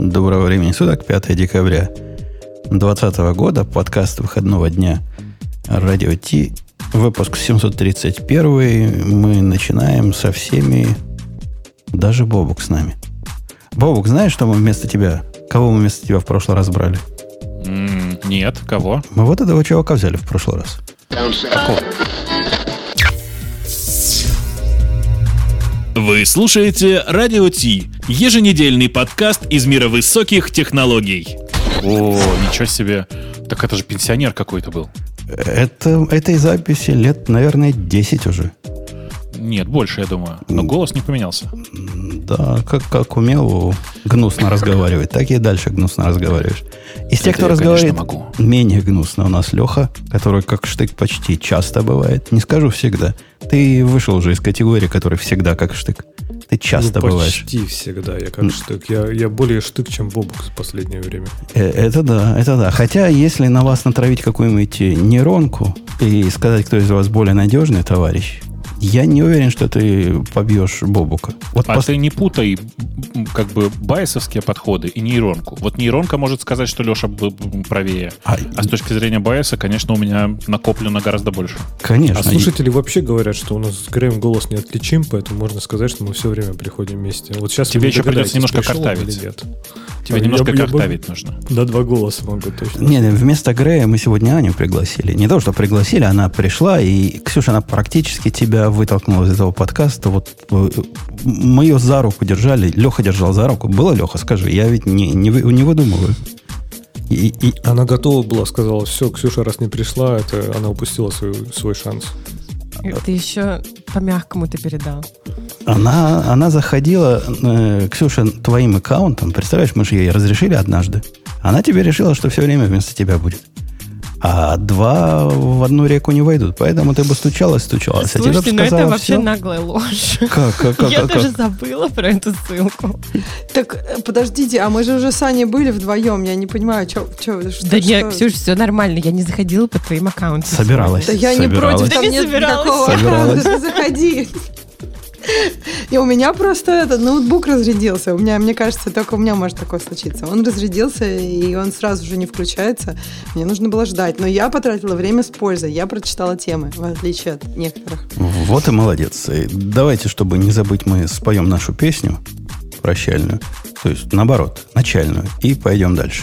Доброго времени суток, 5 декабря 2020 года, подкаст выходного дня Радио Ти, выпуск 731. Мы начинаем со всеми, даже Бобук с нами. Бобук, знаешь, что мы вместо тебя, кого мы вместо тебя в прошлый раз брали? Нет, кого? Мы вот этого чувака взяли в прошлый раз. Какого? Вы слушаете Радио Ти, еженедельный подкаст из мира высоких технологий. О, ничего себе. Так это же пенсионер какой-то был. Это, этой записи лет, наверное, 10 уже. Нет, больше, я думаю. Но голос не поменялся. Да, как, как умел гнусно разговаривать, так и дальше гнусно разговариваешь. Из тех, кто я, конечно, разговаривает могу. менее гнусно, у нас Леха, который как штык почти часто бывает. Не скажу всегда. Ты вышел уже из категории, который всегда как штык. Ты часто ну, бываешь. почти всегда. Я как штык. Я, я более штык, чем Бобук в последнее время. Э, Это да, это да. Хотя, если на вас натравить какую-нибудь нейронку и сказать, кто из вас более надежный товарищ, я не уверен, что ты побьешь Бобука. Вот А пос- ты не путай как бы байесовские подходы и нейронку. Вот нейронка может сказать, что Леша б- б- правее. А, А с точки зрения байеса, конечно, у меня накоплено гораздо больше. Конечно. А слушатели вообще говорят, что у нас с Греем голос неотличим, поэтому можно сказать, что мы все время приходим вместе. Вот сейчас Тебе еще придется немножко картавить. или нет. Тебе А, немножко я бы- я бы- картавить нужно. На два голоса могу точно. Не, не, вместо Грея мы сегодня Аню пригласили. Не то, что пригласили, она пришла, и Ксюша, она практически тебя вытолкнула из этого подкаста. Вот э, мы ее за руку держали, Леха держал за руку. Было, Леха, скажи, я ведь не, не, не выдумываю. И, и- Она готова была, сказала, все, Ксюша, раз не пришла, это она упустила свой, свой шанс. Ты еще по-мягкому ты передал. она, она заходила, э, Ксюша, твоим аккаунтом, представляешь, мы же ей разрешили однажды. Она тебе решила, что все время вместо тебя будет. А два в одну реку не войдут. Поэтому ты бы стучалась, стучалась. а тебе Слушайте, ну это вообще «Всё». наглая ложь. Как, как, как, Я как, даже как? забыла про эту ссылку. Так, э, подождите, а мы же уже с Аней были вдвоем, я не понимаю, чё, чё, что, Да нет, Ксюш, все нормально, я не заходила по твоим аккаунтам. Собиралась. Да я не против, там нет собиралась. никакого аккаунта, заходи. И у меня просто этот ноутбук разрядился. У меня, мне кажется, только у меня может такое случиться. Он разрядился, и он сразу же не включается. Мне нужно было ждать. Но я потратила время с пользой. Я прочитала темы, в отличие от некоторых. Вот и молодец. И давайте, чтобы не забыть, мы споем нашу песню прощальную. То есть, наоборот, начальную. И пойдем дальше.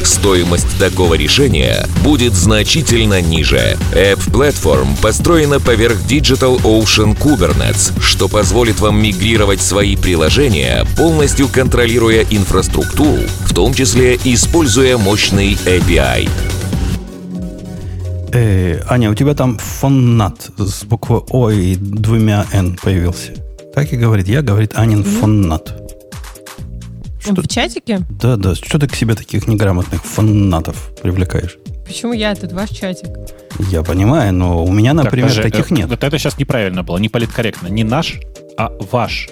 стоимость такого решения будет значительно ниже. App Platform построена поверх Digital Ocean Kubernetes, что позволит вам мигрировать свои приложения, полностью контролируя инфраструктуру, в том числе используя мощный API. Э, Аня, у тебя там фоннат с буквой О и двумя Н появился. Так и говорит. Я, говорит, Анин фоннат. Что, В чатике? да, да. Что ты к себе таких неграмотных фоннатов привлекаешь? Почему я? Тут ваш чатик. Я понимаю, но у меня, Так, например, подожди, таких э, нет. Вот это сейчас неправильно было, не политкорректно. Не наш, а ваш.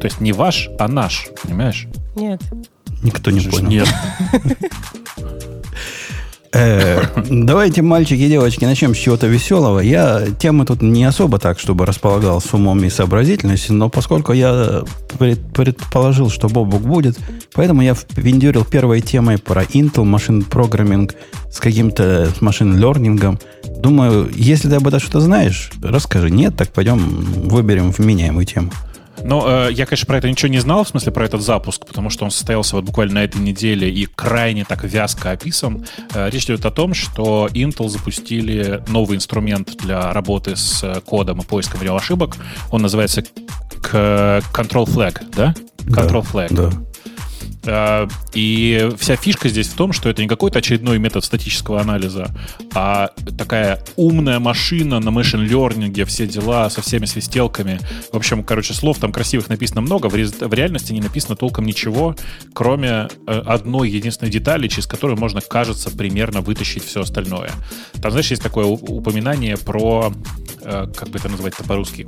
То есть не ваш, а наш. Понимаешь? Нет. Никто не понял. Нет. Э, Давайте, мальчики и девочки, начнем с чего-то веселого. Я темы тут не особо так, чтобы располагал с умом и сообразительностью, но поскольку я пред- предположил, что Бобук будет, поэтому я впендюрил первой темой про Intel, машин программинг с каким-то машин лернингом. Думаю, если ты об этом что-то знаешь, расскажи. Нет, так пойдем выберем вменяемую тему. Ну, э, я, конечно, про это ничего не знал, в смысле про этот запуск, потому что он состоялся вот буквально на этой неделе и крайне так вязко описан. Э, речь идет о том, что Intel запустили новый инструмент для работы с э, кодом и поиском в ошибок. Он называется к- Control Flag, да? Control Да, Flag. Да. Э, и вся фишка здесь в том, что это не какой-то очередной метод статического анализа, а такая умная машина на machine learning, все дела со всеми свистелками. В общем, короче, слов там красивых написано много, в, ре- в реальности не написано толком ничего, кроме э, одной единственной детали, через которую можно, кажется, примерно вытащить все остальное. Там, знаешь, есть такое упоминание про, э, как бы это называть-то по-русски?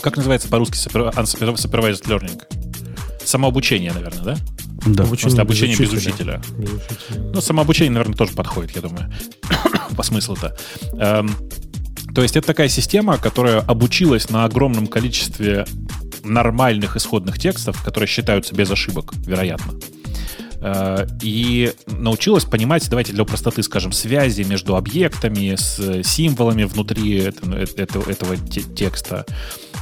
Как называется по-русски supervised learning? Самообучение, наверное, да? Да. Обучение, обучение без учителя. учителя. Без учителя. Ну, самообучение, наверное, тоже подходит, я думаю, по смыслу-то. Эм, то есть это такая система, которая обучилась на огромном количестве нормальных исходных текстов, которые считаются без ошибок, вероятно. Э, и научилась понимать, давайте для простоты скажем, связи между объектами, с символами внутри этого, этого, этого текста,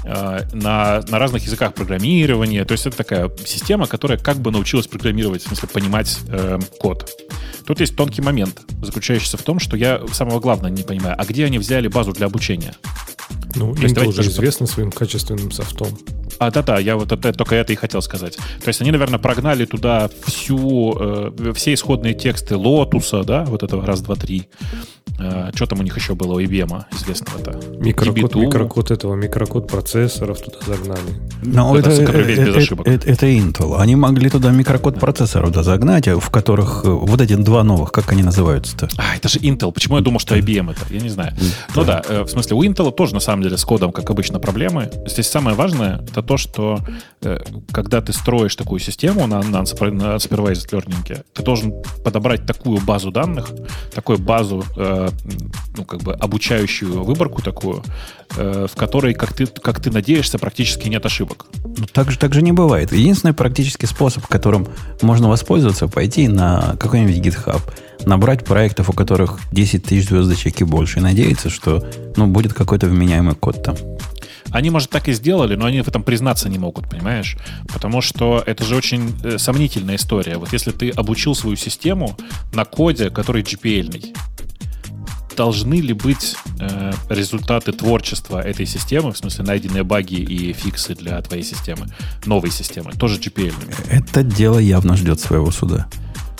э, на, на разных языках программирования. То есть это такая система, которая как бы научилась программировать, в смысле понимать э, код. Тут есть тонкий момент, заключающийся в том, что я самого главного не понимаю, а где они взяли базу для обучения? Ну, То давайте уже даже известно своим качественным софтом. А, да-да, я вот это, только это и хотел сказать. То есть они, наверное, прогнали туда всю, э, все исходные тексты Лотуса, да, вот этого раз, два, три. Э, что там у них еще было у IBM известного-то? Микрокод, EB2. микрокод этого, микрокод процессоров туда загнали. Но Это это, который весь без это, ошибок. это- это Intel. Они могли туда микрокод процессоров да, загнать, в которых э, вот эти два новых, как они называются-то? А, это же Intel. Почему я думал, что IBM это? Я не знаю. Ну да, э, в смысле, у Intel тоже, на самом деле, с кодом, как обычно, проблемы. Здесь самое важное, это то, что э, когда ты строишь такую систему на, на, на supervised learning, ты должен подобрать такую базу данных, такую базу, э, ну, как бы обучающую выборку такую, в которой, как ты, как ты надеешься, практически нет ошибок. Ну, так же, так же не бывает. Единственный практический способ, которым можно воспользоваться, пойти на какой-нибудь GitHub, набрать проектов, у которых 10 тысяч звездочек и больше, и надеяться, что ну, будет какой-то вменяемый код там. Они, может, так и сделали, но они в этом признаться не могут, понимаешь? Потому что это же очень э, сомнительная история. Вот если ты обучил свою систему на коде, который GPL-ный, должны ли быть э, результаты творчества этой системы, в смысле найденные баги и фиксы для твоей системы, новой системы, тоже GPL? Это дело явно ждет своего суда.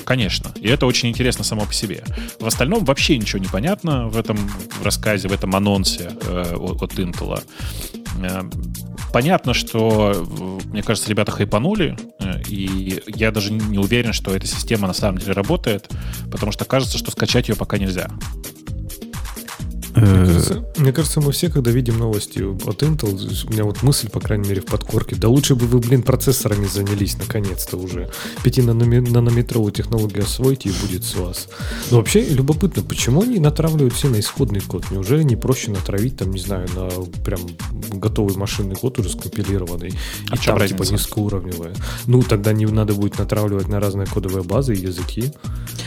Конечно. И это очень интересно само по себе. В остальном вообще ничего не понятно в этом рассказе, в этом анонсе э, от, от Intel. Э, понятно, что, э, мне кажется, ребята хайпанули, э, и я даже не уверен, что эта система на самом деле работает, потому что кажется, что скачать ее пока нельзя. Мне Э, кажется, мне кажется, мы все, когда видим новости от Intel, у меня вот мысль, по крайней мере, в подкорке, да лучше бы вы, блин, процессорами занялись наконец-то уже. 5-нанометровую технологию освоите и будет с вас. Но вообще любопытно, почему они натравливают все на исходный код? Неужели не проще натравить, там, не знаю, на прям готовый машинный код уже скомпилированный, А и там типа разница? низкоуровневое? Ну, тогда не надо будет натравливать на разные кодовые базы и языки.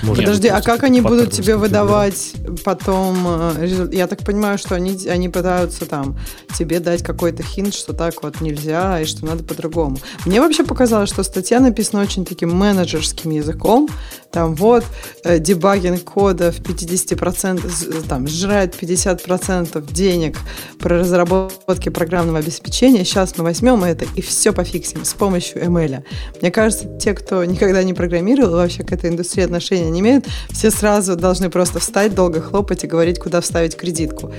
Может Подожди, быть, а как они будут тебе выдавать потом э, результат? Я так понимаю, что они, они пытаются там тебе дать какой-то хинт, что так вот нельзя и что надо по-другому. Мне вообще показалось, что статья написана очень таким менеджерским языком. Там вот э, дебагинг кода в 50%, з- там, сжирает 50% денег при разработке программного обеспечения. Сейчас мы возьмем это и все пофиксим с помощью ML. Мне кажется, те, кто никогда не программировал, вообще к этой индустрии отношения не имеют, все сразу должны просто встать, долго хлопать и говорить, куда вставить кредитку.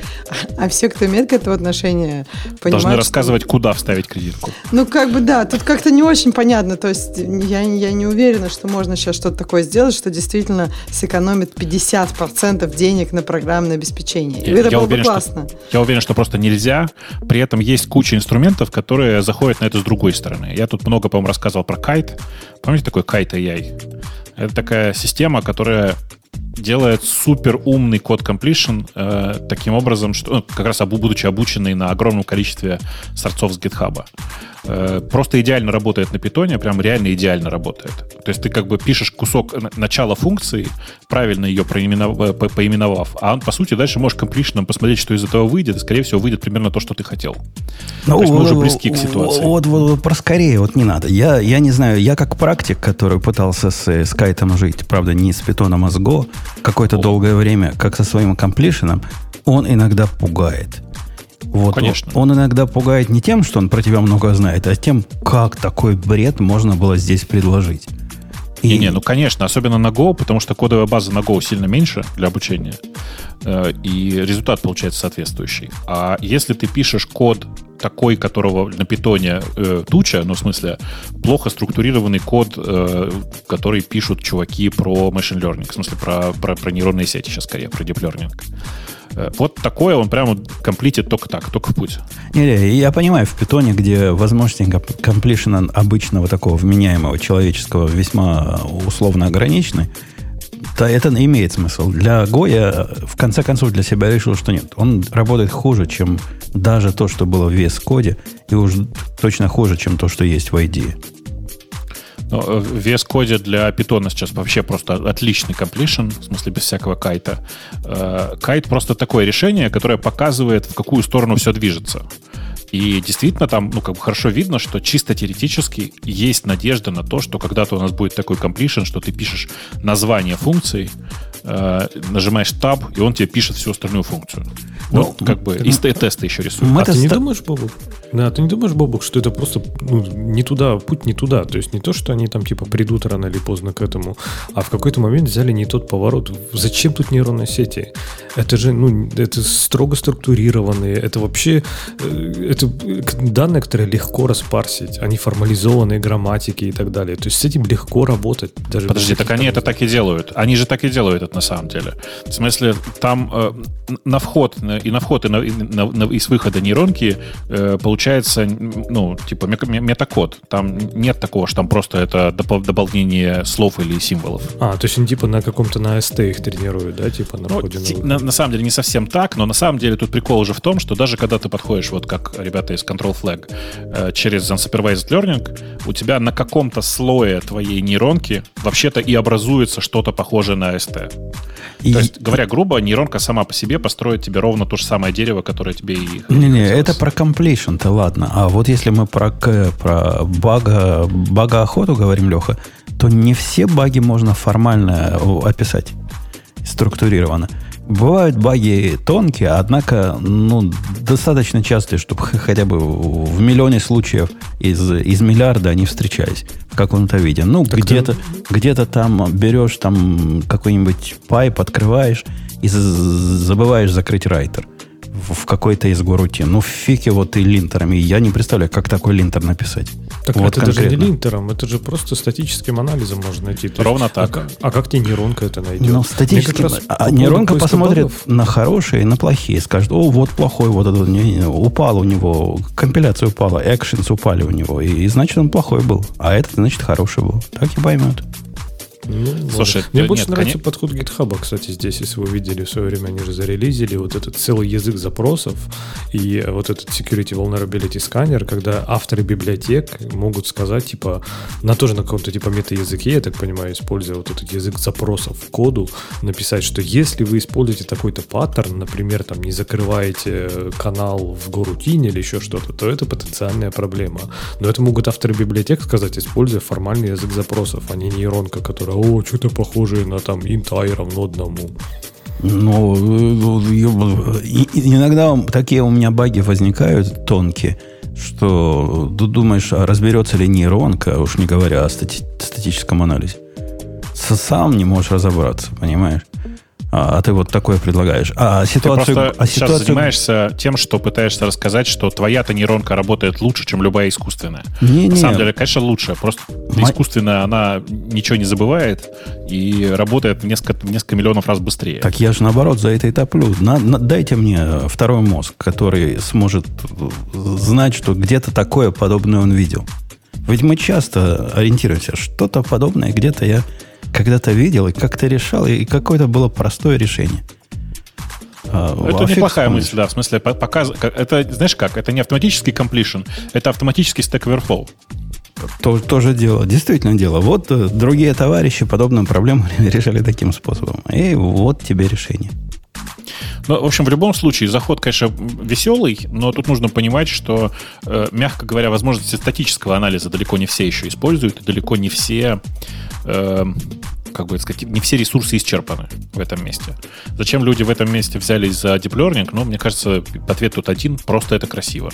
А все, кто имеет к этому отношение, понимают, Должны что- рассказывать, куда вставить кредитку. ну, как бы да, тут как-то не очень понятно. То есть я, я не уверена, что можно сейчас что-то такое сделать, что действительно сэкономит 50% денег на программное обеспечение. И Я- это я было бы уверен, что- классно. Я уверен, что просто нельзя. При этом есть куча инструментов, которые заходят на это с другой стороны. Я тут много, по-моему, рассказывал про кайт. Помните такой кайт AI? Это такая система, которая делает супер умный код completion э, таким образом, что ну, как раз обу- будучи обученный на огромном количестве сорцов с гитхаба. Э, просто идеально работает на питоне, прям реально идеально работает. То есть ты как бы пишешь кусок на- начала функции, правильно ее проименов- э, по- поименовав, а он, по сути, дальше можешь комплишном посмотреть, что из этого выйдет, и, скорее всего, выйдет примерно то, что ты хотел. Ну, То есть мы уже близки к ситуации. Вот, вот, вот про скорее вот не надо. Я, я не знаю, я как практик, который пытался с, с кайтом жить, правда, не с питоном, а с Go, какое-то долгое время, как со своим комплишеном, он иногда пугает. Вот, Конечно. Он иногда пугает не тем, что он про тебя много знает, а тем, как такой бред можно было здесь предложить. Не-не, ну конечно, особенно на Go, потому что кодовая база на Go сильно меньше для обучения, э, и результат получается соответствующий. А если ты пишешь код такой, которого на питоне э, туча, ну, в смысле, плохо структурированный код, э, который пишут чуваки про machine learning, в смысле, про, про, про нейронные сети сейчас скорее, про deep learning. Э, вот такое он прямо комплитит только так, только в путь. Не, не, я понимаю, в питоне, где возможности комплишена обычного такого вменяемого человеческого весьма условно ограничены, да, это имеет смысл. Для Go я в конце концов для себя решил, что нет. Он работает хуже, чем даже то, что было в VS коде, и уж точно хуже, чем то, что есть в IDE. Но ну, коде для питона сейчас вообще просто отличный completion, в смысле без всякого кайта. Э, кайт просто такое решение, которое показывает, в какую сторону все движется. И действительно там, ну, как бы хорошо видно, что чисто теоретически есть надежда на то, что когда-то у нас будет такой completion, что ты пишешь название функции, э, нажимаешь Tab, и он тебе пишет всю остальную функцию. Ну, ну как бы и тесты еще рисуют. А ты не думаешь, Бобук? Да, ты не думаешь, Бобук, что это просто ну, не туда, путь не туда. То есть не то, что они там типа придут рано или поздно к этому, а в какой-то момент взяли не тот поворот. Зачем тут нейронные сети? Это же, ну, это строго структурированные, это вообще, э, это данные, которые легко распарсить, они формализованные грамматики и так далее. То есть с этим легко работать. Даже Подожди, так они это так и делают. Они же так и делают это на самом деле. В смысле, там э, на вход и на вход, и, на, и, на, и с выхода нейронки э, получается, ну, типа метакод. Там нет такого, что там просто это дополнение слов или символов. А, то есть они типа на каком-то на ST их тренируют, да, типа на ну, входе на, на самом деле не совсем так, но на самом деле тут прикол уже в том, что даже когда ты подходишь, вот как ребята из Control Flag, э, через Unsupervised Learning, у тебя на каком-то слое твоей нейронки вообще-то и образуется что-то похожее на ST. И... То есть, говоря грубо, нейронка сама по себе построит тебе ровно то же самое дерево, которое тебе и... Не-не, это про completion-то ладно. А вот если мы про, про бага, бага охоту говорим, Леха, то не все баги можно формально описать структурированно. Бывают баги тонкие, однако ну, достаточно частые, чтобы хотя бы в миллионе случаев из, из миллиарда они встречались в каком-то виде. Ну, где-то, ты... где-то там берешь там какой-нибудь пайп, открываешь и забываешь закрыть райтер в какой-то из горутин. Ну, фиг его ты линтерами. Я не представляю, как такой линтер написать. Так вот это конкретно. даже не линтером, это же просто статическим анализом можно найти. То Ровно есть, так. А, а как тебе нейронка это найдет? Ну, статически. А нейронка посмотрит багов... на хорошие и на плохие. Скажет, о, вот плохой, вот этот не, не, упал у него, компиляция упала, экшенс упали у него. И, и значит, он плохой был. А этот, значит, хороший был. Так и поймет. Ну, Слушай, Мне нет, больше нравится конечно... подход GitHub, кстати, здесь, если вы видели в свое время, они же зарелизили вот этот целый язык запросов и вот этот Security Vulnerability Scanner, когда авторы библиотек могут сказать, типа, на тоже на каком-то типа мета-языке, я так понимаю, используя вот этот язык запросов в коду, написать, что если вы используете такой-то паттерн, например, там не закрываете канал в горутине или еще что-то, то это потенциальная проблема. Но это могут авторы библиотек сказать, используя формальный язык запросов, а не нейронка, которая о, что-то похожее на там int равно одному. Ну, иногда такие у меня баги возникают тонкие, что думаешь, а разберется ли нейронка, уж не говоря о стати- статическом анализе. Сам не можешь разобраться, понимаешь? А, а ты вот такое предлагаешь. А ситуацию... Ты просто а ситуацию... сейчас занимаешься тем, что пытаешься рассказать, что твоя-то нейронка работает лучше, чем любая искусственная. Не, На не. самом деле, конечно, лучше. Просто Ма... искусственная, она ничего не забывает и работает несколько, несколько миллионов раз быстрее. Так я же наоборот за это и топлю. На, на, дайте мне второй мозг, который сможет знать, что где-то такое подобное он видел. Ведь мы часто ориентируемся, что-то подобное где-то я когда-то видел и как-то решал, и какое-то было простое решение. А, это неплохая мысль, да, в смысле, показ... это, знаешь как, это не автоматический completion, это автоматический Stack Overflow. То, тоже дело, действительно дело. Вот э, другие товарищи подобную проблему решали таким способом. И вот тебе решение. Ну, в общем, в любом случае, заход, конечно, веселый, но тут нужно понимать, что, э, мягко говоря, возможности статического анализа далеко не все еще используют, и далеко не все э, как бы сказать, не все ресурсы исчерпаны в этом месте. Зачем люди в этом месте взялись за deep learning? Ну, мне кажется, ответ тут один, просто это красиво.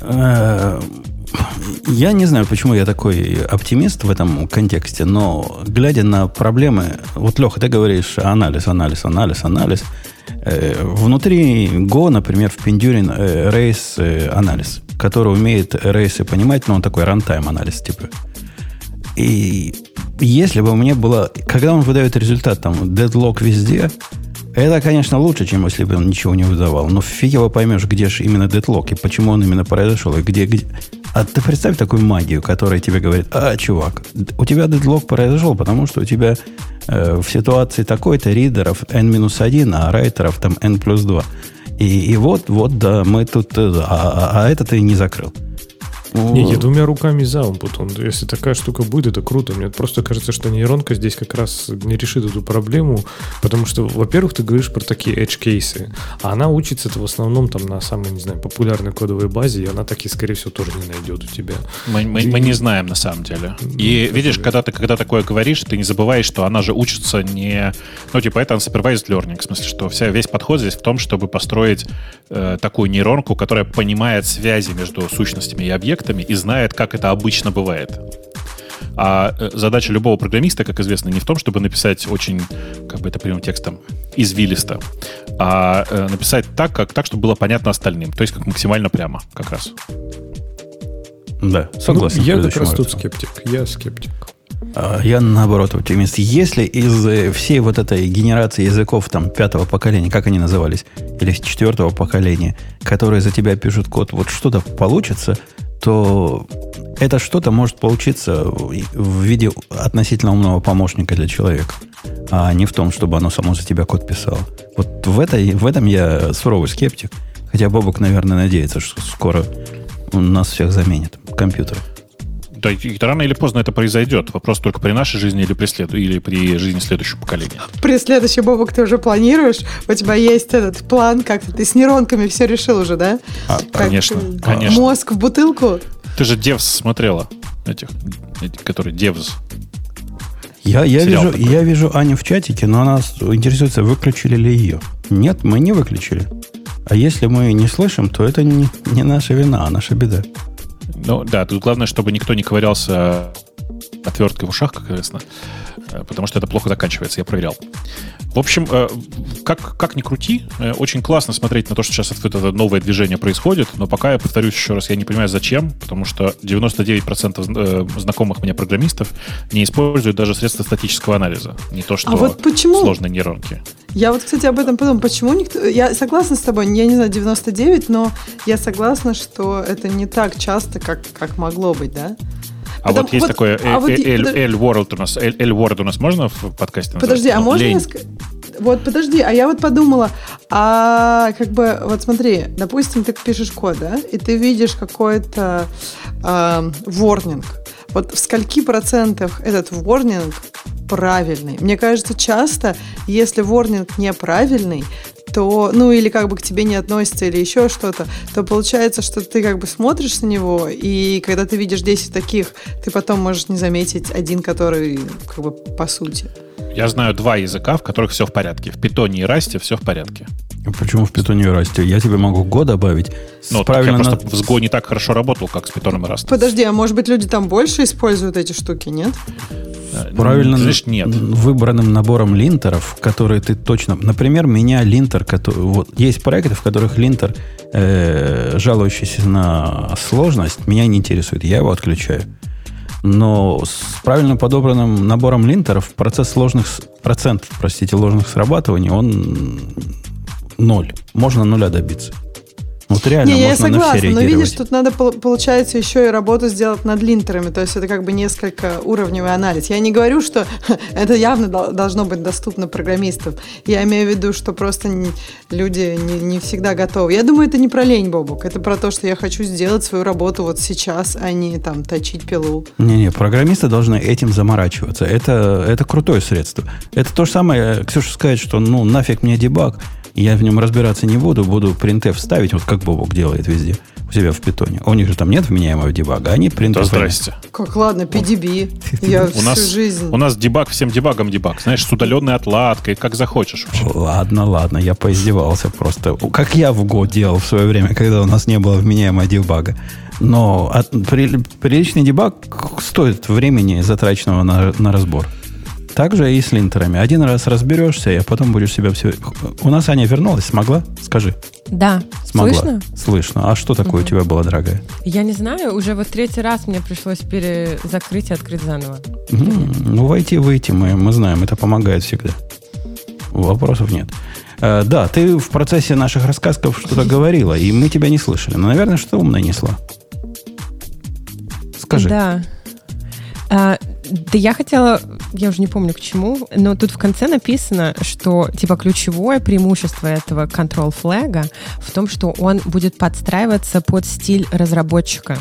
Э, Я не знаю, почему я такой оптимист в этом контексте, но глядя на проблемы, вот, Леха, ты говоришь анализ, анализ, анализ, анализ. Э, внутри Go, например, в Pindurian э, э, анализ, который умеет race ы понимать, но он такой runtime анализ, типа. И если бы меня было, когда он выдает результат, там, deadlock везде, это, конечно, лучше, чем если бы он ничего не выдавал. Но фиг его поймешь, где же именно deadlock и почему он именно произошел, и где, где... А ты представь такую магию, которая тебе говорит, а, чувак, у тебя дедлок произошел, потому что у тебя э, в ситуации такой-то ридеров n-1, а райтеров там n плюс 2. И, и вот, вот, да, мы тут... Э, а, а, а это ты не закрыл. Не, я двумя руками за Умпутун. Если такая штука будет, это круто. Мне просто кажется, что нейронка здесь как раз не решит эту проблему, потому что, во-первых, ты говоришь про такие edge-кейсы, а она учится это в основном там на самой, не знаю, популярной кодовой базе, и она таки, скорее всего, тоже не найдет у тебя. Мы, мы, мы не знаем на самом деле. Ну, и видишь, когда ты когда такое говоришь, ты не забываешь, что она же учится не... Ну, типа, это unsupervised learning, в смысле, что вся, весь подход здесь в том, чтобы построить э, такую нейронку, которая понимает связи между сущностями и объектами, объектами и знает, как это обычно бывает. А э, задача любого программиста, как известно, не в том, чтобы написать очень, как бы это прямым текстом, извилисто, а э, написать так, как, так, чтобы было понятно остальным. То есть как максимально прямо, как раз. Да, согласен. Ну, я как раз тут скептик. Я скептик. А, я наоборот оптимист. Если из э, всей вот этой генерации языков там пятого поколения, как они назывались, или четвертого поколения, которые за тебя пишут код, вот что-то получится, то это что-то может получиться в виде относительно умного помощника для человека, а не в том, чтобы оно само за тебя код писало. Вот в, этой, в этом я суровый скептик. Хотя Бобок, наверное, надеется, что скоро нас всех заменит компьютер. Рано или поздно это произойдет. Вопрос только при нашей жизни или при, след... или при жизни следующего поколения. При следующем, Бобок, ты уже планируешь? У тебя есть этот план, как ты с нейронками все решил уже, да? А, конечно, ты... конечно. Мозг в бутылку? Ты же Девс смотрела, этих, этих которые Девс. Я, я, вижу, я вижу Аню в чатике, но она интересуется, выключили ли ее. Нет, мы не выключили. А если мы не слышим, то это не, не наша вина, а наша беда. Ну да, тут главное, чтобы никто не ковырялся отверткой в ушах, как известно, потому что это плохо заканчивается, я проверял. В общем, э, как, как ни крути, э, очень классно смотреть на то, что сейчас это новое движение происходит, но пока я повторюсь еще раз, я не понимаю, зачем, потому что 99% знакомых мне программистов не используют даже средства статического анализа, не то что а вот почему? сложные нейронки. Я вот, кстати, об этом подумал. Почему никто... Я согласна с тобой, я не знаю, 99, но я согласна, что это не так часто, как, как могло быть, да? А вот есть вот, такое а вот, L-World у нас. L-Word у нас можно в подкасте Подожди, а можно я сказать? Вот подожди, а я вот подумала, а как бы, вот смотри, допустим, ты пишешь код, да, и ты видишь какой-то э, ворнинг. Вот в скольки процентах этот ворнинг правильный? Мне кажется, часто, если ворнинг неправильный, то, ну или как бы к тебе не относится или еще что-то, то получается, что ты как бы смотришь на него, и когда ты видишь 10 таких, ты потом можешь не заметить один, который как бы по сути. Я знаю два языка, в которых все в порядке. В питоне и расте все в порядке. Почему в питоне и расте? Я тебе могу Go добавить. Ну, правильно я просто на... в Go не так хорошо работал, как с питоном и растом. Подожди, а может быть люди там больше используют эти штуки, нет? Правильно Знаешь, нет. выбранным набором линтеров, которые ты точно... Например, меня линтер... Который, вот, есть проекты, в которых линтер, э, жалующийся на сложность, меня не интересует. Я его отключаю. Но с правильно подобранным набором линтеров процесс сложных... Процент, простите, ложных срабатываний, он ноль. Можно нуля добиться. Вот реально не, я согласна, но видишь, тут надо, получается, еще и работу сделать над линтерами, то есть это как бы несколько уровневый анализ. Я не говорю, что это явно должно быть доступно программистам. Я имею в виду, что просто люди не, не всегда готовы. Я думаю, это не про лень, Бобук, это про то, что я хочу сделать свою работу вот сейчас, а не там точить пилу. Не-не, программисты должны этим заморачиваться. Это, это крутое средство. Это то же самое, Ксюша сказать, что ну нафиг мне дебаг, я в нем разбираться не буду, буду printf ставить, вот как Бобок делает везде у себя в питоне. У них же там нет вменяемого дебага, они printf. Да, здрасте. Как, ладно, PDB. Я у нас, жизнь. У нас дебаг, всем дебагом дебаг. Знаешь, с удаленной отладкой, как захочешь. Вообще. Ладно, ладно, я поиздевался просто. Как я в год делал в свое время, когда у нас не было вменяемого дебага. Но от- при- приличный дебаг стоит времени, затраченного на, на разбор. Также и с линтерами. Один раз разберешься, а потом будешь себя все... У нас Аня вернулась, смогла? Скажи. Да, Смогла. слышно? Слышно. А что такое у тебя было, дорогая? Я не знаю, уже вот третий раз мне пришлось перезакрыть и открыть заново. М, Ну, войти, выйти, мы, мы знаем, это помогает всегда. Вопросов нет. Э, да, ты в процессе наших рассказов что-то говорила, и мы тебя не слышали. Но, наверное, что умное несла. Скажи. Да. Да я хотела, я уже не помню к чему, но тут в конце написано, что типа ключевое преимущество этого control флага в том, что он будет подстраиваться под стиль разработчика.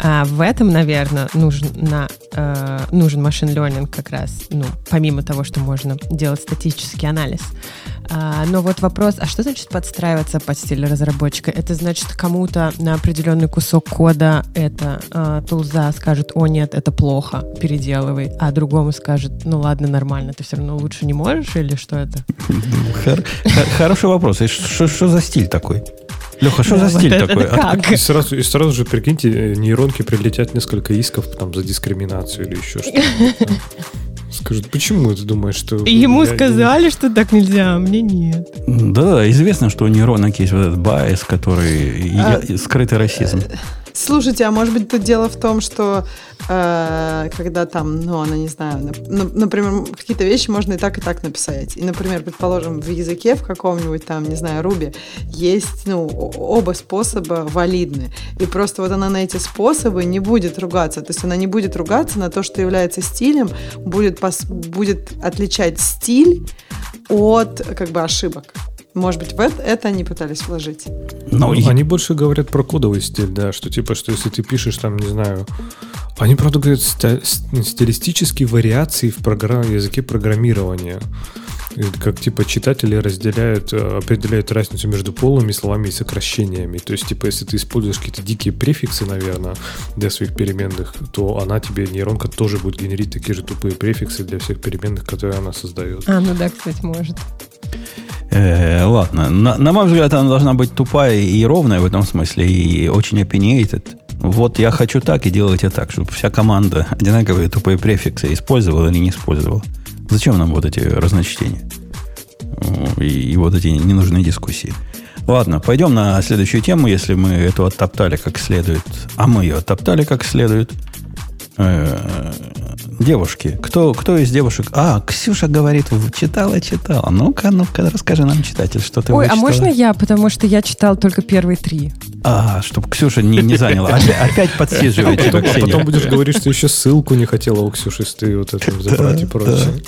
А в этом, наверное, нужен, на, э, нужен машин learning как раз, ну, помимо того, что можно делать статический анализ. А, но вот вопрос, а что значит подстраиваться под стиль разработчика? Это значит, кому-то на определенный кусок кода это э, тулза скажет, о нет, это плохо, переделывай, а другому скажет, ну ладно, нормально, ты все равно лучше не можешь или что это? Хор- хор- Хороший вопрос. Что за стиль такой? Леха, что за вот стиль это такой? А как? И сразу, и сразу же, прикиньте, э, нейронки прилетят несколько исков там, за дискриминацию или еще что-то. Скажут, почему ты думаешь, что... Ему я- сказали, что так нельзя, а мне нет. Да, известно, что у нейронок есть вот этот bias, который А- и скрытый расизм. Слушайте, а может быть тут дело в том, что э, когда там, ну, она не знаю, нап- нап- например, какие-то вещи можно и так, и так написать. И, например, предположим, в языке в каком-нибудь там, не знаю, Руби есть, ну, оба способа валидны. И просто вот она на эти способы не будет ругаться. То есть она не будет ругаться на то, что является стилем, будет, пос- будет отличать стиль от, как бы, ошибок. Может быть, в это, это они пытались вложить. Но Ну, и- Они больше говорят про кодовый стиль, да, что типа, что если ты пишешь там, не знаю, они, правда, говорят ста- стилистические вариации в программ, языке программирования. Как типа читатели разделяют, э, определяют разницу между полными словами и сокращениями. То есть, типа, если ты используешь какие-то дикие префиксы, наверное, для своих переменных, то она тебе, нейронка, тоже будет генерить такие же тупые префиксы для всех переменных, которые она создает. А, ну да, кстати, может. Э, ладно. На, на мой взгляд, она должна быть тупая и ровная в этом смысле, и очень opinionated. Вот я хочу так, и делайте так, чтобы вся команда одинаковые тупые префиксы использовала или не использовала. Зачем нам вот эти разночтения? И, и вот эти ненужные дискуссии. Ладно, пойдем на следующую тему, если мы эту оттоптали как следует. А мы ее оттоптали как следует. Девушки. Кто, кто из девушек? А, Ксюша говорит, читала, читала. Ну-ка, ну-ка, расскажи нам, читатель, что ты Ой, а вычитала. можно я? Потому что я читал только первые три. А, чтобы Ксюша не, не заняла. Опять, опять подсиживает тебя, Потом, а Ксения. потом будешь говорить, что еще ссылку не хотела у Ксюши ты вот это забрать и прочее.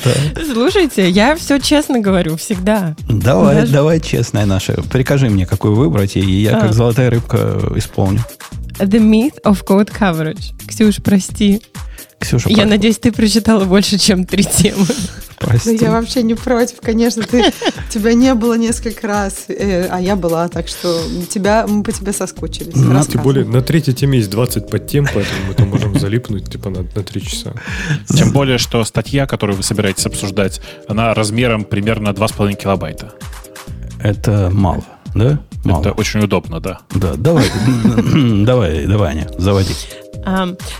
Слушайте, я все честно говорю, всегда. Давай, Даже- давай, честная наша. Прикажи мне, какую выбрать, и я, А. как золотая рыбка, исполню. The Myth of Code Coverage. Ксюш, прости. Ксюша, Я про- надеюсь, ты прочитала больше, чем три темы. Да прости. я вообще не против, конечно, ты, тебя не было несколько раз, э, а я была, так что тебя, мы по тебе соскучились. Ну, Тем более на третьей теме есть 20 подтем, поэтому мы там можем залипнуть типа на, на 3 часа. Тем более, что статья, которую вы собираетесь обсуждать, она размером примерно 2,5 килобайта. Это мало, да? Мало. Это очень удобно, да. Да, давай, давай, давай, Аня, заводи.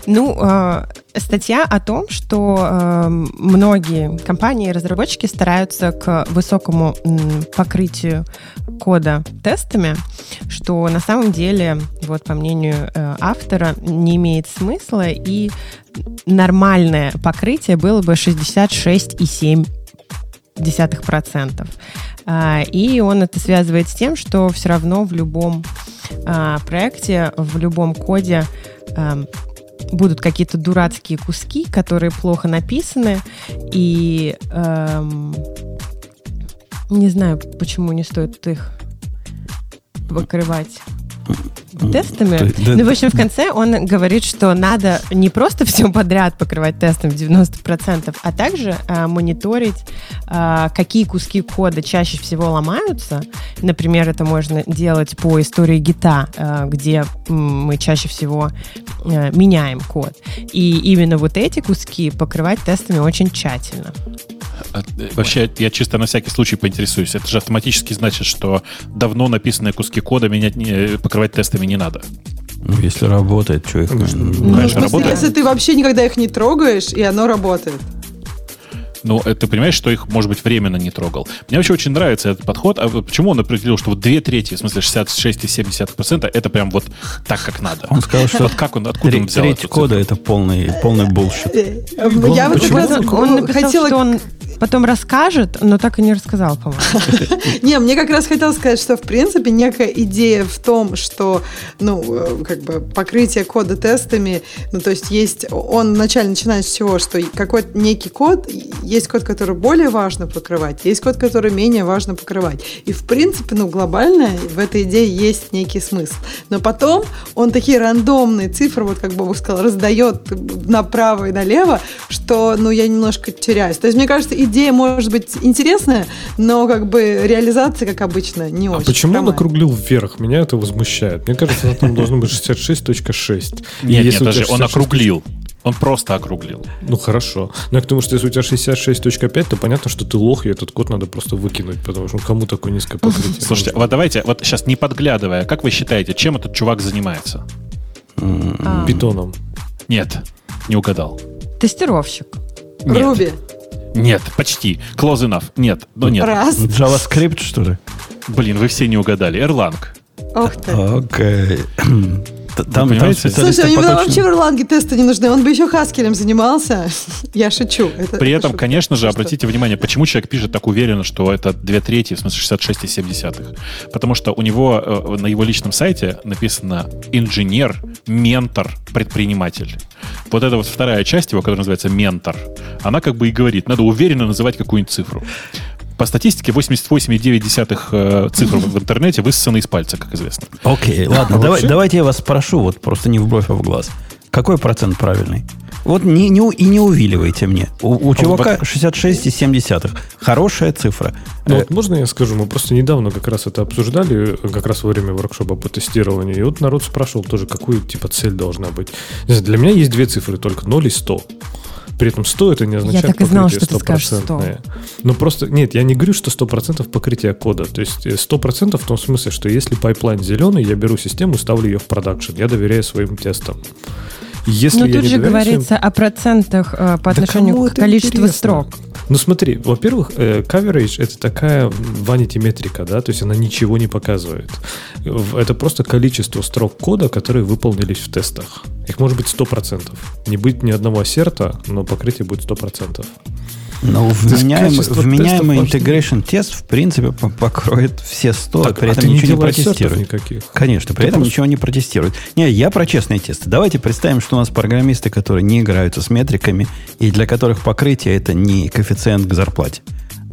Ну, а, статья о том, что многие компании и разработчики стараются к высокому покрытию кода тестами, что на самом деле, вот по мнению э, автора, не имеет смысла, и нормальное покрытие было бы 66,7 десятых процентов. А, И он это связывает с тем, что все равно в любом а, проекте, в любом коде ам, будут какие-то дурацкие куски, которые плохо написаны, и эм, не знаю, почему не стоит их покрывать тестами. Да, ну, в общем, в конце он говорит, что надо не просто все подряд покрывать тестом в 90%, а также а, мониторить, а, какие куски кода чаще всего ломаются. Например, это можно делать по истории гита, а, где мы чаще всего а, меняем код. И именно вот эти куски покрывать тестами очень тщательно. Э, Вообще, я чисто на всякий случай поинтересуюсь. Это же автоматически значит, что давно написанные куски кода менять не, покрывать тестами не надо. Ну, если работает, что их... Конечно. ну, Ну, Конечно, смысле, работает. если ты вообще никогда их не трогаешь, и оно работает. Ну, это ты понимаешь, что их, может быть, временно не трогал. Мне вообще очень нравится этот подход. А почему он определил, что вот две трети, в смысле 66,7%, это прям вот так, как надо? Он сказал, что Вот как он, откуда он взял треть кода это полный, полный bullshit. Э, Я вот как Почему? раз Он написал, хотела... что он потом расскажет, но так и не рассказал, по-моему. Не, мне как раз хотелось сказать, что в принципе некая идея в том, что, ну, э, как бы покрытие кода тестами, ну, то есть есть, он вначале начинает с чего, что какой-то некий код, есть код, который более важно покрывать, есть код, который менее важно покрывать. И в принципе, ну, глобально в этой идее есть некий смысл. Но потом он такие рандомные цифры, вот как Бобок сказал, раздает направо и налево, что, ну, я немножко теряюсь. То есть, мне кажется, идея может быть интересная, но как бы реализация, как обычно, не А очень. почему он хромая. округлил вверх? Меня это возмущает. Мне кажется, на там должно быть 66.6. И Нет, нет, даже он 66, округлил. Он просто округлил. Ну хорошо. Но я к тому, что если у тебя 66.5, то понятно, что ты лох, и этот код надо просто выкинуть, потому что кому такое низкое покрытие? Слушайте, вот давайте, вот сейчас не подглядывая, как вы считаете, чем этот чувак занимается? А, Питоном. Нет, не угадал. Тестировщик. Нет. Руби. Нет, почти. Close enough. Нет, но нет. Раз. JavaScript, что ли? Блин, вы все не угадали. Erlang. Ох ты. Окей. Т- Там, там Слушай, ему точным- вообще в Ирландии тесты не нужны. Он бы еще Хаскелем занимался. Я шучу. Это- При это этом, шутка. конечно же, обратите внимание, почему человек пишет так уверенно, что это две трети, в смысле 66,7. Потому что у него э, на его личном сайте написано инженер, ментор, предприниматель. Вот эта вот вторая часть его, которая называется ментор, она как бы и говорит, надо уверенно называть какую-нибудь цифру. По статистике 88,9 э, цифр в интернете высосаны из пальца, как известно. Окей, ладно, А давай- давайте я вас спрошу, вот просто не в бровь, а в глаз. Какой процент правильный? Вот не, не, и не увиливайте мне. У, у чувака 66,7. Хорошая цифра. Ну, Э, вот можно я скажу? Мы просто недавно как раз это обсуждали, э, как раз во время воркшопа по тестированию. И вот народ спрашивал тоже, какую типа цель должна быть. Для меня есть две цифры только 0 и 100. При этом 100 это не означает так и знала, покрытие что ты скажешь 100. стопроцентное. Но просто, нет, я не говорю, что 100% покрытия кода. То есть э, 100% в том смысле, что если pipeline зеленый, я беру систему, ставлю ее в production. Я доверяю своим тестам. Если Но тут же говорится о процентах э, по отношению к количеству интересно? строк. Ну смотри, во-первых, э, coverage это такая vanity метрика, да, то есть она ничего не показывает. Это просто количество строк кода, которые выполнились в тестах. Их может быть 100%. Не быть ни одного ассерта, но покрытие будет 100%. Есть вменяемый, вменяемый integration тест, в принципе, по- покроет все 100, Так, при а этом не ничего не, ассертов протестирует. никаких. Конечно, при Ты этом просто- ничего не протестирует. Не, я про честные тесты. Давайте представим, что у нас программисты, которые не играются с метриками, и для которых покрытие это не коэффициент к зарплате,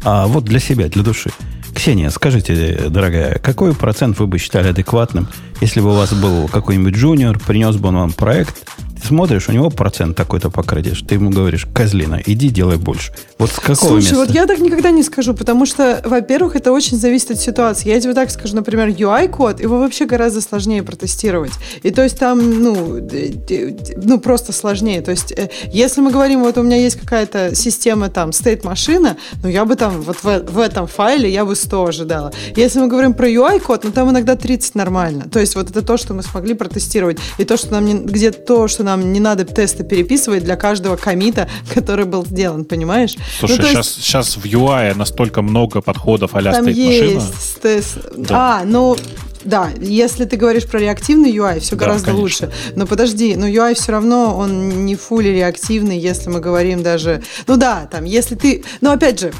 а вот для себя, для души. Ксения, скажите, дорогая, какой процент вы бы считали адекватным, если бы у вас был какой-нибудь джуниор, принес бы он вам проект, смотришь, у него процент такой-то покрытия, что ты ему говоришь, козлина, иди делай больше. Вот с какого Слушай, места? вот я так никогда не скажу, потому что, во-первых, это очень зависит от ситуации. Я тебе так скажу, например, UI-код, его вообще гораздо сложнее протестировать. И то есть там, ну, ну просто сложнее. То есть э, если мы говорим, вот у меня есть какая-то система там, state-машина, ну я бы там, вот в, в этом файле я бы 100 ожидала. Если мы говорим про UI-код, ну там иногда 30 нормально. То есть вот это то, что мы смогли протестировать. И то, что нам не, где то, что нам не надо тесты переписывать для каждого комита, который был сделан, понимаешь? Слушай, Ну, то есть- сейчас, сейчас в UI настолько много подходов а-ля там есть тест. Да. А, ну, да, если ты говоришь про реактивный UI, все Да, гораздо конечно. лучше. Но подожди, но UI все равно, он не фулли реактивный, если мы говорим даже... Ну да, там, если ты... Но опять же,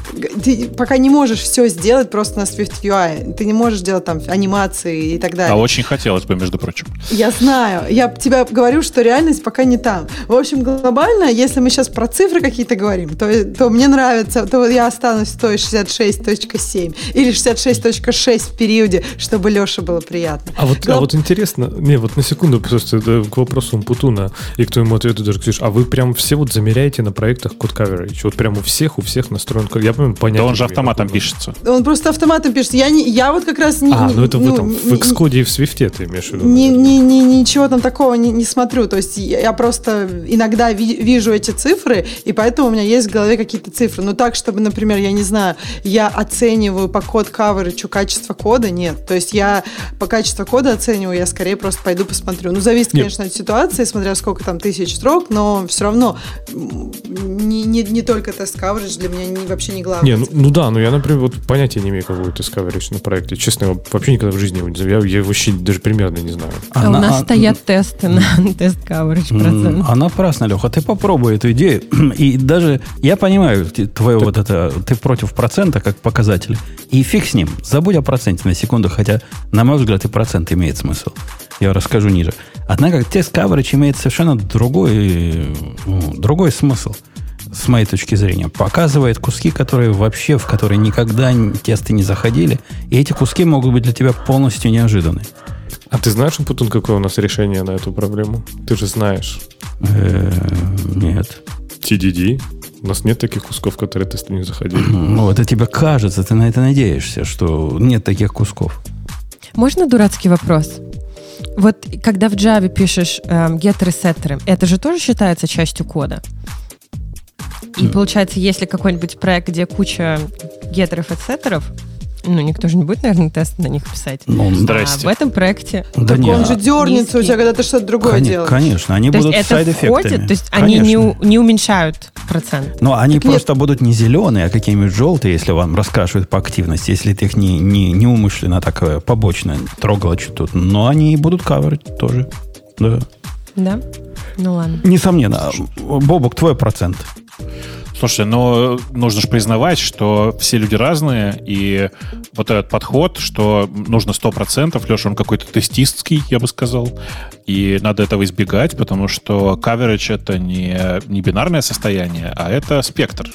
ты пока не можешь все сделать просто на Swift UI. Ты не можешь делать там анимации и так далее. А очень хотелось бы, между прочим. Я знаю. Я тебе говорю, что реальность пока не там. В общем, глобально, если мы сейчас про цифры какие-то говорим, то, то мне нравится, то я останусь в той 66.7 или 66.6 в периоде, чтобы Леше было приятно. А вот, а Глоб- вот интересно, не, вот на секунду просто это к вопросу Умпутуна и к твоему ответу даже, Ксюш, а вы прям все вот замеряете на проектах код coverage? Вот прям у всех, у всех настроен код. Я помню, понятно. Да он же автоматом пишется. Он просто автоматом пишет. Я, не, я вот как раз не... А, ну это в ну, этом, не- в Xcode и в Swift ты имеешь в виду? наверное. ни, ни- ничего там такого не, не смотрю. То есть я я просто иногда ви- вижу эти цифры, и поэтому у меня есть в голове какие-то цифры. Но так, чтобы, например, я не знаю, я оцениваю по код coverage качество кода, нет. То есть я по качеству кода оцениваю, я скорее просто пойду посмотрю. Ну, зависит, Нет. конечно, от ситуации, смотря сколько там тысяч строк, но все равно не, не, не только тест coverage для меня не, вообще не главное. Не, ну, ну да, но я, например, вот понятия не имею, какой тест coverage на проекте. Честно, я вообще никогда в жизни его не знаю. Я, я вообще даже примерно не знаю. А у Она- нас а- стоят тесты на тест coverage процент. А напрасно, Леха. Ты попробуй эту идею. И даже я понимаю твое вот это, ты против процента как показателя. И фиг с ним. Забудь о проценте на секунду, хотя, на мой взгляд, и процент имеет смысл. Я расскажу ниже. Однако тест coverage имеет совершенно другой, ну, другой смысл с моей точки зрения. Показывает куски, которые вообще, в которые никогда тесты не заходили. И эти куски могут быть для тебя полностью неожиданны. А ты знаешь, Путун, какое у нас решение на эту проблему? Ты же знаешь. Э, Нет. TDD. У нас нет таких кусков, которые тесты не заходили. Ну, это тебе кажется, ты на это надеешься, что нет таких кусков. Можно дурацкий вопрос? Вот когда в Java пишешь эм, геттеры, сеттеры, это же тоже считается частью кода? И получается, если какой-нибудь проект, где куча геттеров и сеттеров, ну, никто же не будет, наверное, тест на них писать. Ну, Здрасте. А в этом проекте... да Так не, он же а- дернется у низкий. тебя, когда ты что-то другое коне- делаешь. Конечно, они То есть будут это сайд-эффектами. входит, то есть они не, Конечно. у- не уменьшают процент. Но они Так нет. просто будут не зеленые, а какие-нибудь желтые, если вам раскрашивают по активности, если ты их не, не, не умышленно такое побочно трогало что-то. Но они и будут каверить тоже. Да. Да? Ну ладно. Несомненно. Бобок, твой процент. Слушайте, но нужно же признавать, что все люди разные, и вот этот подход, что нужно 100%, Леша, он какой-то тестистский, я бы сказал, и надо этого избегать, потому что coverage — это не, не бинарное состояние, а это спектр.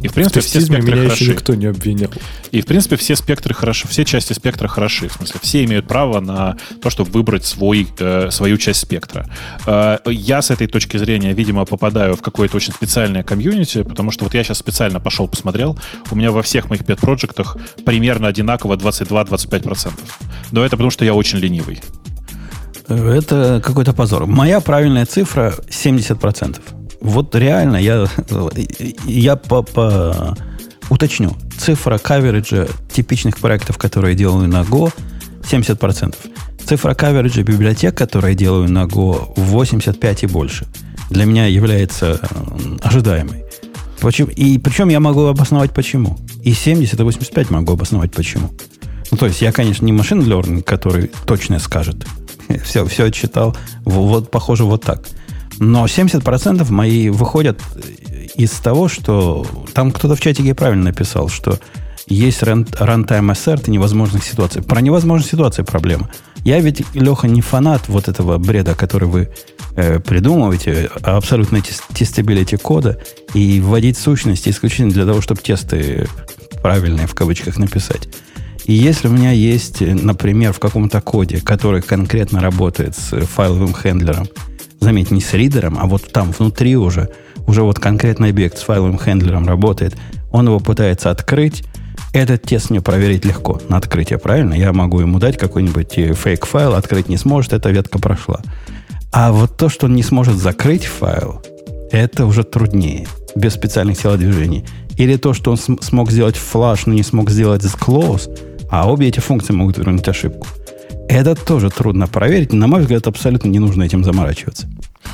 И, в В принципе, все тестизме спектры меня еще хороши. никто не обвинял. И, в принципе, все спектры хороши, все части спектра хороши. В смысле, все имеют право на то, чтобы выбрать свой, э, свою часть спектра. Э, я с этой точки зрения, видимо, попадаю в какое-то очень специальное комьюнити, потому что вот я сейчас специально пошел посмотрел, у меня во всех моих пет-проектах примерно одинаково 22-25%. Но это потому, что я очень ленивый. Это какой-то позор. Моя правильная цифра 70%. Вот реально я, я по, по- уточню. Цифра кавериджа типичных проектов, которые я делаю на Go, 70%. Цифра кавериджа библиотек, которые я делаю на Go, 85 и больше. Для меня является ожидаемой. Почему? И причем я могу обосновать почему. И 70, и 85 могу обосновать почему. Ну, то есть я, конечно, не машин learning, который точно скажет. Все, все отчитал. Вот, похоже, вот так. Но 70% мои выходят из того, что... Там кто-то в чатике правильно написал, что есть runtime assert и невозможных ситуаций. Про невозможные ситуации проблема. Я ведь, Леха, не фанат вот этого бреда, который вы э, придумываете, а абсолютно тес- тестабилити кода и вводить сущности исключительно для того, чтобы тесты правильные в кавычках написать. И если у меня есть, э, например, в каком-то коде, который конкретно работает с э, файловым хендлером, заметь, не с ридером, а вот там внутри уже, уже вот конкретный объект с файловым хендлером работает, он его пытается открыть, этот тест мне проверить легко на открытие, правильно? Я могу ему дать какой-нибудь э, фейк-файл, открыть не сможет, эта ветка прошла. А вот то, что он не сможет закрыть файл, это уже труднее, без специальных телодвижений. Или то, что он см- смог сделать флаш, но не смог сделать close, а обе эти функции могут вернуть ошибку. Это тоже трудно проверить. На мой взгляд, абсолютно не нужно этим заморачиваться.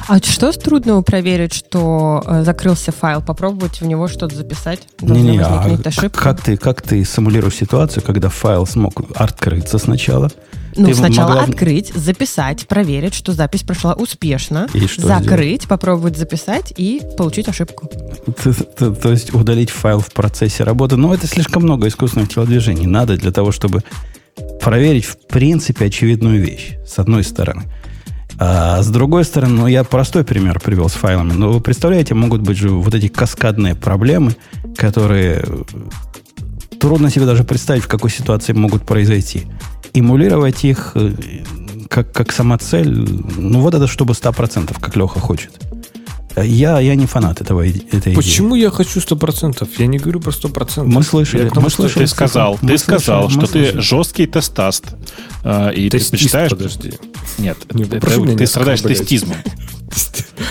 А что с трудного проверить, что э, закрылся файл? Попробовать в него что-то записать? Должна Не-не, а ошибка. как ты, как ты симулируешь ситуацию, когда файл смог открыться сначала? Ну, Ты сначала могла- открыть, записать, проверить, что запись прошла успешно, И что закрыть, попробовать записать и получить ошибку. То есть удалить файл в процессе работы. Но это слишком много искусственных телодвижений. Надо для того, чтобы проверить в принципе очевидную вещь, с одной стороны. А с другой стороны, ну, я простой пример привел с файлами. Но вы представляете, могут быть же вот эти каскадные проблемы, которые э, трудно себе даже представить, в какой ситуации могут произойти. Эмулировать их э, как, как самоцель, ну вот это чтобы 100%, как Леха хочет. Я, я не фанат этого, этой идеи. Почему я хочу 100%? Я не говорю про 100%. Мы слышали, Я мы что слышали. Ты сказал, Мы ты сказал, слышали, мы что ты слышали. жесткий тестаст. э, И ты Тестист, предпочитаешь... подожди. Нет, Не, это- ты не страдаешь оскорблять. тестизмом.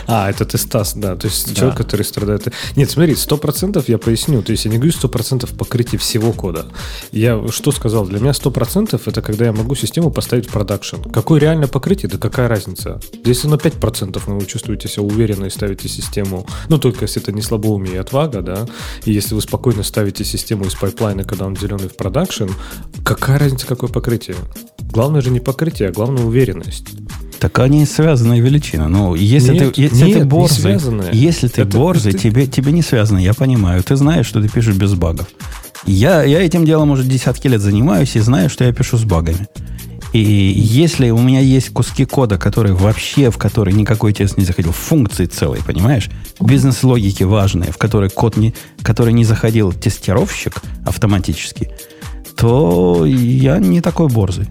А, это тестас, да. То есть Да. человек, который страдает... Нет, смотри, 100% я поясню. То есть я не говорю 100% покрытия всего кода. Я что сказал? Для меня 100% это когда я могу систему поставить в продакшн. Какое реально покрытие? Да какая разница? Если на 5% но вы чувствуете себя уверенно и ставите систему, ну только если это не слабоумие и отвага, да, и если вы спокойно ставите систему из pipeline а, когда он зеленый в production, какая разница, какое покрытие? Главное же не покрытие, а главное уверенность. Так они связанные величины. Ну, если Нет, ты, если нет, ты борзый, если ты Это- борзый, это- тебе, тебе не связано, я понимаю. Ты знаешь, что ты пишешь без багов. Я, я этим делом уже десятки лет занимаюсь и знаю, что я пишу с багами. И если у меня есть куски кода, которые вообще, в которые никакой тест не заходил, функции целые, понимаешь? Бизнес-логики важные, в которые код не, который не заходил тестировщик автоматически, то я не такой борзый.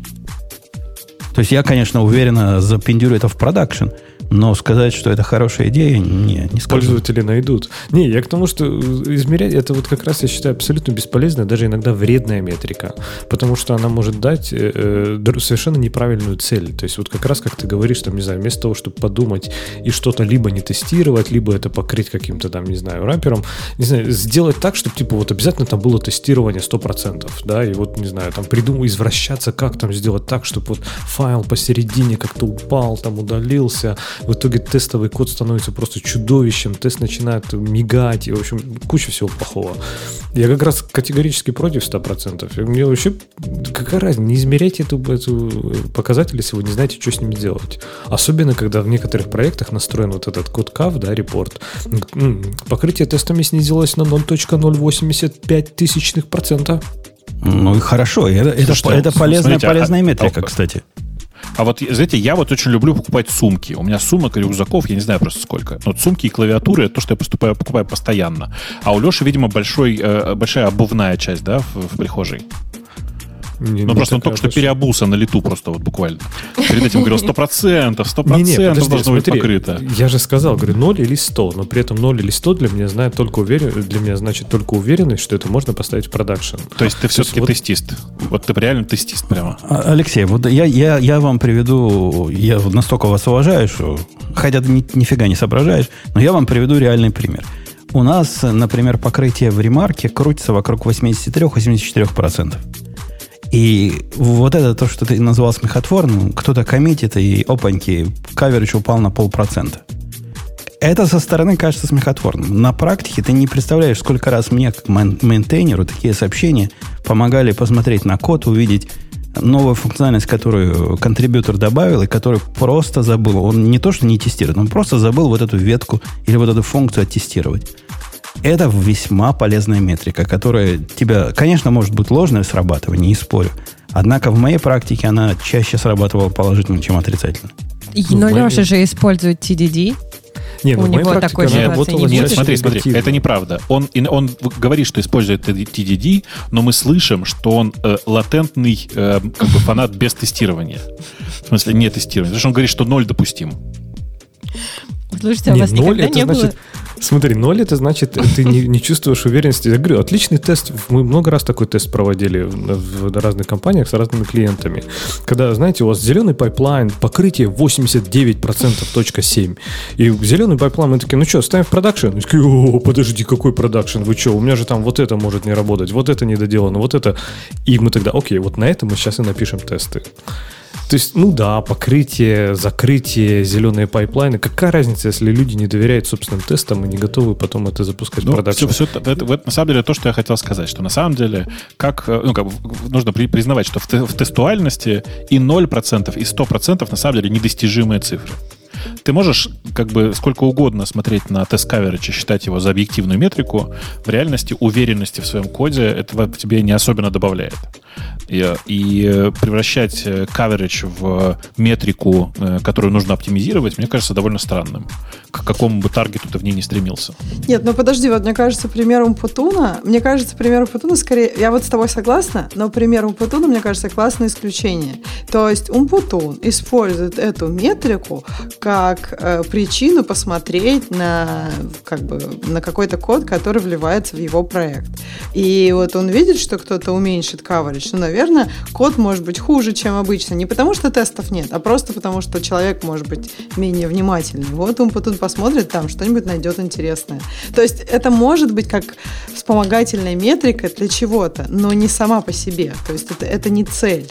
То есть я, конечно, уверенно запендюрю это в продакшн, но сказать, что это хорошая идея, не, не скажу. Пользователи найдут. Не, я к тому, что измерять это вот как раз я считаю абсолютно бесполезная, даже иногда вредная метрика, потому что она может дать э, э, совершенно неправильную цель. То есть вот как раз, как ты говоришь, там, не знаю, вместо того, чтобы подумать и что-то либо не тестировать, либо это покрыть каким-то там, не знаю, рампером, не знаю, сделать так, чтобы типа вот обязательно там было тестирование 100%, да, и вот, не знаю, там придумать, извращаться, как там сделать так, чтобы вот файл посередине как-то упал, там удалился, в итоге тестовый код становится просто чудовищем, тест начинает мигать, и, в общем, куча всего плохого. Я как раз категорически против 100%. И Мне вообще, какая разница, не измеряйте эту, эту показатель, если вы не знаете, что с ними делать. Особенно, когда в некоторых проектах настроен вот этот код CAV, да, репорт. Покрытие тестами снизилось на 0.085 тысячных процента. Ну и хорошо, это, это, Слушайте, это полезная, смотрите, полезная а- метрика, а- кстати. А вот, знаете, я вот очень люблю покупать сумки. У меня сумок и рюкзаков, я не знаю просто сколько. Но вот сумки и клавиатуры — это то, что я поступаю, покупаю постоянно. А у Леши, видимо, большой, э, большая обувная часть, да, в, в прихожей. Не- Ну, не просто он только что большая. переобулся на лету просто вот буквально. Перед этим говорил, сто процентов, сто Не-не, процентов подожди, должно быть покрыто. Я же сказал, говорю, 0 или 100, но при этом 0 или 100 для меня знает только уверен, для меня значит только уверенность, что это можно поставить в продакшн. То есть ты все-таки вот- тестист. Вот ты реально тестист прямо. А, Алексей, вот я, я, я вам приведу, я настолько вас уважаю, что, хотя ты ни- нифига не соображаешь, но я вам приведу реальный пример. У нас, например, покрытие в ремарке крутится вокруг 83-84%. И вот это то, что ты назвал смехотворным, кто-то commit ит, и опаньки, coverage упал на полпроцента. Это со стороны кажется смехотворным. На практике ты не представляешь, сколько раз мне, как main- maintainer у, такие сообщения помогали посмотреть на код, увидеть новую функциональность, которую contributor добавил, и который просто забыл. Он не то, что не тестирует, он просто забыл вот эту ветку или вот эту функцию оттестировать. Это весьма полезная метрика, которая тебя, конечно, может быть ложное срабатывание, не спорю. Однако в моей практике она чаще срабатывала положительно, чем отрицательно. И- Ну, Но мы- Леша же использует TDD. Не, ну, У него практике такой же не Нет, смотри, смотри, это неправда. Он, он говорит, что использует TDD, но мы слышим, что он э, латентный э, как бы фанат без тестирования. В смысле, не тестирования. Потому что он говорит, что ноль допустим. Слушайте, а у Не, вас ноль никогда это не значит, было... смотри, ноль это значит, ты не, не чувствуешь уверенности. Я говорю, отличный тест. Мы много раз такой тест проводили в, разных компаниях с разными клиентами. Когда, знаете, у вас зеленый pipeline, покрытие 89% точка 7. И зеленый pipeline, мы такие, ну что, ставим в production? О, подожди, какой production? Вы что, у меня же там вот это может не работать, вот это недоделано, вот это. И мы тогда, окей, вот на это мы сейчас и напишем тесты. То есть, ну да, покрытие, закрытие, зеленые pipeline ы. Какая разница, если люди не доверяют собственным тестам и не готовы потом это запускать в Ну, production? все, это, это- это на самом деле то, что я хотел сказать, что на самом деле, как, э, ну, как, нужно при- признавать, что в, в тестуальности и 0%, и 100% на самом деле недостижимые цифры. Ты можешь как бы сколько угодно смотреть на тест coverage и считать его за объективную метрику. В реальности уверенности в своем коде этого тебе не особенно добавляет. И, и э, превращать э, coverage в метрику, э, которую нужно оптимизировать, мне кажется довольно странным. К какому бы таргету ты в ней не стремился. Нет, ну подожди, вот мне кажется, пример Умпутуна, мне кажется, пример Умпутуна скорее, я вот с тобой согласна, но пример Умпутуна, мне кажется, классное исключение. То есть Умпутун использует эту метрику как э, причину посмотреть на, как бы, на какой-то код, который вливается в его проект. И вот он видит, что кто-то уменьшит coverage, ну, наверное, код может быть хуже, чем обычно. Не потому, что тестов нет, а просто потому, что человек может быть менее внимательный. Вот он потом посмотрит там, что-нибудь найдет интересное. То есть это может быть как вспомогательная метрика для чего-то, но не сама по себе. То есть это, это не цель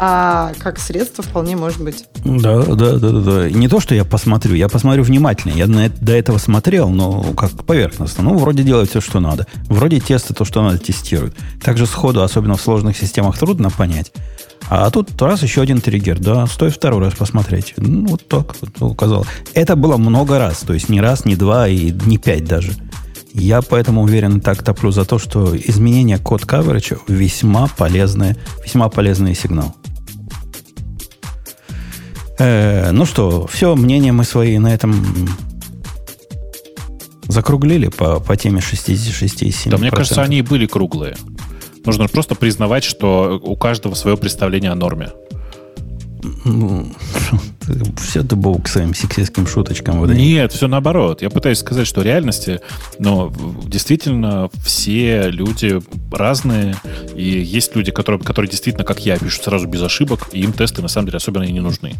а как средство вполне может быть. Да, да, да, да, да. Не то, что я посмотрю, я посмотрю внимательно. Я на это, до этого смотрел, но как поверхностно. Ну, вроде делает все, что надо. Вроде тесты то, что надо, тестируют. Также сходу, особенно в сложных системах, трудно понять. А тут раз еще один триггер, да, стоит второй раз посмотреть. Ну, вот так вот указал. Это было много раз, то есть не раз, не два и не пять даже. Я поэтому уверен, так топлю за то, что изменение код coverage весьма полезный, весьма полезный сигнал. Э, ну что, все, мнения мы свои на этом закруглили по, по теме 66,7%. Да, мне кажется, они и были круглые. Нужно просто признавать, что у каждого свое представление о норме. Все ты был к своим сексистским шуточкам. Вот Нет, все наоборот. Я пытаюсь сказать, что в реальности, но действительно все люди разные, и есть люди, которые, которые действительно, как я, пишут сразу без ошибок, и им тесты на самом деле особенно и не нужны.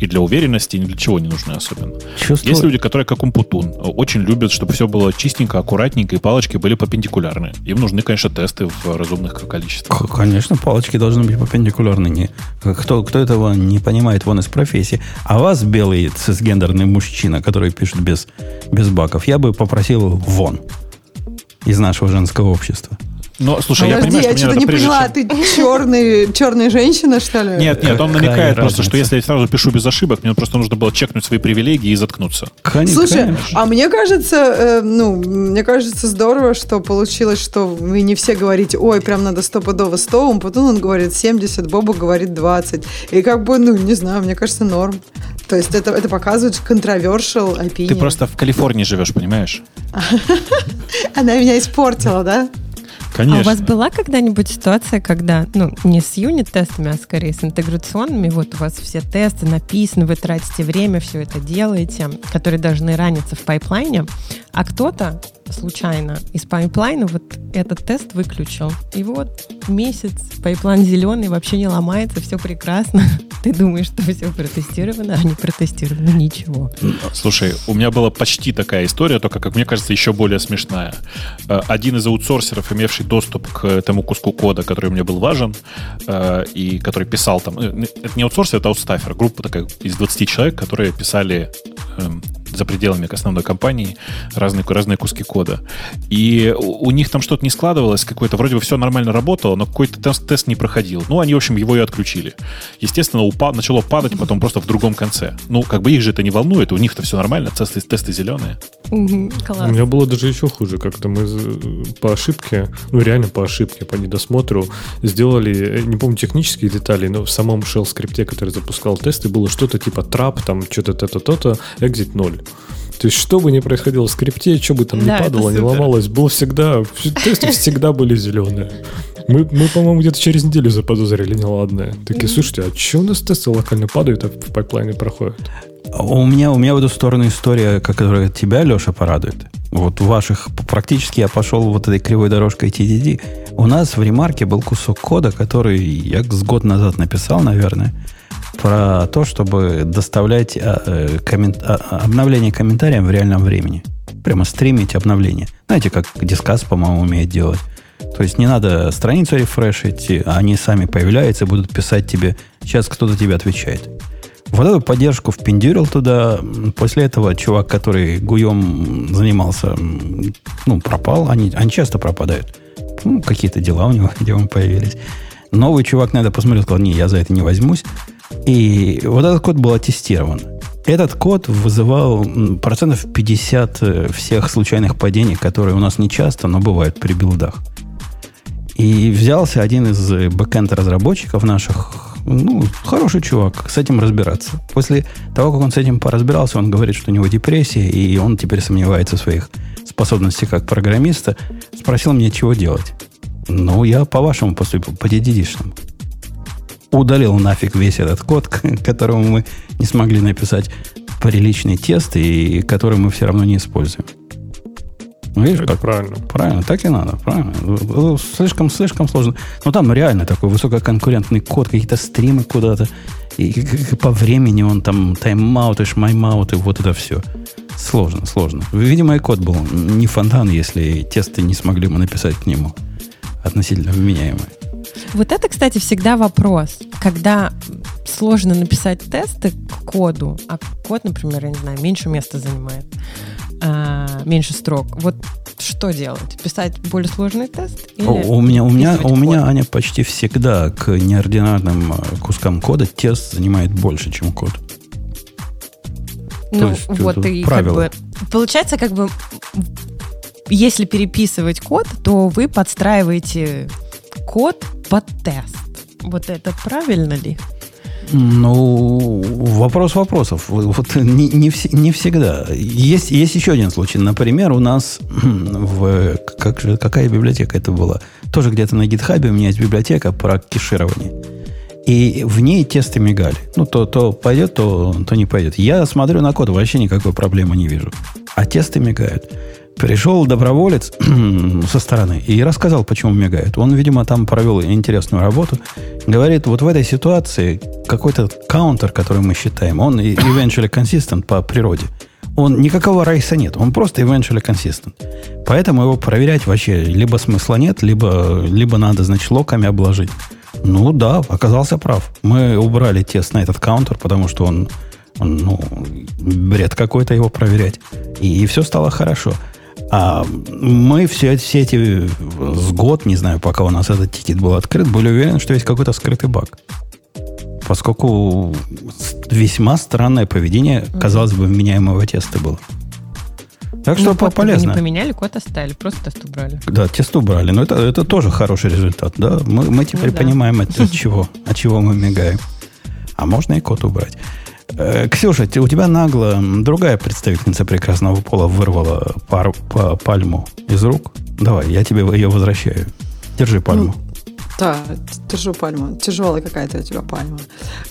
И для уверенности, и ни для чего не нужны особенно. Чувствую... Есть люди, которые, как Умпутун, очень любят, чтобы все было чистенько, аккуратненько, и палочки были перпендикулярны. Им нужны, конечно, тесты в разумных количествах. Конечно, палочки должны быть перпендикулярны. Кто, кто этого не понимает, вон из профессии. А вас, белый цисгендерный мужчина, который пишет без, без баков, я бы попросил вон из нашего женского общества. Но, слушай, Подожди, я понимаю, я что, что не поняла, чем... ты черный, черная женщина, что ли? Нет, нет, он намекает Какая просто, разница? что если я сразу пишу без ошибок, мне просто нужно было чекнуть свои привилегии и заткнуться. Конечно, Слушай, конечно. а мне кажется, э, ну, мне кажется здорово, что получилось, что вы не все говорите, ой, прям надо стопудово 100, потом он говорит 70, Боба говорит 20. И как бы, ну, не знаю, мне кажется, норм. То есть это, это показывает controversial opinion. Ты просто в Калифорнии живешь, понимаешь? Она меня испортила, да? Конечно. А у вас была когда-нибудь ситуация, когда, ну, не с unit -тестами, а скорее с интеграционными, вот у вас все тесты написаны, вы тратите время, все это делаете, которые должны run иться в pipeline е, а кто-то случайно из pipeline а вот этот тест выключил. И вот месяц pipeline зеленый, вообще не ломается, все прекрасно. Ты думаешь, что все протестировано, а не протестировано ничего. Слушай, у меня была почти такая история, только, как мне кажется, еще более смешная. Э, один из аутсорсеров, имевший доступ к этому куску кода, который мне был важен, э, и который писал там... Э, это не аутсорсер, это outstaffer. Группа такая из 20 человек, которые писали эм, за пределами основной компании разные, разные куски кода. И у, у них там что-то не складывалось, какое-то вроде бы все нормально работало, но какой-то тест, тест не проходил. Ну, они, в общем, его и отключили. Естественно, упа- начало падать потом просто в другом конце. Ну, как бы их же это не волнует, у них-то все нормально, тесты, тесты зеленые. Класс. У меня было даже еще хуже. Как-то мы по ошибке, ну, реально по ошибке, по недосмотру, сделали, не помню технические детали, но в самом shell скрипте, который запускал тесты, было что-то типа трап, там что-то то-то, то-то, exit 0. То есть, что бы ни происходило в скрипте, что бы там да, ни падало, не ломалось, было всегда, тесты всегда были зеленые. Мы, мы по-моему, где-то через неделю заподозрили неладное. Такие, слушайте, а что у нас тесты локально падают, а в пайплайне проходят? У меня, у меня в эту сторону история, которая тебя, Леша, порадует. Вот у ваших практически я пошел вот этой кривой дорожкой TDD. У нас в ремарке был кусок кода, который я с год назад написал, наверное, про то, чтобы доставлять а, э, коммент, а, обновление комментариям в реальном времени. Прямо стримить обновление. Знаете, как Дискас, по-моему, умеет делать. То есть не надо страницу рефрешить, они сами появляются и будут писать тебе, сейчас кто-то тебе отвечает. Вот эту поддержку впендюрил туда. После этого чувак, который гуем занимался, ну, пропал. Они, они часто пропадают. Ну, какие-то дела у него, где он появились. Новый чувак на это посмотрел, сказал, не, я за это не возьмусь. И вот этот код был аттестирован. Этот код вызывал процентов 50 э, всех случайных падений, которые у нас не часто, но бывают при билдах. И взялся один из бэкенд разработчиков наших, ну, хороший чувак, с этим разбираться. После того, как он с этим поразбирался, он говорит, что у него депрессия, и он теперь сомневается в своих способностях как программиста. Спросил меня, чего делать. Ну, я по-вашему поступил, по DDD-шному удалил нафиг весь этот код, которому мы не смогли написать приличный тест, и который мы все равно не используем. Ну, видишь, Это как? правильно. Правильно, так и надо, правильно. Слишком, слишком сложно. Но там реально такой высококонкурентный код, какие-то стримы куда-то. И по времени он там тайм-ауты, шмайм-ауты, вот это все. Сложно, сложно. Видимо, и код был не фонтан, если тесты не смогли мы написать к нему относительно вменяемые. Вот это, кстати, всегда вопрос. Когда сложно написать тесты к коду, а код, например, я не знаю, меньше места занимает, а, меньше строк. Вот что делать? Писать более сложный тест? Или У, у меня, у меня, у меня? Аня, почти всегда к неординарным э, кускам кода тест занимает больше, чем код. Ну, есть вот это и правило. как бы... Получается, как бы, если переписывать код, то вы подстраиваете код под тест. Вот это правильно ли? Ну, вопрос вопросов. Вот не, не, не всегда. Есть, есть еще один случай. Например, у нас в... Как же, какая библиотека это была? Тоже где-то на гитхабе у меня есть библиотека про кеширование. И в ней тесты мигали. Ну, то, то пойдет, то, то не пойдет. Я смотрю на код, вообще никакой проблемы не вижу. А тесты мигают. Пришел доброволец со стороны и рассказал, почему мигают. Он, видимо, там провел интересную работу. Говорит, вот в этой ситуации какой-то каунтер, который мы считаем, он и- eventually consistent по природе. Он никакого рейса нет, он просто eventually consistent. Поэтому его проверять вообще либо смысла нет, либо, либо надо, значит, локами обложить. Ну да, оказался прав. Мы убрали тест на этот каунтер, потому что он, он, ну, бред какой-то его проверять. И, все стало хорошо. А мы все, все эти с год, не знаю, пока у нас этот тикет был открыт, были уверены, что есть какой-то скрытый баг. Поскольку весьма странное поведение, казалось бы, вменяемого теста было. Так что Ну, код полезно. не поменяли, код оставили, просто тест убрали. Да, тест убрали. Но это, это тоже хороший результат. Да? Мы, мы теперь Ну да. понимаем, от, от чего, от чего мы мигаем. А можно и код убрать. Э, Ксюша, у тебя нагло другая представительница прекрасного пола вырвала пар- па- пальму из рук. Давай, я тебе ее возвращаю. Держи пальму. Да, держу пальму. Тяжелая какая-то у тебя пальма.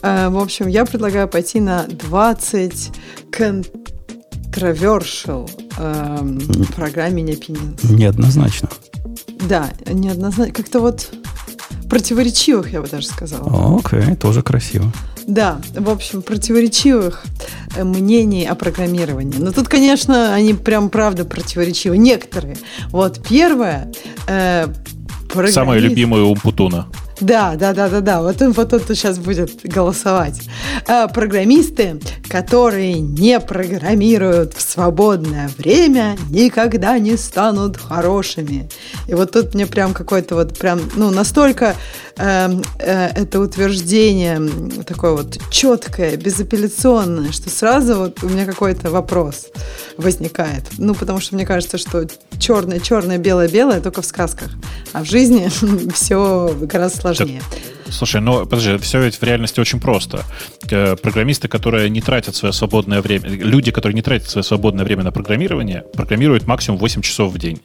Э, В общем, я предлагаю пойти на 20 controversial эм, в программе не opinions. Неоднозначно. Да, неоднозначно. Как-то вот противоречивых, я бы даже сказала. Окей, тоже красиво. Да, в общем, противоречивых э, мнений о программировании. Но тут, конечно, они прям правда противоречивы. Некоторые. Вот первое. э, программист- любимая у Путуна. Да, да, да, да, да. Вот он вот он сейчас будет голосовать. А, программисты, которые не программируют в свободное время, никогда не станут хорошими. И вот тут мне прям какой-то вот прям, ну, настолько эм, э, это утверждение такое вот четкое, безапелляционное, что сразу вот у меня какой-то вопрос возникает. Ну, потому что мне кажется, что черное, черное, белое, белое только в сказках. А в жизни все гораздо сложнее. сложнее. Так, Слушай, ну подожди, все ведь в реальности очень просто. Э, Программисты, которые не тратят свое свободное время, люди, которые не тратят свое свободное время на программирование, программируют максимум 8 часов в день.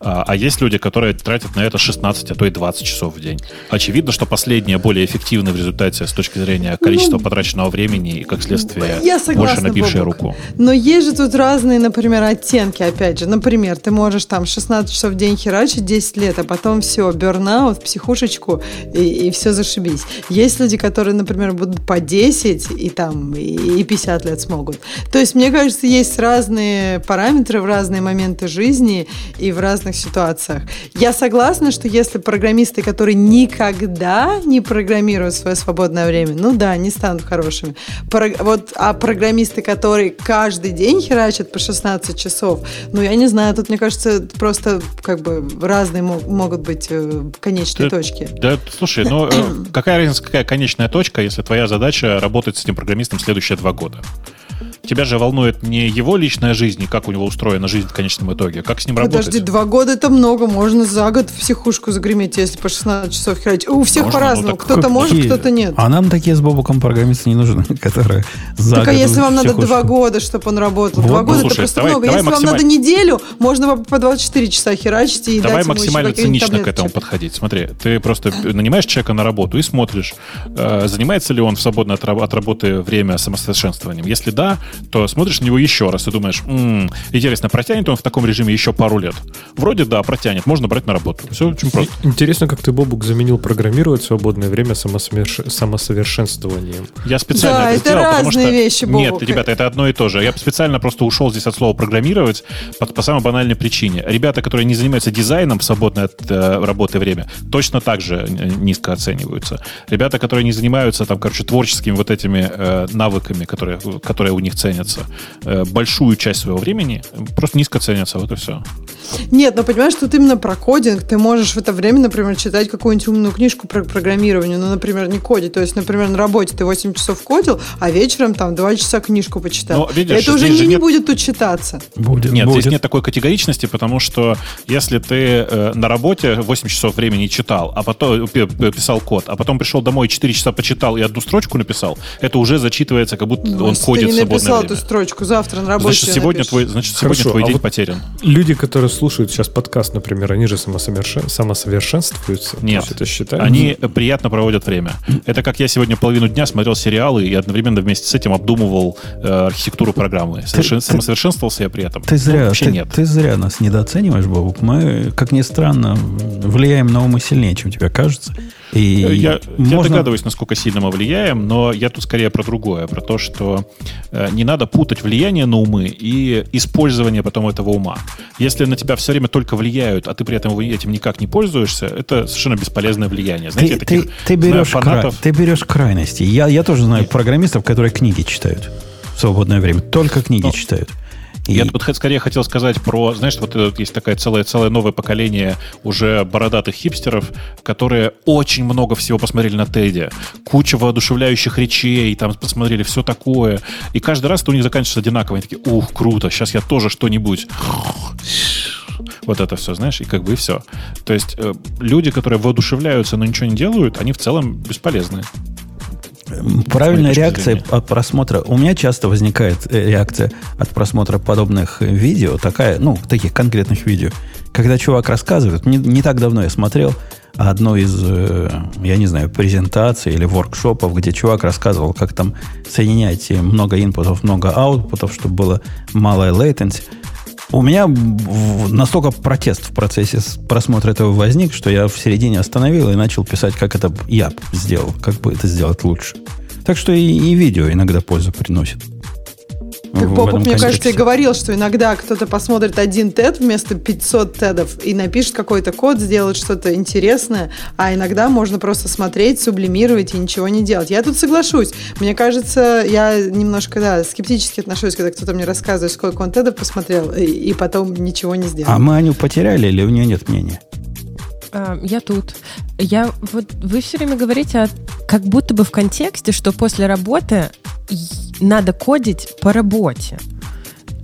А а есть люди, которые тратят на это 16, а то и 20 часов в день. Очевидно, что последнее более эффективно в результате с точки зрения количества потраченного времени и, как следствие, Ну, Я согласна, больше набившее Бобук. руку. Но есть же тут разные, например, оттенки, опять же. Например, ты можешь там 16 часов в день херачить 10 лет, а потом все, бернаут, психушечку, и, и все зашибись. Есть люди, которые, например, будут по 10 и там и и 50 лет смогут. То есть, мне кажется, есть разные параметры в разные моменты жизни и в разных ситуациях. Я согласна, что если программисты, которые никогда не программируют свое свободное время, ну да, не станут хорошими. Про- вот, а программисты, которые каждый день херачат по 16 часов, ну я не знаю, тут мне кажется просто как бы разные мо- могут быть э, конечные Да, точки. Да, слушай, ну э, какая разница, какая конечная точка, если твоя задача работать с этим программистом следующие два года? Тебя же волнует не его личная жизнь и как у него устроена жизнь в конечном итоге, как с ним Подожди, работать. два года это много, можно за год в психушку загреметь, если по 16 часов херачить. У всех Можно, по-разному, ну так кто-то может, кто-то нет. А нам такие с Бобуком программисты не нужны, которые за Так а год если вам надо два года, чтобы он работал? Вот, два ну, года слушай, это просто давай- много. давай если вам максималь- надо неделю, можно по- по 24 часа херачить и Давай максимально цинично к этому подходить. Смотри, ты просто нанимаешь человека на работу и смотришь, э, занимается ли он в свободное от работы время самосовершенствованием. Если да, то смотришь на него еще раз и думаешь, м-м, интересно, протянет он в таком режиме еще пару лет? Вроде да, протянет, можно брать на работу. Все очень просто. Интересно, как ты, Бобук, заменил программировать свободное время самосоверш- самосовершенствованием. Я специально Да, это, это сделал, потому что... вещи, Нет, Бобук. ребята, это одно и то же. Я специально просто ушел здесь от слова программировать по, по самой банальной причине. Ребята, которые не занимаются дизайном в свободное от э, работы время, точно так же э, низко оцениваются. Ребята, которые не занимаются там, короче, творческими вот этими э, навыками, которые, которые у них ценятся, э, большую часть своего времени просто низко ценятся, вот и все. Нет, но понимаешь, тут именно про кодинг. Ты можешь в это время, например, читать какую-нибудь умную книжку про программирование, ну, например, не кодить. То есть, например, на работе ты 8 часов кодил, а вечером там 2 часа книжку почитал. Но, видишь, это уже не, не нет- будет тут читаться. Будет, Нет, будет. здесь нет такой категоричности, потому что если ты э, на работе 8 часов времени читал, а потом пи- пи- писал код, а потом пришел домой 4 часа почитал и одну строчку написал, это уже зачитывается, как будто он ты в не свободное написал время. эту строчку, завтра на работе Значит, сегодня напишешь. твой, значит, сегодня Хорошо, твой а день вот- потерян. Люди, которые слушают сейчас подкаст, например, они же самосовершен... самосовершенствуются. Нет, это считается? они приятно проводят время. Это как я сегодня половину дня смотрел сериалы и одновременно вместе с этим обдумывал э, архитектуру программы. Совершен- ты- Самосовершенствовался я при этом? Ты Ну, зря, вообще ты, нет. ты зря нас недооцениваешь, Бобук. Мы, как ни странно, влияем на умы сильнее, чем тебе кажется. И Я, я можно- догадываюсь, насколько сильно мы влияем, но я тут скорее про другое, про то, что э, не надо путать влияние на умы и использование потом этого ума. Если на тебя все время только влияют, а ты при этом этим никак не пользуешься, это совершенно бесполезное влияние. Знаете, ты, я таких ты, ты знаю берешь фанатов. кра- ты берешь крайности. Я, я тоже знаю программистов, которые книги читают в свободное время. Только книги Ну, читают. И- Я тут хот- скорее хотел сказать про, знаешь, вот э, есть такое целое, целое новое поколение уже бородатых хипстеров, которые очень много всего посмотрели на Теде. Куча воодушевляющих речей, там посмотрели все такое. И каждый раз это у них заканчивается одинаково. Они такие, ух, круто, сейчас я тоже что-нибудь. Вот это все, знаешь, и как бы и все. То есть э, люди, которые воодушевляются, но ничего не делают, они в целом бесполезны. Правильная реакция от просмотра. У меня часто возникает э, реакция от просмотра подобных э, видео, такая, ну, таких конкретных видео. Когда чувак рассказывает, не, не так давно я смотрел одну из, э, я не знаю, презентаций или воркшопов, где чувак рассказывал, как там соединять много инпутов, много аутпутов, чтобы было малая latency. У меня настолько протест в процессе просмотра этого возник, что я в середине остановил и начал писать, как это я сделал, как бы это сделать лучше. Так что и, и видео иногда пользу приносит. Бобук, этом мне кажется, и говорил, что иногда кто-то посмотрит один тед вместо 500 тедов и напишет какой-то код, сделает что-то интересное, а иногда можно просто смотреть, сублимировать и ничего не делать. Я тут соглашусь. Мне кажется, я немножко, да, скептически отношусь, когда кто-то мне рассказывает, сколько он тедов посмотрел, и, и потом ничего не сделал. А мы Аню потеряли или у нее нет мнения? А, Я тут. Я вот вы все время говорите, о- как будто бы в контексте, что после работы надо кодить по работе.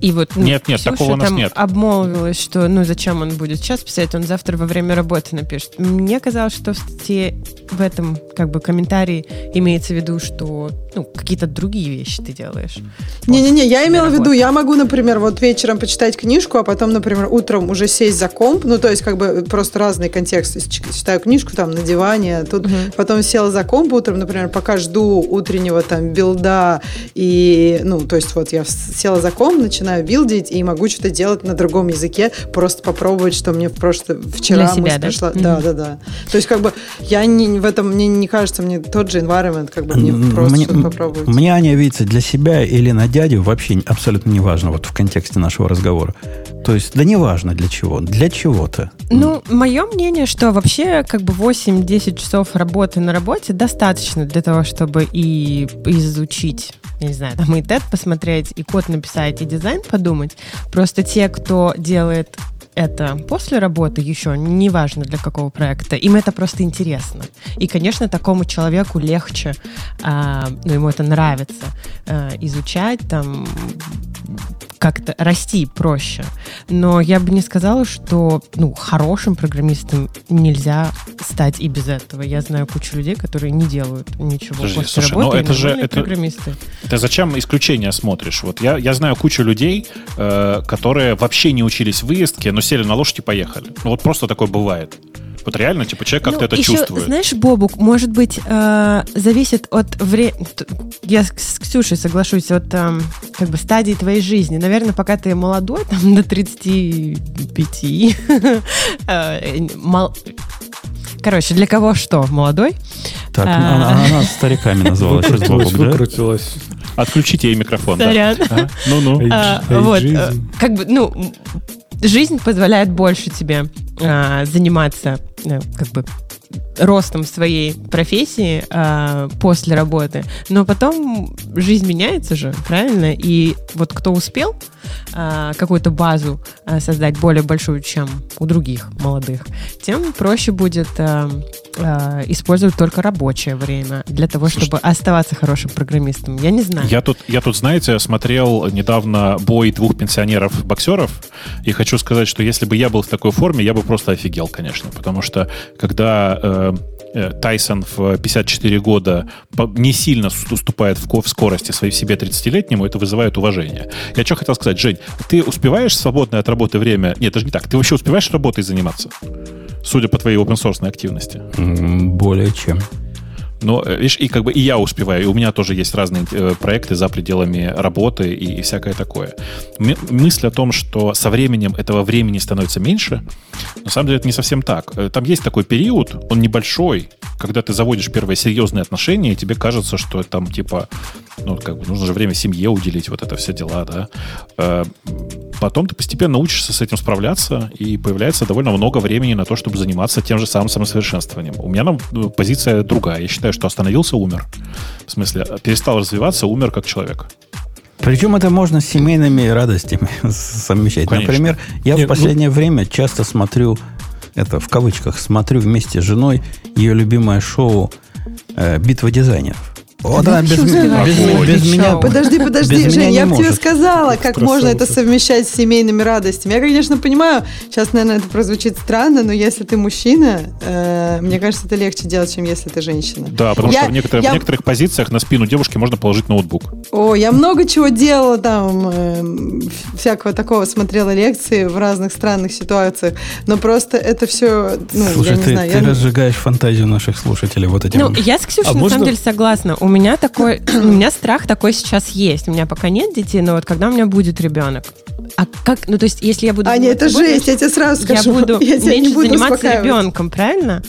И вот ну, Нет, нет, Ксюша такого у нас там нет. обмолвилась, что ну зачем он будет сейчас писать, он завтра во время работы напишет. Мне казалось, что в статье в этом как бы комментарии имеется в виду, что ну, какие-то другие вещи ты делаешь. Не-не-не, я после имела в виду, я могу, например, вот вечером почитать книжку, а потом, например, утром уже сесть за комп, ну, то есть, как бы, просто разные контексты. Читаю книжку там на диване, тут потом села за комп утром, например, пока жду утреннего там билда, и, ну, то есть, вот я села за комп, начинаю билдить, и могу что-то делать на другом языке, просто попробовать, что мне просто вчера Для себя, мысль да? пришла. Мгм. Да, да, да. То есть, как бы, я не, в этом, мне не кажется, мне тот же environment, как бы, мне просто мне, что-то попробовать. мне Аня видится для себя или на дядю вообще абсолютно неважно вот в контексте нашего разговора. То есть, да неважно для чего, для чего-то. Ну, мое мнение, что вообще как бы 8-10 часов работы на работе достаточно для того, чтобы и изучить, не знаю, там и TED посмотреть, и код написать, и дизайн подумать. Просто те, кто делает это после работы еще, неважно для какого проекта, им это просто интересно. И, конечно, такому человеку легче, а, ну, ему это нравится, а, изучать, там, как-то расти проще. Но я бы не сказала, что ну, хорошим программистом нельзя стать и без этого. Я знаю кучу людей, которые не делают ничего Подожди, после слушай, работы. но и это же- это- программисты. Ты зачем исключения смотришь? Вот я, я знаю кучу людей, э, которые вообще не учились в выездке, но сели на лошадь и поехали. Ну вот просто такое бывает. Вот реально, типа, человек как-то Ну, это еще, чувствует. Знаешь, Бобук, может быть, э, зависит от времени. Я с с Ксюшей соглашусь, от эм, как бы стадии твоей жизни. Наверное, пока ты молодой, там до 35. э, мал- Короче, для кого что? Молодой? Так, А. она, стариками назвала сейчас Выкрутилась. Отключите ей микрофон. Сорян. Ну-ну. А, вот, э, как бы, ну, жизнь позволяет больше тебе а, заниматься, э, как бы, ростом своей профессии а, после работы, но потом жизнь меняется же, правильно? И вот кто успел а, какую-то базу а, создать более большую, чем у других молодых, тем проще будет а, а, использовать только рабочее время для того, чтобы оставаться хорошим программистом. Я не знаю. Я тут, я тут, знаете, смотрел недавно бой двух пенсионеров-боксеров, и хочу сказать, что если бы я был в такой форме, я бы просто офигел, конечно, потому что когда э, э, Тайсон в 54 года не сильно уступает в, ко- в скорости своей себе 30-летнему, это вызывает уважение. Я что хотел сказать, Жень, ты успеваешь свободное от работы время... Нет, даже не так. Ты вообще успеваешь работой заниматься? Судя по твоей open активности. Более чем. Но, э, видишь, и как бы и я успеваю, и у меня тоже есть разные э, проекты за пределами работы и, и всякое такое. Мысль о том, что со временем этого времени становится меньше, на самом деле это не совсем так. Э, Там есть такой период, он небольшой, когда ты заводишь первые серьезные отношения, и тебе кажется, что там типа, ну, как бы нужно же время семье уделить, вот это все дела, да. Э, Потом ты постепенно учишься с этим справляться, и появляется довольно много времени на то, чтобы заниматься тем же самым самосовершенствованием. У меня ну, позиция другая. Я считаю, что остановился, умер. В смысле, перестал развиваться, умер как человек. Причем это можно с семейными радостями совмещать. Конечно. Например, я Не, в последнее время часто смотрю, это в кавычках, смотрю вместе с женой ее любимое шоу э, «Битва дизайнеров». Вот она без, без такое без меня... Подожди, подожди, без Жень, я бы тебе сказала, как можно это совмещать с семейными радостями. Я, конечно, понимаю, сейчас, наверное, это прозвучит странно, но если ты мужчина, э, мне кажется, это легче делать, чем если ты женщина. Да, потому Я- что в, некоторых, я- в некоторых позициях на спину девушки можно положить ноутбук. О, я много чего делала там, э, всякого такого, смотрела лекции в разных странных ситуациях, но просто это все, ну, Слушай, я не ты, знаю. ты я- разжигаешь фантазию наших слушателей вот этим. Ну, я с Ксюшей А на можно- самом деле согласна. У меня такой, у меня страх такой сейчас есть. У меня пока нет детей, но вот когда у меня будет ребенок, а как, ну то есть, если я буду Аня, это тобой, жесть, я тебе сразу я скажу. буду я тебя не меньше буду заниматься успокаивать. ребенком, правильно?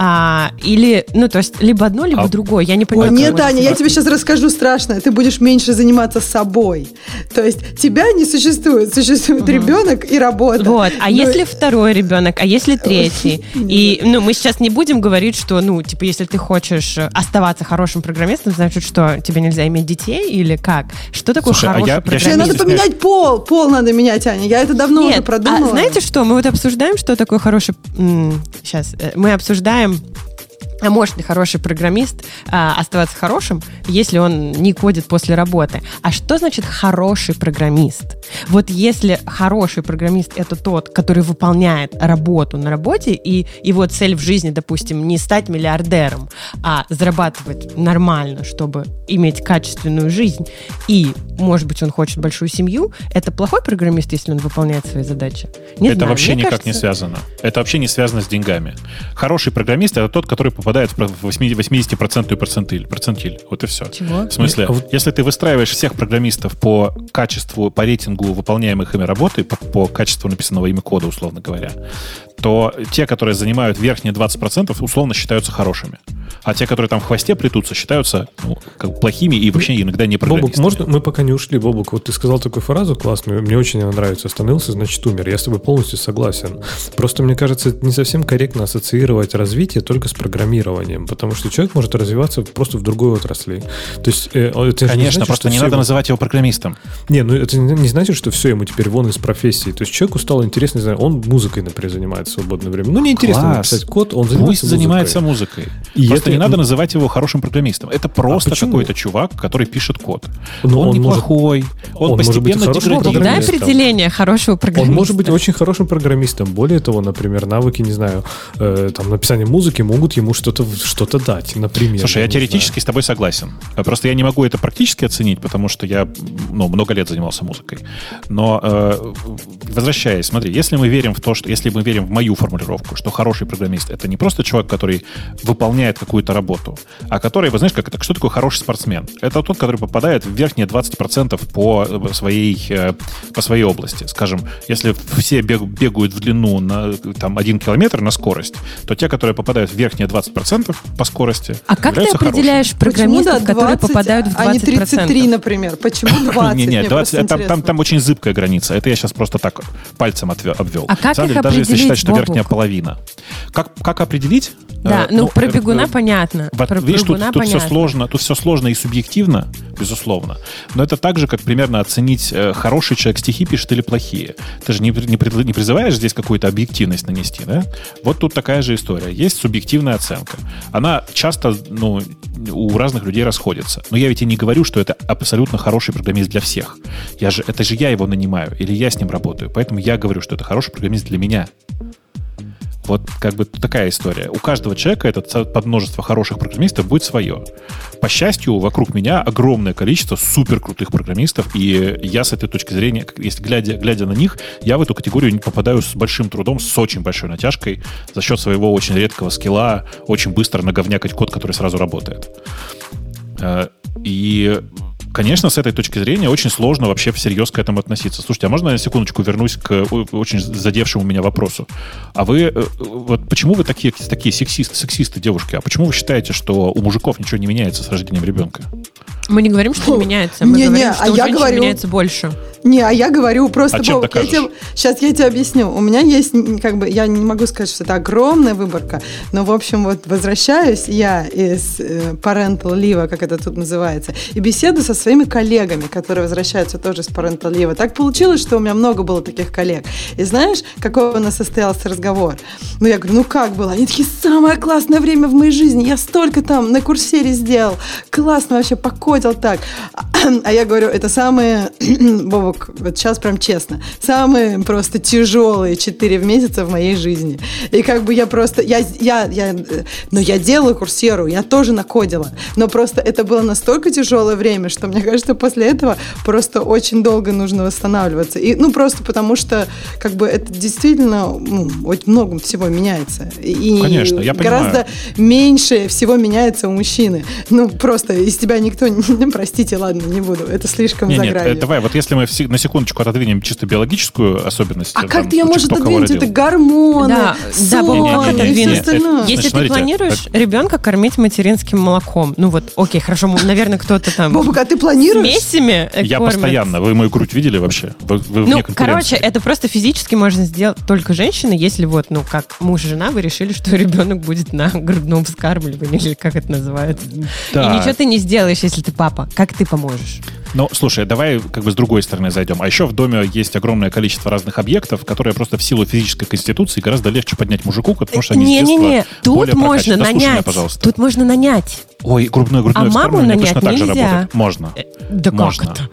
А, или, ну, то есть, либо одно, либо А- другое. Я не понимаю. как нет, Аня, я тебе сейчас расскажу страшное. Ты будешь меньше заниматься собой. То есть тебя не существует. Существует ребенок и работа. Вот, а Ну, если второй ребенок, а если третий? И, ну, мы сейчас не будем говорить, что, ну, типа, если ты хочешь э, оставаться хорошим программистом, значит, что тебе нельзя иметь детей или как? Что такое Слушай, а хороший я- я программист? Не надо поменять пол. Пол надо менять, Аня. Я это давно уже Нет, продумала. а знаете что? Мы вот обсуждаем, что такое хороший... Сейчас, мы обсуждаем а может ли хороший программист а, оставаться хорошим, если он не кодит после работы? А что значит хороший программист? Вот если хороший программист это тот, который выполняет работу на работе, и его цель в жизни, допустим, не стать миллиардером, а зарабатывать нормально, чтобы иметь качественную жизнь, и, может быть, он хочет большую семью, это плохой программист, если он выполняет свои задачи? Не это знаю, вообще никак не кажется- связано. Это вообще не связано с деньгами. Хороший программист это тот, который попадает в про- в 80% процентиль, процентиль. Вот и все. Чего? В смысле, А вот- если ты выстраиваешь всех программистов по качеству, по рейтингу выполняемых ими работы, по, по качеству написанного ими кода, условно говоря, то те, которые занимают верхние 20%, условно считаются хорошими. А те, которые там в хвосте плетутся, считаются ну, как плохими и вообще иногда не Бобук, можно мы пока не ушли, Бобук, вот ты сказал такую фразу классную, мне очень она нравится, остановился, значит умер. Я с тобой полностью согласен. Просто мне кажется, это не совсем корректно ассоциировать развитие только с программированием, потому что человек может развиваться просто в другой отрасли. То есть, э, это же не Конечно, значит, просто не надо его- называть его программистом. Не, ну это не значит, что все ему теперь вон из профессии. То есть человеку стало интересно, не знаю, он музыкой, например, занимается в свободное время. Ну, неинтересно написать код, он занимается Пусть музыкой. занимается музыкой. И Просто это- не надо называть его хорошим программистом. Это просто почему? какой-то чувак, который пишет код. Ну, он, он может- неплохой, он, он может быть постепенно дай программистом. определение хорошего Он программиста. может быть очень хорошим программистом. Более того, например, навыки, не знаю, э, там, написания музыки могут ему что-то что дать, например. Слушай, я не теоретически с тобой согласен. А Просто я не могу это практически оценить, потому что я ну, много лет занимался музыкой. Но э, возвращаясь, смотри, если мы верим в то, что если мы верим в мою формулировку, что хороший программист это не просто человек, который выполняет какую-то работу, а который, вы знаешь, как это, что такое хороший спортсмен? Это тот, который попадает в верхние 20% по э, своей, э, по своей области. Скажем, если все бег- бегают в длину на там, 1 километр на скорость, то те, которые попадают в верхние 20% по скорости, А как ты определяешь Почему, программистов, да, которые 20, попадают в 20%? а не 33, например? Почему 20? Не, не, Мне 20, просто там, там, там очень зыбкая граница. Это я сейчас просто так пальцем отве- обвел. А как их даже если считать, что верхняя половина. Как, как определить? Да, Э, ну, про э, бегуна э, понятно. вот Про видишь, тут, бегуна тут все понятно. сложно, тут все сложно и субъективно, безусловно. Но это так же, как примерно оценить, э, хороший человек стихи пишет или плохие. Ты же не, не, не призываешь здесь какую-то объективность нанести, да? Вот тут такая же история. Есть субъективная оценка. Она часто, ну, у разных людей расходится. Но я ведь и не говорю, что это абсолютно хороший программист для всех. Я же, это же я его нанимаю, или я с ним работаю. Поэтому я говорю, что это хороший программист для меня. Вот как бы такая история. У каждого человека это ц- подмножество хороших программистов будет свое. По счастью, вокруг меня огромное количество супер крутых программистов, и я с этой точки зрения, если глядя, глядя на них, я в эту категорию попадаю с большим трудом, с очень большой натяжкой, за счет своего очень редкого скилла, очень быстро наговнякать код, который сразу работает. Э, И, конечно, с этой точки зрения очень сложно вообще всерьез к этому относиться. Слушайте, а можно я на секундочку вернусь к о- очень задевшему меня вопросу? А вы, э, вот почему вы такие, такие сексисты, сексисты, девушки? А почему вы считаете, что у мужиков ничего не меняется с рождением ребенка? Мы не говорим, что не меняется. Мы Не-не, говорим, а что у я говорю- меняется больше. Не, а я говорю просто, А чем Бобок, я тебе, сейчас я тебе объясню. У меня есть, как бы, я не могу сказать, что это огромная выборка, но, в общем, вот возвращаюсь я из э, parental leave, как это тут называется, и беседую со своими коллегами, которые возвращаются тоже с parental leave. Так получилось, что у меня много было таких коллег. И знаешь, какой у нас состоялся разговор? Ну, я говорю, ну как было? Они такие, самое классное время в моей жизни, я столько там на курсере сделал, классно вообще, покодил так. А я говорю, это самые, Бобок, вот сейчас прям честно, самые просто тяжелые 4 месяца в моей жизни. И как бы я просто, я, я, я, но я делаю курсеру, я тоже накодила, но просто это было настолько тяжелое время, что мне кажется, после этого просто очень долго нужно восстанавливаться. И, ну, просто потому что, как бы, это действительно ну, очень много всего меняется. И Конечно, я понимаю. гораздо меньше всего меняется у мужчины. Ну, просто из тебя никто, простите, ладно, не буду, это слишком Не, за нет, гранью. э, давай, вот если мы все- на секундочку отодвинем чисто биологическую особенность. А э, как там, ты ее можешь отодвинуть? Это гормоны, Да, да, Не-не-не, как и все остальное. Значит, Если ты смотрите, планируешь ребенка кормить материнским молоком, ну вот, окей, хорошо, наверное, кто-то там Бобок, а ты планируешь? смесями э, Я кормит. постоянно. Вы мою грудь видели вообще? Вы, вы Ну, короче, это просто физически можно сделать только женщина, если вот, ну, как муж и жена, вы решили, что ребенок будет на грудном вскармливании, или как это называется. Да. И ничего ты не сделаешь, если ты папа. Как ты поможешь? Ну, слушай, давай как бы с другой стороны зайдем. А еще в доме есть огромное количество разных объектов, которые просто в силу физической конституции гораздо легче поднять мужику, потому что они с Не-не-не, детства тут более можно прокачаны. Дослушай меня, нанять. пожалуйста. Тут можно нанять. Ой, грудное грудное А маму нанять точно так же нельзя. работает. Можно. Да Можно. как это?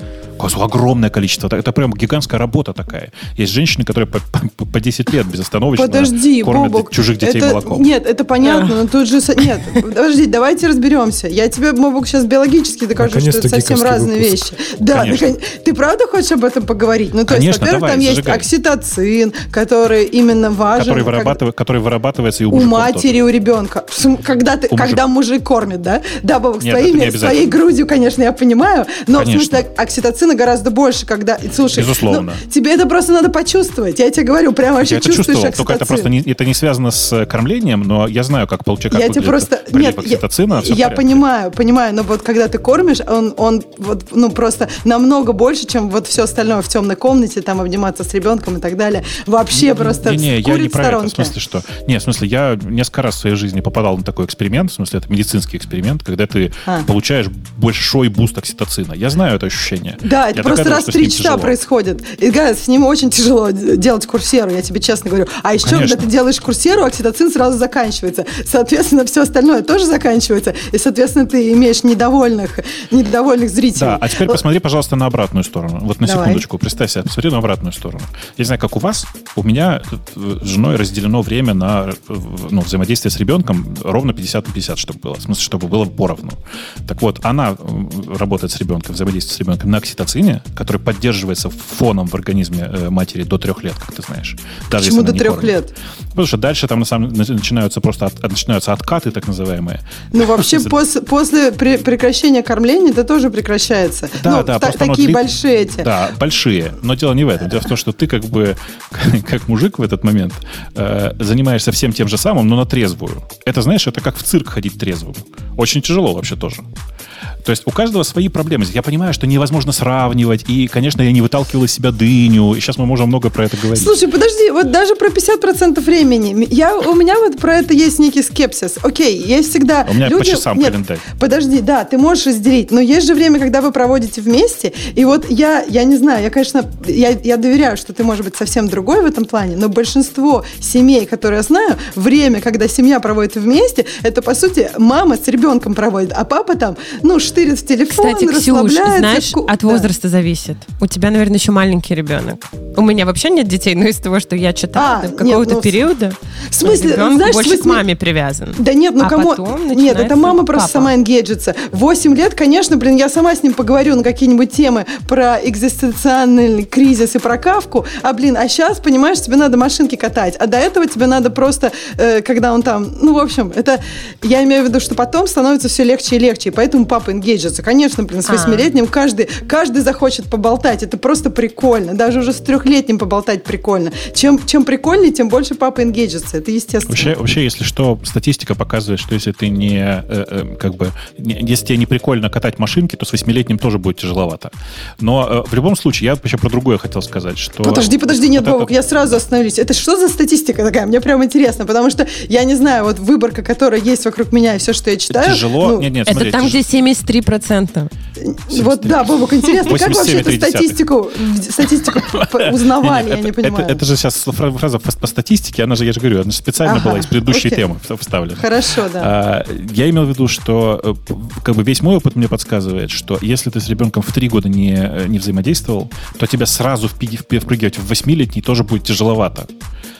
Огромное количество. Это, прям гигантская работа такая. Есть женщины, которые по, по- по 10 лет безостановочно Подожди, кормят Бобок. чужих детей это, молоком. Нет, это понятно, но тут же... Нет, подожди, давайте разберемся. Я тебе, Бобок, сейчас биологически докажу, что это совсем разные выпуск. вещи. Да, Конечно. ты правда хочешь об этом поговорить? Ну, то есть, Конечно, во-первых, давай, там есть зажигай. окситоцин, который именно важен... который, как- вырабатывает, который вырабатывается и у, у матери, у ребенка. Когда, ты, У когда мужик кормит, да? Да, Бобок, это не своими, обязательно. своей грудью, конечно, я понимаю, но Конечно. в смысле окситоцина гораздо больше, когда... Слушай, Безусловно. ну, тебе это просто надо почувствовать. Я тебе говорю, прямо вообще Я это чувствуешь чувствовал, только это окситоцин. просто не, это не связано с э, кормлением, но я знаю, как получать, как я тебе просто нет, я, окситоцина, я порядке. понимаю, понимаю, но вот когда ты кормишь, он, он вот ну просто намного больше, чем вот все остальное в темной комнате, там обниматься с ребенком и так далее. Вообще просто Не, не, я не про это. В смысле, что... Не, в смысле, я несколько раз в своей жизни попадал на такой эксперимент. В смысле, это медицинский эксперимент, когда ты А. получаешь большой буст окситоцина. Я знаю это ощущение. Да это Я просто раз в три часа происходит. И, Газ, с ним очень тяжело делать курсеру, я тебе честно говорю. А еще, Конечно. когда ты делаешь курсеру, окситоцин сразу заканчивается. Соответственно, все остальное тоже заканчивается. И, соответственно, ты имеешь недовольных, недовольных зрителей. Да, а теперь посмотри, пожалуйста, на обратную сторону. Вот на Давай. секундочку, представь себе, посмотри на обратную сторону. Я не знаю, как у вас, у меня э, с женой разделено время на э, ну, взаимодействие с ребенком ровно 50 на 50, чтобы было. В смысле, чтобы было поровну. Так вот, она э, работает с ребенком, взаимодействует с ребенком на окситоцине, который поддерживается фоном в организме э, матери до трех лет, как ты знаешь. Даже Почему до трех лет? Потому что дальше там на самом начинаются просто от- начинаются откаты, так называемые. Ну, вообще, пос- после пре- прекращения кормления это тоже прекращается. Да, ну, да, та- оно такие большие эти. Да, большие. Но дело не в этом. Дело в том, что ты как бы, как мужик в этот момент, э, занимаешься всем тем же самым, но на трезвую. Это, знаешь, это как в цирк ходить трезвым. Очень тяжело вообще тоже. То есть у каждого свои проблемы. Я понимаю, что невозможно сравнивать. И, конечно, я не выталкивал из себя дыню. И сейчас мы можем много про это говорить. Слушай, подожди, вот даже про 50% времени. Я, у меня вот про это есть некий скепсис. Окей, есть всегда... У меня по люди- часам Нет, календарь. Подожди, да, ты можешь разделить, но есть же время, когда вы проводите вместе, и вот я, я не знаю, я, конечно, я, я доверяю, что ты, может быть, совсем другой в этом плане, но большинство семей, которые я знаю, время, когда семья проводит вместе, это, по сути, мама с ребенком проводит, а папа там, ну, штырит в телефон, Кстати, Ксюш, знаешь, ку- от Да. возраста зависит. У тебя, наверное, еще маленький ребенок. У меня вообще нет детей, но из того, что я читала, А, какого-то ну, периода в смысле, ребенок знаешь, больше в к маме привязан. Да нет, ну А кому... потом Нет, это мама просто папа. сама энгейджится. Восемь лет, конечно, блин, я сама с ним поговорю на какие-нибудь темы про экзистенциальный кризис и про кавку. А, блин, а сейчас, понимаешь, тебе надо машинки катать. А до этого тебе надо просто, э, когда он там... Ну, в общем, это... Я имею в виду, что потом становится все легче и легче. И поэтому папа энгейджится. Конечно, блин, с А. восьмилетним каждый, каждый захочет поболтать. Это просто прикольно. Даже уже с трехлетним поболтать прикольно. Чем, чем прикольнее, тем больше папа энгейджится. Это естественно. Вообще, вообще, если что, статистика показывает, что если ты не, э, э, как бы, не- если тебе не прикольно катать машинки, то с восьмилетним тоже будет тяжеловато. Но э, в любом случае, я еще про другое хотел сказать, что... Подожди, подожди, нет, вот Бобок, это- я сразу остановлюсь. Это что за статистика такая? Мне прям интересно, потому что я не знаю, вот выборка, которая есть вокруг меня и все, что я читаю. Тяжело. ну, нет, нет, Это смотри, там, тяж- где 73%. Вот да, Бобок, интересно, как вообще эту 87,3. статистику, статистику узнавали, я это, не это- понимаю. Это, же сейчас фра- фраза по, статистике, она же, я же говорю, она же специально была из предыдущей темы вставлена. Хорошо, да. А, Я имел в виду, что э, как бы весь мой опыт мне подсказывает, что если ты с ребенком в три года не, э, не взаимодействовал, то тебя сразу впрыгивать в восьмилетний тоже будет тяжеловато.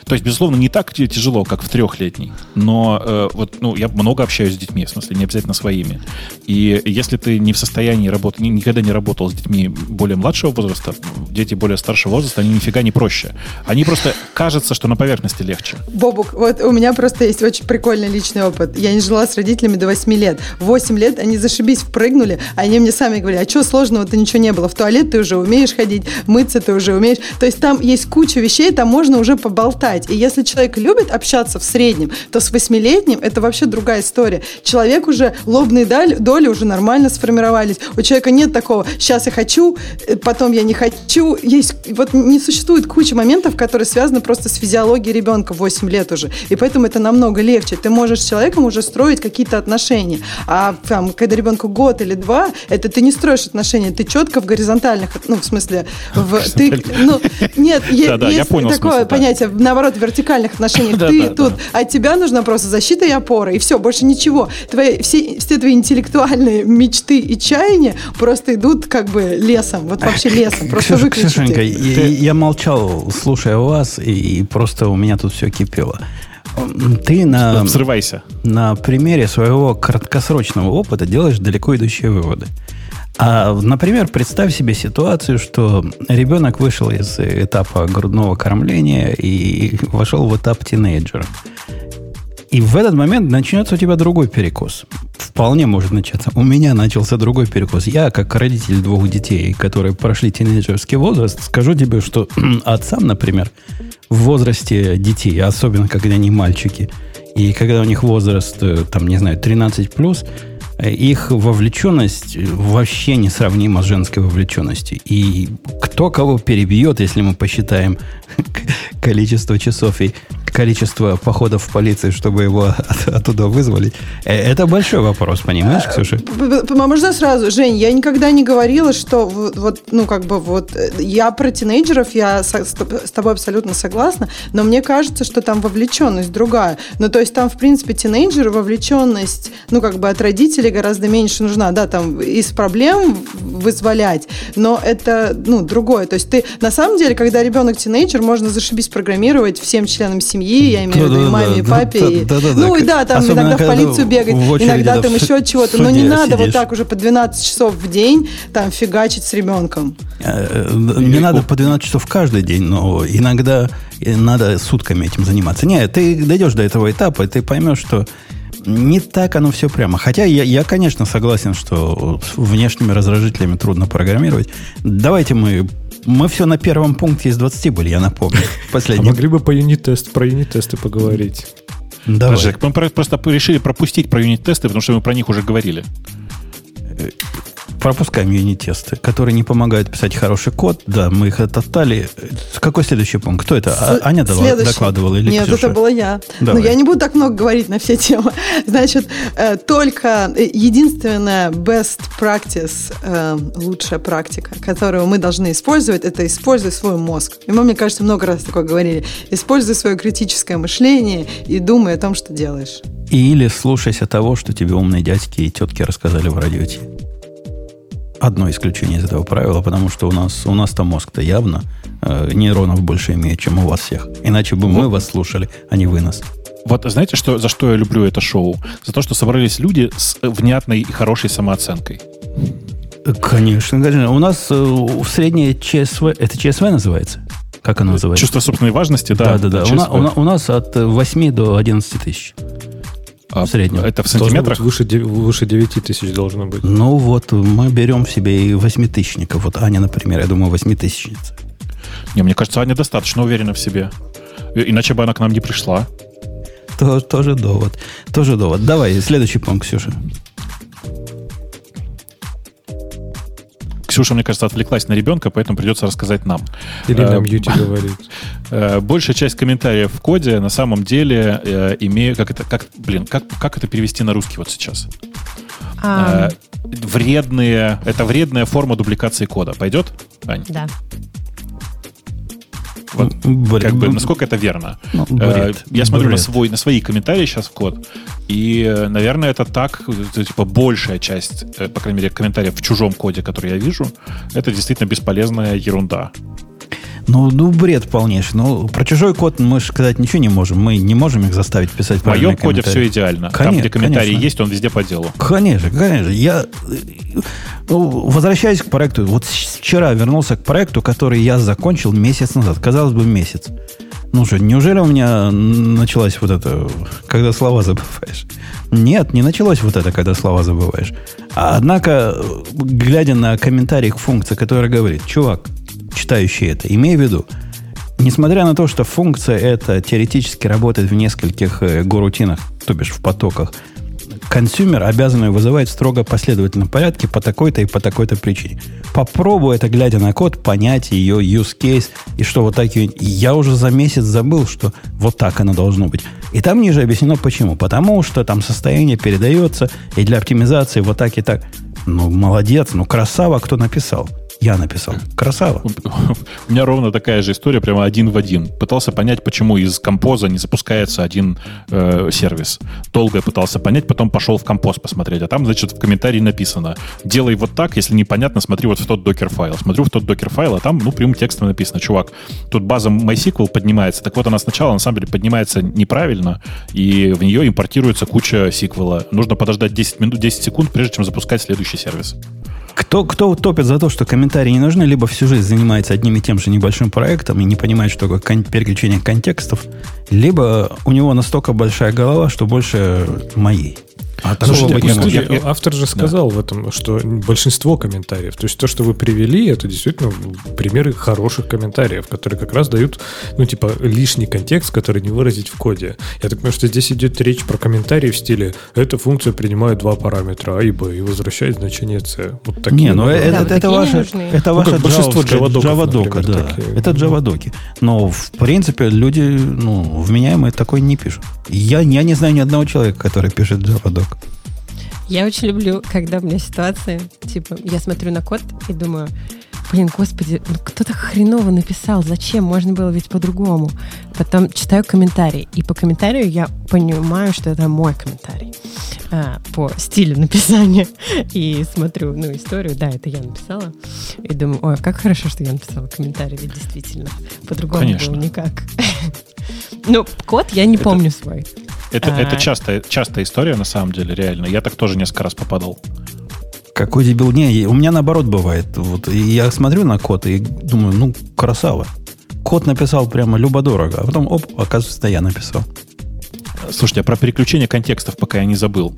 То есть, безусловно, не так тяжело, как в трехлетний. Но э, вот, ну, я много общаюсь с детьми, в смысле, не обязательно своими. И если ты не в состоянии работать, ни- никогда не работал с детьми более младшего возраста, дети более старшего возраста, они нифига не проще. Они просто кажется, что на поверхности легче. Бобук, вот у меня просто есть очень прикольный личный опыт. Я не жила с родителями до 8 лет. В 8 лет они зашибись впрыгнули, а они мне сами говорили, а что сложного-то ничего не было. В туалет ты уже умеешь ходить, мыться ты уже умеешь. То есть там есть куча вещей, там можно уже поболтать. И если человек любит общаться в среднем, то с восьмилетним это вообще другая история. Человек уже, лобные доли, доли уже нормально сформировались. У человека нет такого, сейчас я хочу, потом я не хочу. Есть, вот не существует куча моментов, которые связаны просто с физиологией ребенка в 8 лет уже. И поэтому это намного легче. Ты можешь с человеком уже строить какие-то отношения. А там, когда ребенку год или два, это ты не строишь отношения, ты четко в горизонтальных, ну, в смысле, в, ты, ну, нет, е- Да-да, я есть понял такое смысл, да. понятие, наоборот, в вертикальных отношениях. Да, ты да, тут, да. от тебя нужна просто защита и опора, и все, больше ничего. Твои, все, все твои интеллектуальные мечты и чаяния просто идут как бы лесом, вот вообще лесом, просто Ксюша, Ксюшенька, я, я молчал, слушая вас, и, и просто у меня тут все кипело. Ты на, Взрывайся. на примере своего краткосрочного опыта делаешь далеко идущие выводы. А, например, представь себе ситуацию, что ребенок вышел из этапа грудного кормления и вошел в этап тинейджера. И в этот момент начнется у тебя другой перекос. Вполне может начаться. У меня начался другой перекос. Я, как родитель двух детей, которые прошли тинейджерский возраст, скажу тебе, что отцам, например, в возрасте детей, особенно когда они мальчики, и когда у них возраст, э, там, не знаю, 13 плюс, их вовлеченность вообще несравнима с женской вовлеченностью. И кто кого перебьет, если мы посчитаем количество часов и количество походов в полиции, чтобы его от- оттуда вызвали. Э, Это большой вопрос, понимаешь, Ксюша? П- п- Можно сразу, Жень, я никогда не говорила, что вот, ну, как бы вот, э, я про тинейджеров, я с тобой абсолютно согласна, но мне кажется, что там вовлеченность другая. Ну, то есть там, в принципе, тинейджеры, вовлеченность, ну, как бы от родителей гораздо меньше нужна, да, там из проблем вызволять, но это, ну, другое. То есть ты, на самом деле, когда ребенок тинейджер, можно зашибись программировать всем членам семьи, я имею в виду и маме, и да, папе, ну, и да, там иногда в полицию бегать, иногда да, там еще чего-то, но не надо вот так уже по 12 часов в день там фигачить с ребенком. Э, Не надо по 12 часов каждый день, но иногда э, надо сутками этим заниматься. Не, ты дойдешь до этого этапа, и ты поймешь, что не так оно все прямо. Хотя я, я, конечно, согласен, что с внешними раздражителями трудно программировать. Давайте мы... Мы все на первом пункте из 20 были, я напомню. А Последний. могли бы по юнит-тест, про юнит-тесты поговорить. Давай. Жек, мы про- просто решили пропустить про юнит-тесты, потому что мы про них уже говорили. Пропускаем юнит-тесты, которые не помогают писать хороший код. Да, мы их отоптали. Какой следующий пункт? Кто это? А- С- Аня дала- следующий. докладывала или Нет, Ксюша? это была я. Давай. Но я не буду так много говорить на все темы. Значит, э, только э, единственная best practice, э, лучшая практика, которую мы должны использовать, это используй свой мозг. И мы, мне кажется, много раз такое говорили. Используй свое критическое мышление и думай о том, что делаешь. Или слушайся того, что тебе умные дядьки и тетки рассказали в радио. Одно исключение из этого правила, потому что у нас, у нас-то мозг-то явно э, нейронов больше имеет, чем у вас всех. Иначе бы мы вас слушали, а не вы нас. Вот знаете, что, за что я люблю это шоу? За то, что собрались люди с внятной и хорошей самооценкой. Э, Конечно, конечно. У нас э, среднее ЧСВ... Это ЧСВ называется? Как оно называется? Чувство собственной важности, да. да, да, да. У, на- у у нас от э, 8 до 11 тысяч. А в среднем. Это в сантиметрах? выше, выше 9 тысяч должно быть. Ну вот, мы берем в себе и восьмитысячников. Вот Аня, например, я думаю, восьмитысячница. Не, мне кажется, Аня достаточно уверена в себе. И- Иначе бы она к нам не пришла. То- тоже довод. Тоже довод. Давай, следующий пункт, Ксюша. Ксюша, мне кажется, отвлеклась на ребенка, поэтому придется рассказать нам. Или Э, нам Юти говорит. Э, Большая часть комментариев в коде на самом деле э, имеют... Как это, как, блин, как, как это перевести на русский вот сейчас? А, Э, вредные... Это вредная форма дубликации кода. Пойдет, Ань? да. Вот, Бред. как бы, насколько это верно? Ну, Э, бред. Я смотрю на, Бред. свой, на свои комментарии сейчас в код, и, э, наверное, это так, это, типа, большая часть, э, по крайней мере, комментариев в чужом коде, который я вижу, это действительно бесполезная ерунда. Ну, ну, бред полнейший. Ну, про чужой код мы же сказать ничего не можем. Мы не можем их заставить писать В моем коде все идеально. Там, Конечно, где комментарии конечно. есть, он везде по делу. Конечно, конечно. Я, ну, возвращаясь к проекту, вот вчера вернулся к проекту, который я закончил месяц назад. Казалось бы, месяц. Ну что, неужели у меня началась вот это, когда слова забываешь? Нет, не началось вот это, когда слова забываешь. Однако, глядя на комментарий к функции, которая говорит, чувак, читающий это, имей в виду, Несмотря на то, что функция эта теоретически работает в нескольких э, горутинах, то бишь в потоках, consumer обязан ее вызывать строго последовательном порядке по такой-то и по такой-то причине. Попробуй это, глядя на код, понять ее use case, и что вот так ее... Я уже за месяц забыл, что вот так оно должно быть. И там ниже объяснено почему. Потому что там состояние передается, и для оптимизации вот так и так. Ну, молодец, ну, красава, кто написал. Я написал. Красава. У меня ровно такая же история, прямо один в один. Пытался понять, почему из композа не запускается один э, сервис. Долго пытался понять, потом пошел в композ посмотреть. А там, значит, в комментарии написано, делай вот так, если непонятно, смотри вот в тот докер-файл. Смотрю в тот докер-файл, а там, ну, прямым текстом написано, чувак, тут база MySQL поднимается. Так вот, она сначала, на самом деле, поднимается неправильно, и в нее импортируется куча сиквела. Нужно подождать 10 минут, 10 секунд, прежде чем запускать следующий сервис. Кто, кто топит за то, что комментарии не нужны, либо всю жизнь занимается одним и тем же небольшим проектом и не понимает, что такое кон- переключение контекстов, либо у него настолько большая голова, что больше моей. А Слушайте, быть не я- я- автор же сказал в этом, что большинство комментариев, то есть то, что вы привели, это действительно примеры хороших комментариев, которые как раз дают, ну, типа, лишний контекст, который не выразить в коде. Я так понимаю, что здесь идет речь про комментарии в стиле «эта функция принимает два параметра, А и Б, и возвращает значение С». Вот такие. Не, ну да. это, Да, это, ваша, нужны. это Ну, как большинство джавадоков, джавадока, например, да. такие. Это джавадоки. Но, в принципе, люди, ну, вменяемые такой не пишут. Я, я не знаю ни одного человека, который пишет джавадок. Я очень люблю, когда у меня ситуации, типа, я смотрю на код и думаю, блин, господи, ну кто-то хреново написал, зачем? Можно было ведь по-другому. Потом читаю комментарий, и по комментарию я понимаю, что это мой комментарий а, по стилю написания. И смотрю, ну, историю, да, это я написала. И думаю, ой, как хорошо, что я написала комментарий, ведь действительно, по-другому Конечно. было никак. Ну, код я не помню свой. Это, А. это частая, частая история, на самом деле, реально. Я так тоже несколько раз попадал. Какой дебил. Не, у меня наоборот бывает. Вот, я смотрю на код и думаю, ну, красава. Код написал прямо любо-дорого. А потом, оп, оказывается, я написал. Слушайте, а про переключение контекстов пока я не забыл.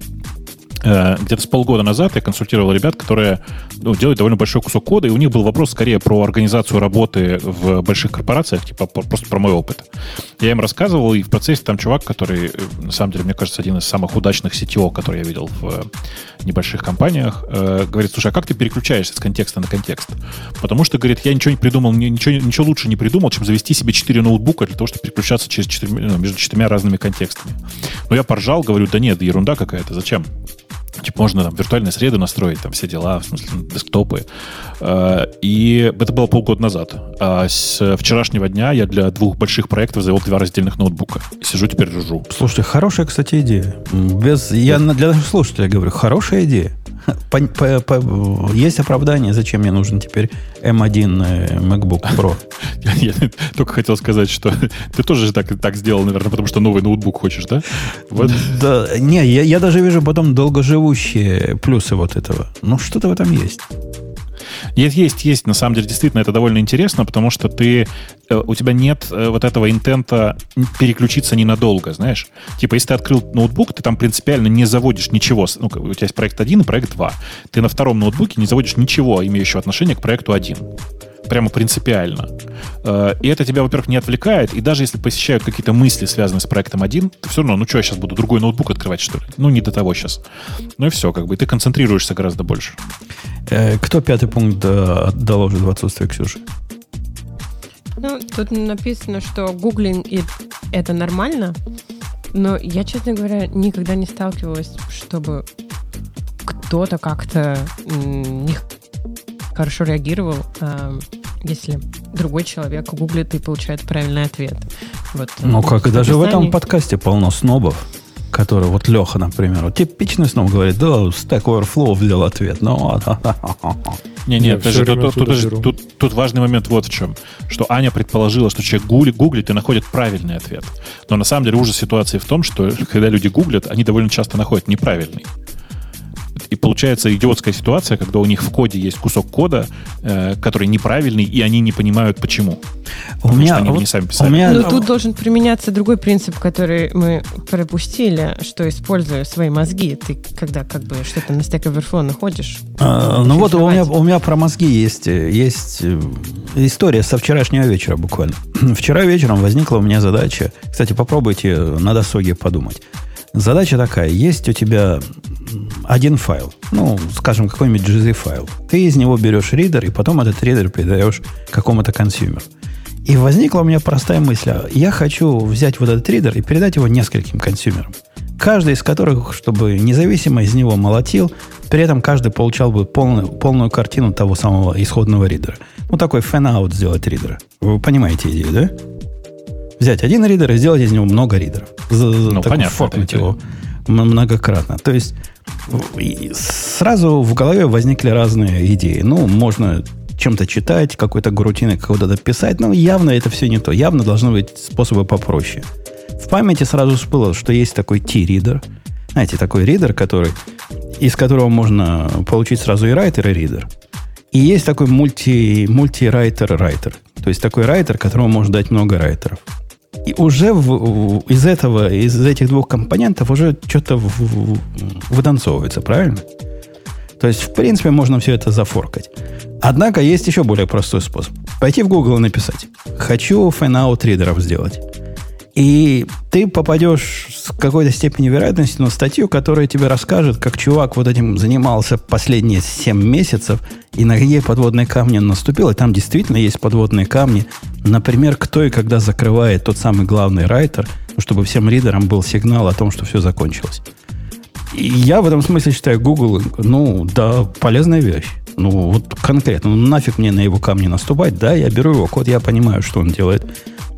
Э, Где-то с полгода назад я консультировал ребят, которые ну, делают довольно большой кусок кода, и у них был вопрос скорее про организацию работы в больших корпорациях, типа просто про мой опыт. Я им рассказывал, и в процессе там чувак, который, э, на самом деле, мне кажется, один из самых удачных CTO, который я видел в э, небольших компаниях, говорит, слушай, а как ты переключаешься с контекста на контекст? Потому что, говорит, я ничего не придумал, ни- ничего, ничего лучше не придумал, чем завести себе 4 ноутбука для того, чтобы переключаться через четырьмя- ну, между четырьмя разными контекстами. Но я поржал, говорю, да нет, да ерунда какая-то, зачем? Типа можно там виртуальные среды настроить, там все дела, в смысле ну, десктопы. Э, И это было полгода назад. А с вчерашнего дня я для двух больших проектов завел два раздельных ноутбука. Сижу теперь ржу. Слушайте, хорошая, кстати, идея. Без, я для наших слушателей говорю, хорошая идея. По- по- по- есть оправдание, зачем мне нужен теперь M1 э, MacBook Pro. Я, я только хотел сказать, что ты тоже же так, так сделал, наверное, потому что новый ноутбук хочешь, да? Вот. Да, не, я, я даже вижу потом долгоживущие плюсы вот этого. Ну, что-то в этом есть. Есть, есть, есть. На самом деле, действительно, это довольно интересно, потому что ты, э, у тебя нет э, вот этого интента переключиться ненадолго, знаешь. Типа, если ты открыл ноутбук, ты там принципиально не заводишь ничего. Ну, у тебя есть проект 1 и проект 2. Ты на втором ноутбуке не заводишь ничего, имеющего отношение к проекту 1. Прямо принципиально. Э, И это тебя, во-первых, не отвлекает, и даже если посещают какие-то мысли, связанные с проектом 1, ты все равно, ну что, я сейчас буду другой ноутбук открывать, что ли? Ну, не до того сейчас. Ну и все, как бы, и ты концентрируешься гораздо больше. Э, Кто пятый пункт доложит в отсутствие Ксюши? Ну, тут написано, что гуглинг это нормально, но я, честно говоря, никогда не сталкивалась, чтобы кто-то как-то не хорошо реагировал, а, если другой человек гуглит и получает правильный ответ. Вот, Ну, как и даже в этом подкасте полно снобов, которые, вот Леха, например, вот типичный сноб говорит, да, Stack Overflow взял ответ, ну, Не, нет, всё даже время тут, тут, тут- тут важный момент вот в чем. Что Аня предположила, что человек гугли- гуглит и находит правильный ответ. Но на самом деле ужас ситуации в том, что когда люди гуглят, они довольно часто находят неправильный. И получается идиотская ситуация, когда у них в коде есть кусок кода, э, который неправильный, и они не понимают, почему. у Потому меня, что они вот не сами у писали. меня, Но тут должен применяться другой принцип, который мы пропустили, что используя свои мозги, ты когда как бы что-то на Stack Overflow находишь. А, ну вот у меня, у меня про мозги есть, э, есть э, история со вчерашнего вечера буквально. Вчера вечером возникла у меня задача. Кстати, попробуйте на досуге подумать. Задача такая. Есть у тебя один файл. Ну, скажем, какой-нибудь GZ файл. Ты из него берешь ридер, и потом этот ридер передаешь какому-то консюмеру. И возникла у меня простая мысль. а Я хочу взять вот этот ридер и передать его нескольким консюмерам. Каждый из которых, чтобы независимо из него молотил, при этом каждый получал бы полную, полную картину того самого исходного ридера. Ну, такой fan-out сделать ридера. Вы понимаете идею, да? Взять один ридер и сделать из него много ридеров. Ну, так понятно, форкнуть это- его многократно. То есть сразу в голове возникли разные идеи. Ну, можно чем-то читать, какой-то горутиной куда-то писать, но явно это все не то. Явно должны быть способы попроще. В памяти сразу всплыло, что есть такой T-ридер. Знаете, такой ридер, который, из которого можно получить сразу и райтер, и ридер. И есть такой мульти, мульти-райтер-райтер. То есть такой райтер, которому можно дать много райтеров. И уже в, из этого, из этих двух компонентов уже что-то в, в, вытанцовывается, правильно? То есть, в принципе, можно все это зафоркать. Однако есть еще более простой способ. Пойти в Google и написать. Хочу ридеров сделать. И ты попадешь с какой-то степенью вероятности на статью, которая тебе расскажет, как чувак вот этим занимался последние 7 месяцев, и на какие подводные камни он наступил. И там действительно есть подводные камни. Например, кто и когда закрывает тот самый главный райтер, чтобы всем ридерам был сигнал о том, что все закончилось. И я в этом смысле считаю Google, ну, да, полезная вещь. Ну, вот конкретно, ну, нафиг мне на его камни наступать. Да, я беру его код, я понимаю, что он делает.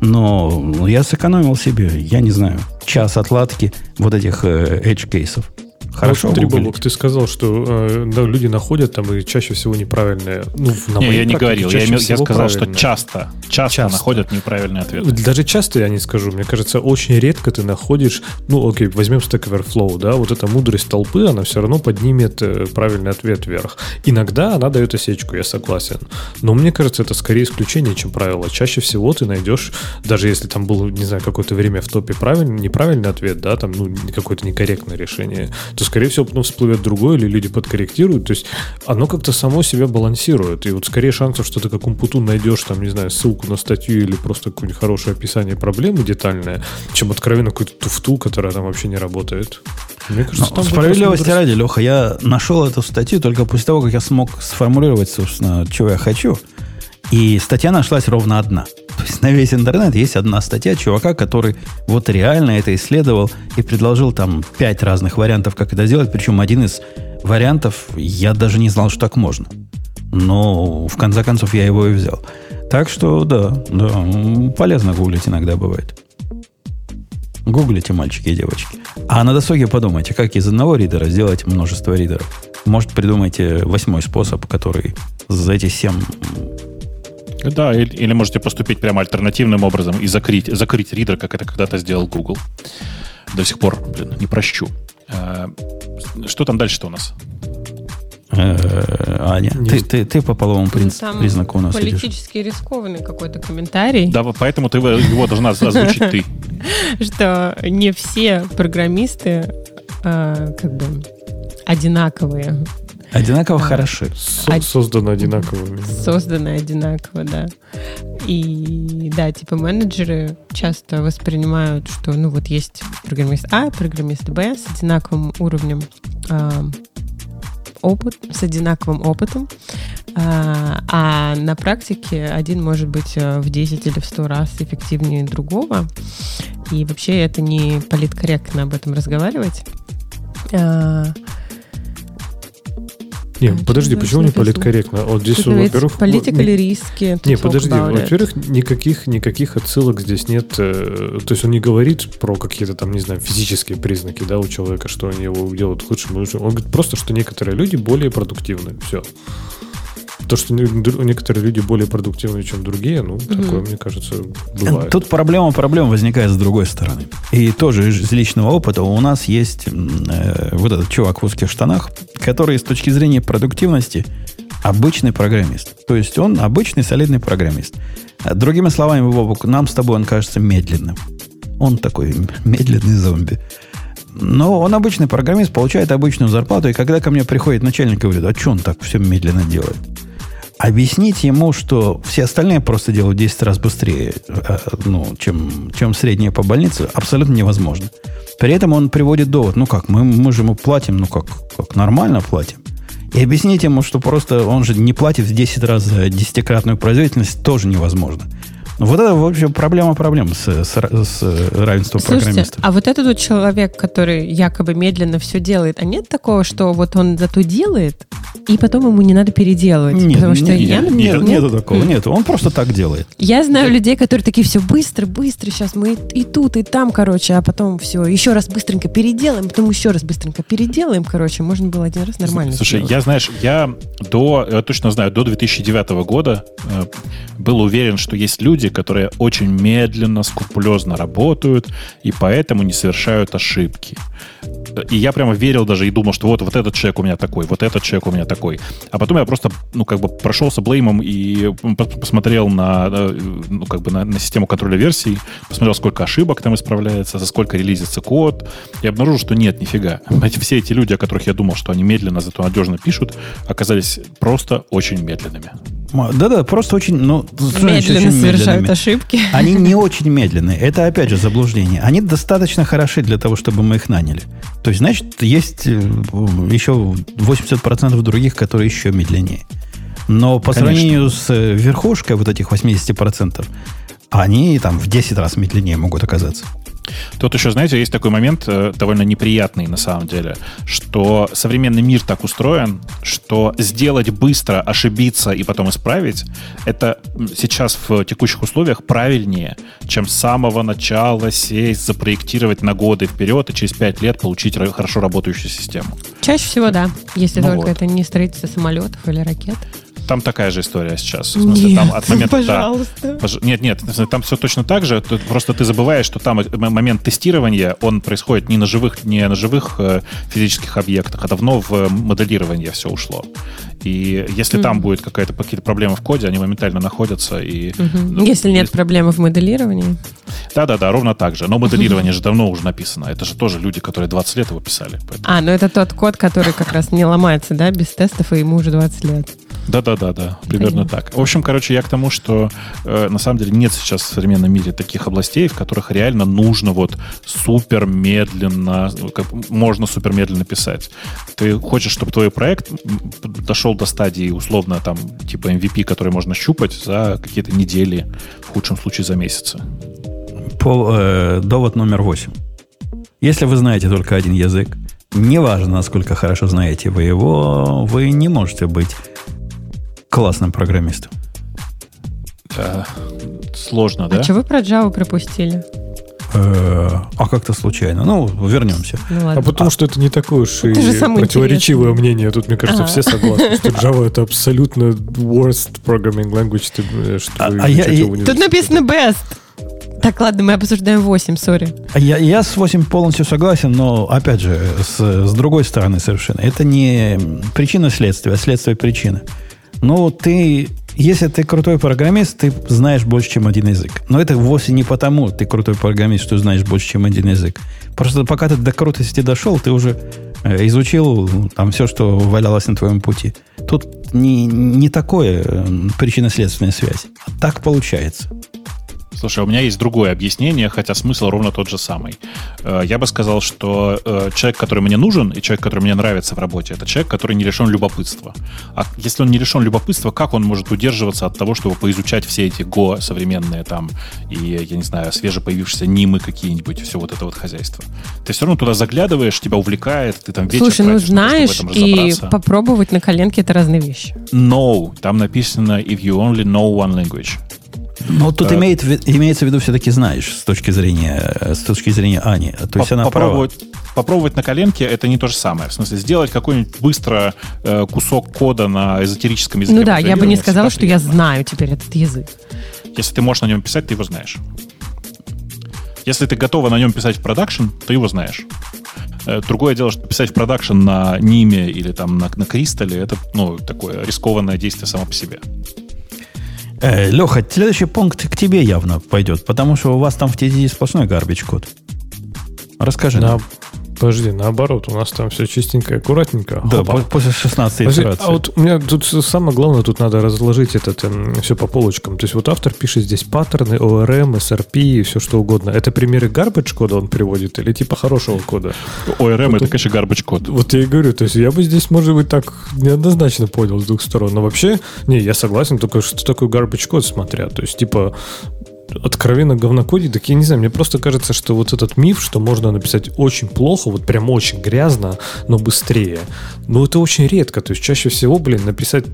Но я сэкономил себе, я не знаю, час отладки вот этих э, edge кейсов. Хорошо, вот, Трибобок, ты сказал, что э, да, люди находят там и чаще всего неправильные. Ну, на не, я не говорил. Я, я сказал, что часто, часто, часто находят неправильный ответ. Даже часто я не скажу. Мне кажется, очень редко ты находишь. Ну, окей, возьмем Stack Overflow, да, вот эта мудрость толпы, она все равно поднимет э, правильный ответ вверх. Иногда она дает осечку, я согласен. Но мне кажется, это скорее исключение, чем правило. Чаще всего ты найдешь, даже если там было, не знаю, какое-то время в топе правильный, неправильный ответ, да, там, ну, какое-то некорректное решение, то скорее всего, потом всплывет другое, или люди подкорректируют. То есть оно как-то само себя балансирует. И вот скорее шансов, что ты как умпутун найдешь, там, не знаю, ссылку на статью или просто какое-нибудь хорошее описание проблемы детальное, чем откровенно какую-то туфту, которая там вообще не работает. Мне кажется, там справедливости ради, Леха, я нашел эту статью только после того, как я смог сформулировать, собственно, чего я хочу. И статья нашлась ровно одна. То есть на весь интернет есть одна статья чувака, который вот реально это исследовал и предложил там пять разных вариантов, как это сделать. Причем один из вариантов я даже не знал, что так можно. Но в конце концов я его и взял. Так что да, да, полезно гуглить иногда бывает. Гуглите, мальчики и девочки. А на досуге подумайте, как из одного ридера сделать множество ридеров. Может, придумайте восьмой способ, который за эти семь да, или, или можете поступить прямо альтернативным образом и закрыть, закрыть ридер, как это когда-то сделал Google. До сих пор, блин, не прощу. А, что там дальше-то у нас? Э, Аня, ты, ты, ты по половому ну, приз, признаку у нас Политически идешь. рискованный какой-то комментарий. Да, поэтому ты его должна озвучить ты. Что не все программисты э, как бы одинаковые. Одинаково хороши. Со- созданы одинаковыми. Созданы одинаково, да. И да, типа менеджеры часто воспринимают, что ну вот есть программист А, программист Б с одинаковым уровнем э, опыт, с одинаковым опытом, а, а на практике один может быть э, в 10 или в 100 раз эффективнее другого. И вообще это не политкорректно об этом разговаривать. Не, а подожди, почему не политкорректно? Вот здесь, во-первых... Политика или риски? Не, подожди, во-первых, никаких, никаких отсылок здесь нет. Э, то есть он не говорит про какие-то там, не знаю, физические признаки, да, у человека, что они его делают лучше. Он говорит просто, что некоторые люди более продуктивны. Все. То, что некоторые люди более продуктивны, чем другие, ну, mm такое, мне кажется, бывает. Тут проблема проблем возникает с другой стороны. И тоже из личного опыта у нас есть э, вот этот чувак в узких штанах, который с точки зрения продуктивности обычный программист. То есть он обычный солидный программист. Другими словами, Вовок, нам с тобой он кажется медленным. Он такой медленный зомби. Но он обычный программист, получает обычную зарплату, и когда ко мне приходит начальник и говорит, а что он так все медленно делает? Объяснить ему, что все остальные просто делают 10 раз быстрее, э, ну, чем, чем средние по больнице, абсолютно невозможно. При этом он приводит довод, ну как, мы, мы же ему платим, ну как, как нормально платим. И объяснить ему, что просто он же не платит в 10 раз за десятикратную производительность, тоже невозможно. Вот это, в общем, проблема проблем с, с, с равенством Слушайте, программистов. А вот этот вот человек, который якобы медленно все делает, а нет такого, что вот он зато делает, и потом ему не надо переделывать? Нет, потому что нет, я, например, нет, нет, нету такого, нет, он просто так делает. Я знаю людей, которые такие, все быстро, быстро, сейчас мы и, и тут, и там, короче, а потом все, еще раз быстренько переделаем, потом еще раз быстренько переделаем, короче, можно было один раз нормально Слушай, сделать. я, знаешь, я до, я точно знаю, до 2009 года э, был уверен, что есть люди, которые очень медленно, скрупулезно работают и поэтому не совершают ошибки. и я прямо верил даже и думал, что вот, вот этот человек у меня такой, вот этот человек у меня такой. А потом я просто, ну, как бы прошелся блеймом и посмотрел на, ну, как бы на, на систему контроля версий, посмотрел, сколько ошибок там исправляется, за сколько релизится код, и обнаружил, что нет, нифига. Эти, все эти люди, о которых я думал, что они медленно, зато надежно пишут, оказались просто очень медленными. Да-да, просто очень, ну, медленно очень совершают медленными. ошибки. Они не очень медленные. Это, опять же, заблуждение. Они достаточно хороши для того, чтобы мы их наняли. То есть, значит, есть э, еще 80% других, которые еще медленнее. Но по Конечно. сравнению с э, верхушкой вот этих 80%, они там в 10 раз медленнее могут оказаться. Тут еще, знаете, есть такой момент э, довольно неприятный на самом деле, что современный мир так устроен, что сделать быстро, ошибиться и потом исправить, это сейчас в текущих условиях правильнее, чем с самого начала сесть, запроектировать на годы вперед и через пять лет получить хорошо работающую систему. Чаще всего, да, если ну только вот. это не строительство самолетов или ракет там такая же история сейчас. В смысле, нет, там от момента, пожалуйста. Да, нет, нет, там все точно так же. Просто ты забываешь, что там момент тестирования, он происходит не на живых, не на живых э, физических объектах, а давно в моделирование все ушло. И если mm. там будет какая-то какие-то проблемы в коде, они моментально находятся. И, mm-hmm. ну, если нет есть... проблемы в моделировании. Да-да-да, ровно так же. Но моделирование mm-hmm. же давно уже написано. Это же тоже люди, которые 20 лет его писали. Поэтому... А, ну это тот код, который как раз не ломается, да, без тестов, и ему уже 20 лет. Да-да-да-да, примерно Понятно. так. В общем, короче, я к тому, что э, на самом деле нет сейчас в современном мире таких областей, в которых реально нужно вот супер медленно, как, можно супер медленно писать. Ты хочешь, чтобы твой проект дошел до стадии условно там типа MVP, который можно щупать за какие-то недели, в худшем случае за месяцы. Пол, э, довод номер восемь. Если вы знаете только один язык, неважно, насколько хорошо знаете вы его, вы не можете быть классным программистом. Да, сложно, да? А что вы про Java пропустили? Э, а как-то случайно. Ну, вернемся. Ну. А потому а, что это не такое уж и противоречивое интересный. мнение. Тут, мне кажется, ага. все согласны, что Java это абсолютно worst programming language, э, что а, а я, Тут написано best. Так, ладно, мы обсуждаем 8, сори. Я, я с 8 полностью согласен, но, опять же, с, с другой стороны совершенно. Это не причина следствия, а следствие причины. Ну, ты, если ты крутой программист, ты знаешь больше, чем один язык. Но это вовсе не потому, ты крутой программист, что знаешь больше, чем один язык. Просто пока ты до крутости дошел, ты уже э, изучил там все, что валялось на твоем пути. Тут не, не такое э, причинно-следственная связь. А так получается. Слушай, у меня есть другое объяснение, хотя смысл ровно тот же самый. Э, я бы сказал, что э, человек, который мне нужен, и человек, который мне нравится в работе, это человек, который не лишен любопытства. А если он не лишен любопытства, как он может удерживаться от того, чтобы поизучать все эти Go современные там и, я не знаю, свежепоявившиеся нимы какие-нибудь, все вот это вот хозяйство? Ты все равно туда заглядываешь, тебя увлекает, ты там вечер Слушай, ну знаешь, и попробовать на коленке это разные вещи. No, там написано if you only know one language. Но тут а, имеет, имеется в виду все-таки знаешь с точки зрения с точки зрения Ани. То есть она попробовать, права. попробовать на коленке это не то же самое. В смысле сделать какой-нибудь быстро э, кусок кода на эзотерическом языке. Ну да, я бы не сказала, что я знаю теперь этот язык. Если ты можешь на нем писать, ты его знаешь. Если ты готова на нем писать в продакшн, ты его знаешь. Э, другое дело, что писать в продакшн на Ниме или там на, на Кристалле, это ну, такое рискованное действие само по себе. Э, Леха, следующий пункт к тебе явно пойдет, потому что у вас там в TDD сплошной гарбич код. Расскажи нам. Подожди, наоборот, у нас там все чистенько и аккуратненько. Да, Хопа. после 16 Подожди, итерации. А вот у меня тут самое главное, тут надо разложить это эм, все по полочкам. То есть вот автор пишет здесь паттерны, ORM, SRP и все что угодно. Это примеры garbage кода он приводит или типа хорошего кода? ORM вот, это, конечно, garbage код. Вот я и говорю, то есть я бы здесь, может быть, так неоднозначно понял с двух сторон. Но вообще, не, я согласен, только что такое garbage код смотря. То есть, типа, откровенно говнокодить, так я не знаю, мне просто кажется, что вот этот миф, что можно написать очень плохо, вот прям очень грязно, но быстрее, ну это очень редко, то есть чаще всего, блин, написать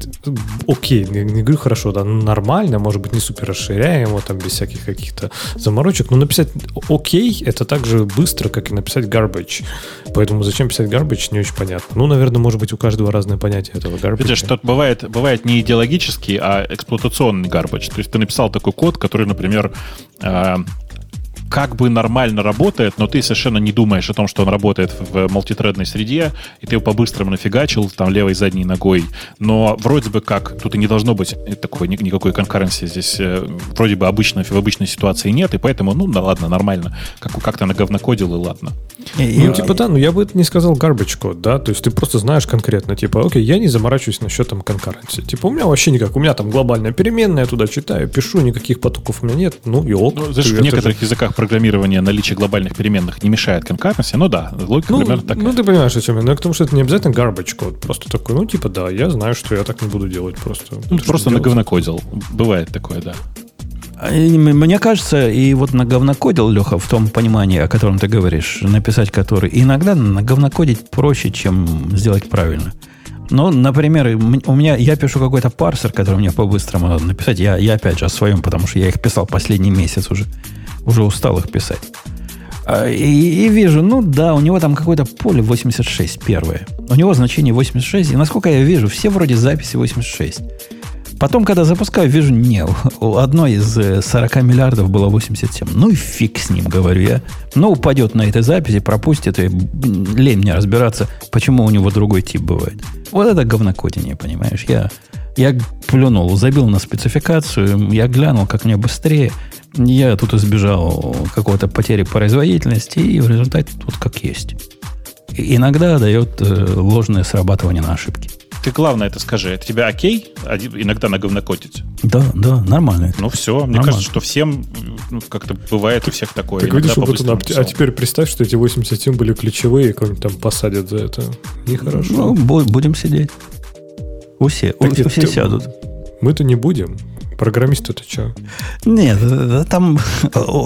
окей, не, не говорю хорошо, да, нормально, может быть не супер расширяемо, там без всяких каких-то заморочек, но написать окей, это так же быстро, как и написать garbage, поэтому зачем писать garbage, не очень понятно. Ну, наверное, может быть у каждого разное понятие этого garbage. Видишь, что бывает, бывает не идеологический, а эксплуатационный garbage, то есть ты написал такой код, который, например, например, как бы нормально работает, но ты совершенно не думаешь о том, что он работает в мультитредной среде, и ты его по-быстрому нафигачил там левой задней ногой. Но вроде бы как, тут и не должно быть такой, никакой конкуренции здесь э, вроде бы обычно, в обычной ситуации нет, и поэтому, ну, да ладно, нормально. Как, как-то наговнокодил, и ладно. И, ну, типа, да, но я бы это не сказал garbage code, да, то есть ты просто знаешь конкретно, типа, окей, я не заморачиваюсь насчет там конкуренции. Типа, у меня вообще никак, у меня там глобальная переменная, я туда читаю, пишу, никаких потоков у меня нет, ну и ок. Ну, знаешь, в некоторых же... языках программирования наличие глобальных переменных не мешает конкуренции, ну да, логика ну, примерно такая. Ну, ты понимаешь, о чем я, но к тому, что это не обязательно garbage code, просто такой, ну, типа, да, я знаю, что я так не буду делать просто. Ну, просто наговнокодил, бывает такое, да. А, мне кажется, и вот на говнокодил, Леха, в том понимании, о котором ты говоришь, написать который, иногда на говнокодить проще, чем сделать правильно. Ну, например, у меня, я пишу какой-то парсер, который мне по-быстрому надо написать. Я, я опять же о своем, потому что я их писал последний месяц уже. Уже устал их писать. А, и, и вижу, ну да, у него там какое-то поле 86 первое. У него значение 86, и насколько я вижу, все вроде записи 86. Потом, когда запускаю, вижу, не, у одной из 40 э, миллиардов было 87. Ну и фиг с ним, говорю я. Ну, упадет на этой записи, пропустит, и лень мне разбираться, почему у него другой тип бывает. Вот это говнокодение, понимаешь? Я, я плюнул, забил на спецификацию, я глянул, как мне быстрее. Я тут избежал какого-то потери производительности, и в результате тут как есть. иногда дает э, ложное срабатывание на ошибки. Ты главное это скажи. Это тебе окей? Иногда на говнокодить? Да, да, нормально. Ну все, мне нормально. кажется, что всем ну, как-то бывает у всех такое. Так видишь, вот а теперь представь, что эти 87 были ключевые, и кого-нибудь там посадят за это. Нехорошо. Ну, будем сидеть. У все, у, все сядут. Мы-то не будем. Программисты-то что? Нет, там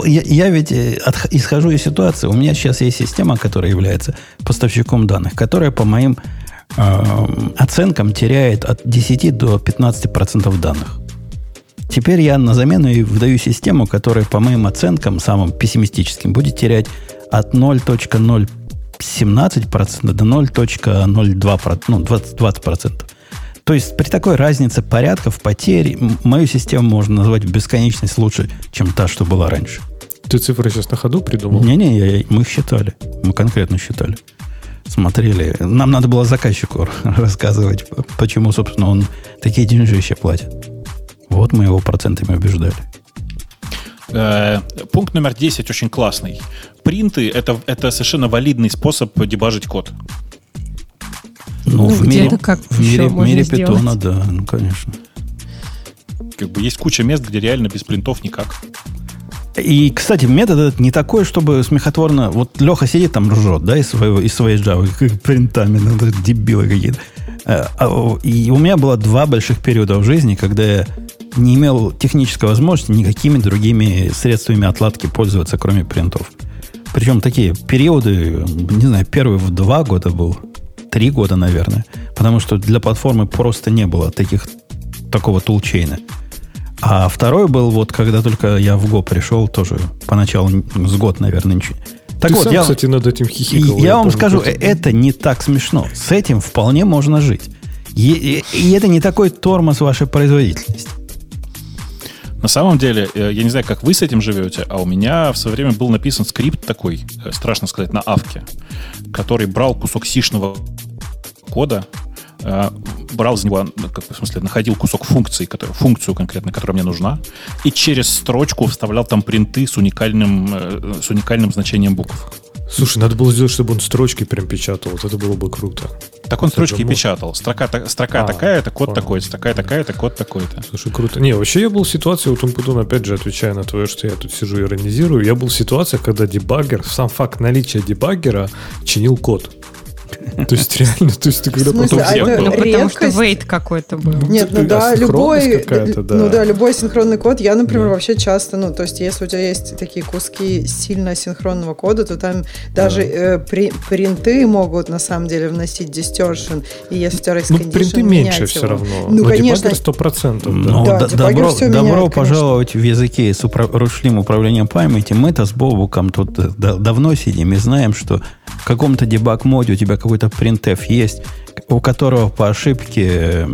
я, я ведь э, от, исхожу из ситуации. У меня сейчас есть система, которая является поставщиком данных, которая по моим Эм, оценкам теряет от 10 до 15% данных. Теперь я на замену и выдаю систему, которая, по моим оценкам, самым пессимистическим, будет терять от 0.017% до 0.02%, ну, 20%. 20%. То есть при такой разнице порядков потерь мою систему можно назвать в бесконечность лучше, чем та, что была раньше. Ты цифры сейчас на ходу придумал? Не-не, мы считали. Мы конкретно считали смотрели. Нам надо было заказчику рассказывать, почему, собственно, он такие деньжища платит. Вот мы его процентами убеждали. Э, пункт номер 10 очень классный. Принты это, это совершенно валидный способ дебажить код. Ну, ну в мире, как в мире, в мире питона, да, ну, конечно. Как бы есть куча мест, где реально без принтов никак. И, кстати, метод этот не такой, чтобы смехотворно... Вот Леха сидит там ржет, да, из, своего, из своей Java, как принтами, ну, дебилы какие-то. Э, а, и у меня было два больших периода в жизни, когда я не имел технической возможности никакими другими средствами отладки пользоваться, кроме принтов. Причем такие периоды, не знаю, первый в два года был, три года, наверное. Потому что для платформы просто не было таких, такого тулчейна. А второй был вот, когда только я в Го пришел, тоже поначалу с год, наверное, ничего. Так Ты вот, сам, я, кстати, над этим хихикал. Я, я вам скажу, это, это не так смешно. С этим вполне можно жить. И, и, и это не такой тормоз вашей производительности. На самом деле, э, я не знаю, как вы с этим живете, а у меня в свое время был написан скрипт такой, э, страшно сказать, на авке, который брал кусок сишного кода, Э, брал из него, ну, как, в смысле, находил кусок функции, который, функцию конкретно, которая мне нужна, и через строчку вставлял там принты с уникальным, с уникальным значением букв. Слушай, надо было сделать, чтобы он строчки прям печатал. Вот это было бы круто. Так он строчки и печатал. Строка, строка а, такая, это код такой, строка такая, это код такой-то. Слушай, круто. Не, вообще я был в ситуации, вот Умпутун, опять же, отвечая на твое, что я тут сижу и иронизирую, я был в ситуации, когда дебаггер, сам факт наличия дебаггера чинил код. То есть реально, то есть ты когда потом... А ну, потому что wait какой-то был. Нет, ну да, любой... Ну да, любой синхронный код. Я, например, вообще часто, ну, то есть если у тебя есть такие куски сильно синхронного кода, то там даже э, принты могут на самом деле вносить distortion. И если у тебя Ну, принты меньше все равно. Ну, конечно. 100%. Ну, добро, добро пожаловать в языке с ручным управлением памяти. Мы-то с Бобуком тут э, давно сидим и знаем, что в каком-то дебаг-моде у тебя какой-то printf есть, у которого по ошибке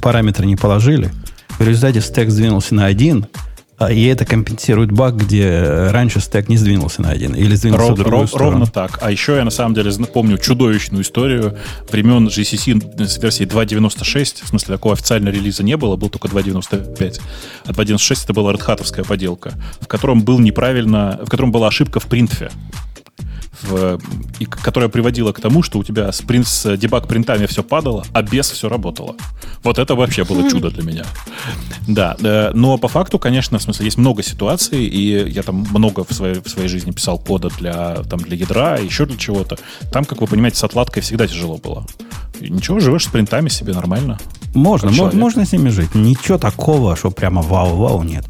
параметры не положили. В результате стек сдвинулся на один, А, и это компенсирует баг, где раньше стек не сдвинулся на один или сдвинулся Ров- в другую ров- сторону. ровно так. А еще я на самом деле помню чудовищную историю времен GCC с версией 2.96. В смысле, такого официального релиза не было, был только 2.95. А 2.96 это была Hat подделка, в котором был неправильно, в котором была ошибка в принтфе. В, и, к- которая приводила к тому, что у тебя с, прин- с дебаг принтами все падало, а без все работало. Вот это вообще было чудо для меня. Да, э, но по факту, конечно, в смысле, есть много ситуаций, и я там много в своей, в своей жизни писал кода для, там, для ядра, еще для чего-то. Там, как вы понимаете, с отладкой всегда тяжело было. И ничего, живешь с принтами себе нормально. Можно, можно с ними жить. Ничего такого, что прямо вау-вау нет.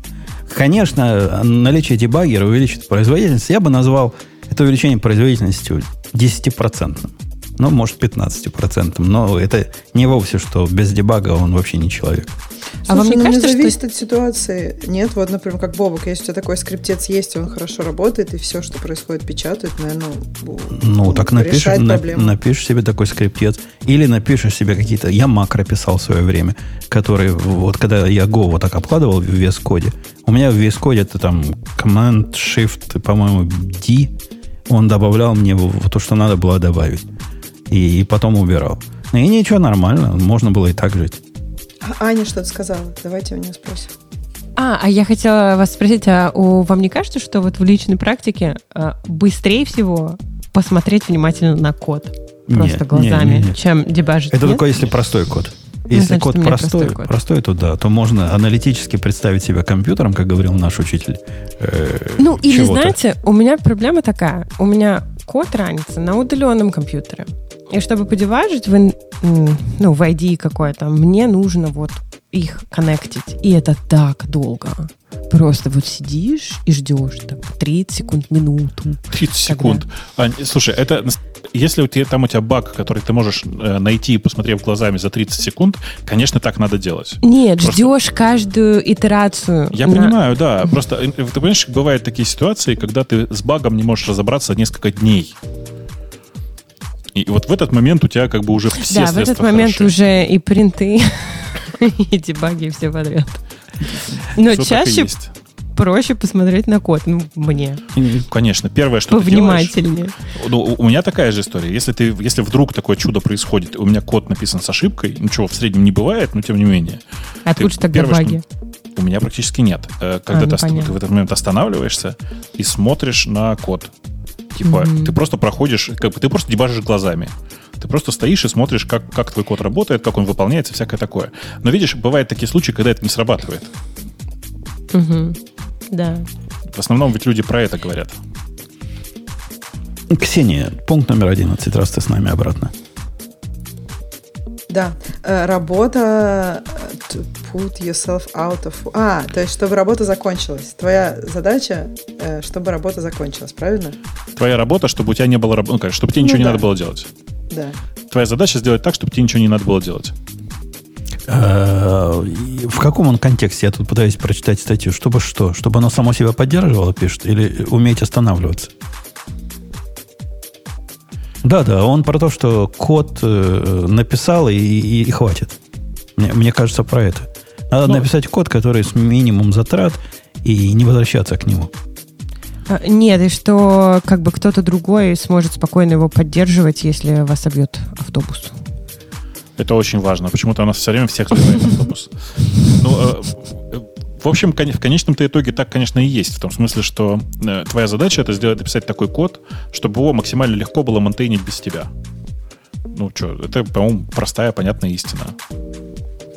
Конечно, наличие дебаггера увеличит производительность. Я бы назвал это увеличение производительности 10%. Ну, может, 15%. Но это не вовсе, что без дебага он вообще не человек. А вам Слушай, не ну, кажется, что- зависит от ситуации? Нет, вот, например, как Бобок, если у тебя такой скриптец есть, и он хорошо работает, и все, что происходит, печатает, наверное, Ну, так напишешь, на- напишешь себе такой скриптец. Или напишешь себе какие-то... Я макро писал в свое время, который... Вот когда я Go вот так обкладывал в VS Code, у меня в VS Code это там Command, Shift, по-моему, D, он добавлял мне то, что надо было добавить. И, и потом убирал. Ну, И ничего, нормально. Можно было и так жить. А Аня что-то сказала. Давайте у нее спросим. А, а я хотела вас спросить, а у, вам не кажется, что вот в личной практике а, быстрее всего посмотреть внимательно на код? Просто Не, глазами, не, не, не. чем дебажить? Это нет? только если простой код. Ну, Если значит, код простой, простой простой, код. то да, то можно аналитически представить себя компьютером, как говорил наш учитель. э, Ну, или знаете, у меня проблема такая. У меня код ранится на удаленном компьютере. И чтобы подеважить в, ну, в ID какое-то, мне нужно вот их коннектить. И это так долго. Просто вот сидишь и ждешь там 30 секунд, минуту. 30 секунд. Ань, слушай, это если у тебя, там у тебя баг, который ты можешь э, найти, посмотрев глазами за 30 секунд, конечно, так надо делать. Нет, Просто- ждешь каждую итерацию. Я на- понимаю, да. Просто э, ты понимаешь, бывают такие ситуации, когда ты с багом не можешь разобраться несколько дней. И вот в этот момент у тебя как бы уже все Да, в этот момент хороши. уже и принты, и дебаги, и все подряд. Но и чаще проще посмотреть на код, ну, мне, Конечно, первое, что ты делаешь, повнимательнее. Ну, у меня такая же история. Если, ты, если вдруг такое чудо происходит, у меня код написан с ошибкой, ничего в среднем не бывает, но тем не менее. Откуда же тогда первое, что- баги? У меня практически нет. Э, Когда А, ну, ты, понятно. ты в этот момент останавливаешься и смотришь на код. Типа, Мгм. ты просто проходишь, как бы ты просто дебажишь глазами. Ты просто стоишь и смотришь, как, как твой код работает, как он выполняется, всякое такое. Но видишь, бывают такие случаи, когда это не срабатывает. Мгм. Да. В основном ведь люди про это говорят. Ксения, пункт номер 11, раз ты с нами обратно. Да, э, работа э, to put yourself out of... А, то есть, чтобы работа закончилась. Твоя задача, э, чтобы работа закончилась, правильно? Твоя работа, чтобы у тебя не было работы, ну, конечно, чтобы тебе Ну ничего не да. надо было делать. Да. Твоя задача сделать так, чтобы тебе ничего не надо было делать. Э, В каком он контексте? Я тут пытаюсь прочитать статью. Чтобы что? Чтобы оно само себя поддерживало, пишет? Или уметь останавливаться? Да, да, он про то, что код э, написал и, и- и хватит. Мне, мне кажется, про это. Надо Ну, написать код, который с минимум затрат и не возвращаться к нему. А, Нет, и что как бы кто-то другой сможет спокойно его поддерживать, если вас собьет автобус. Это очень важно. Почему-то у нас все время всех сбивает автобус. Ну, э, э, в общем, в конечном-то итоге так, конечно, и есть. В том смысле, что э, твоя задача это сделать, написать такой код, чтобы его максимально легко было монтейнить без тебя. Ну, что, это, по-моему, простая, понятная истина.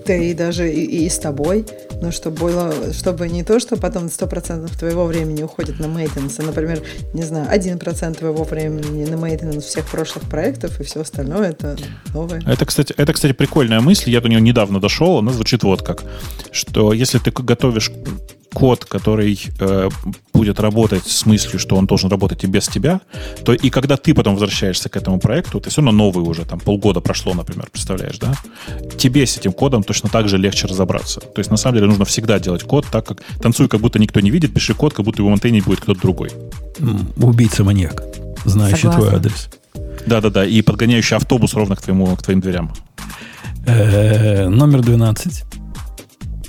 Да и даже и, и с тобой, но чтобы было, чтобы не то, что потом 100% твоего времени уходит на мейтенс, а, например, не знаю, 1% твоего времени на мейтенс всех прошлых проектов, и все остальное это новое. Это, кстати, это, кстати, прикольная мысль. Я до нее недавно дошел. Она звучит вот как. Что если ты готовишь код, который э, будет работать с мыслью, что он должен работать и без тебя, то и когда ты потом возвращаешься к этому проекту, ты все равно новый уже, там полгода прошло, например, представляешь, да? Тебе с этим кодом точно так же легче разобраться. То есть, на самом деле, нужно всегда делать код так, как танцуй, как будто никто не видит, пиши код, как будто его монтейнить будет кто-то другой. Убийца-маньяк, знающий Согласна. твой адрес. Да-да-да, и подгоняющий автобус ровно к, твоему, к твоим дверям. Э, Номер 12.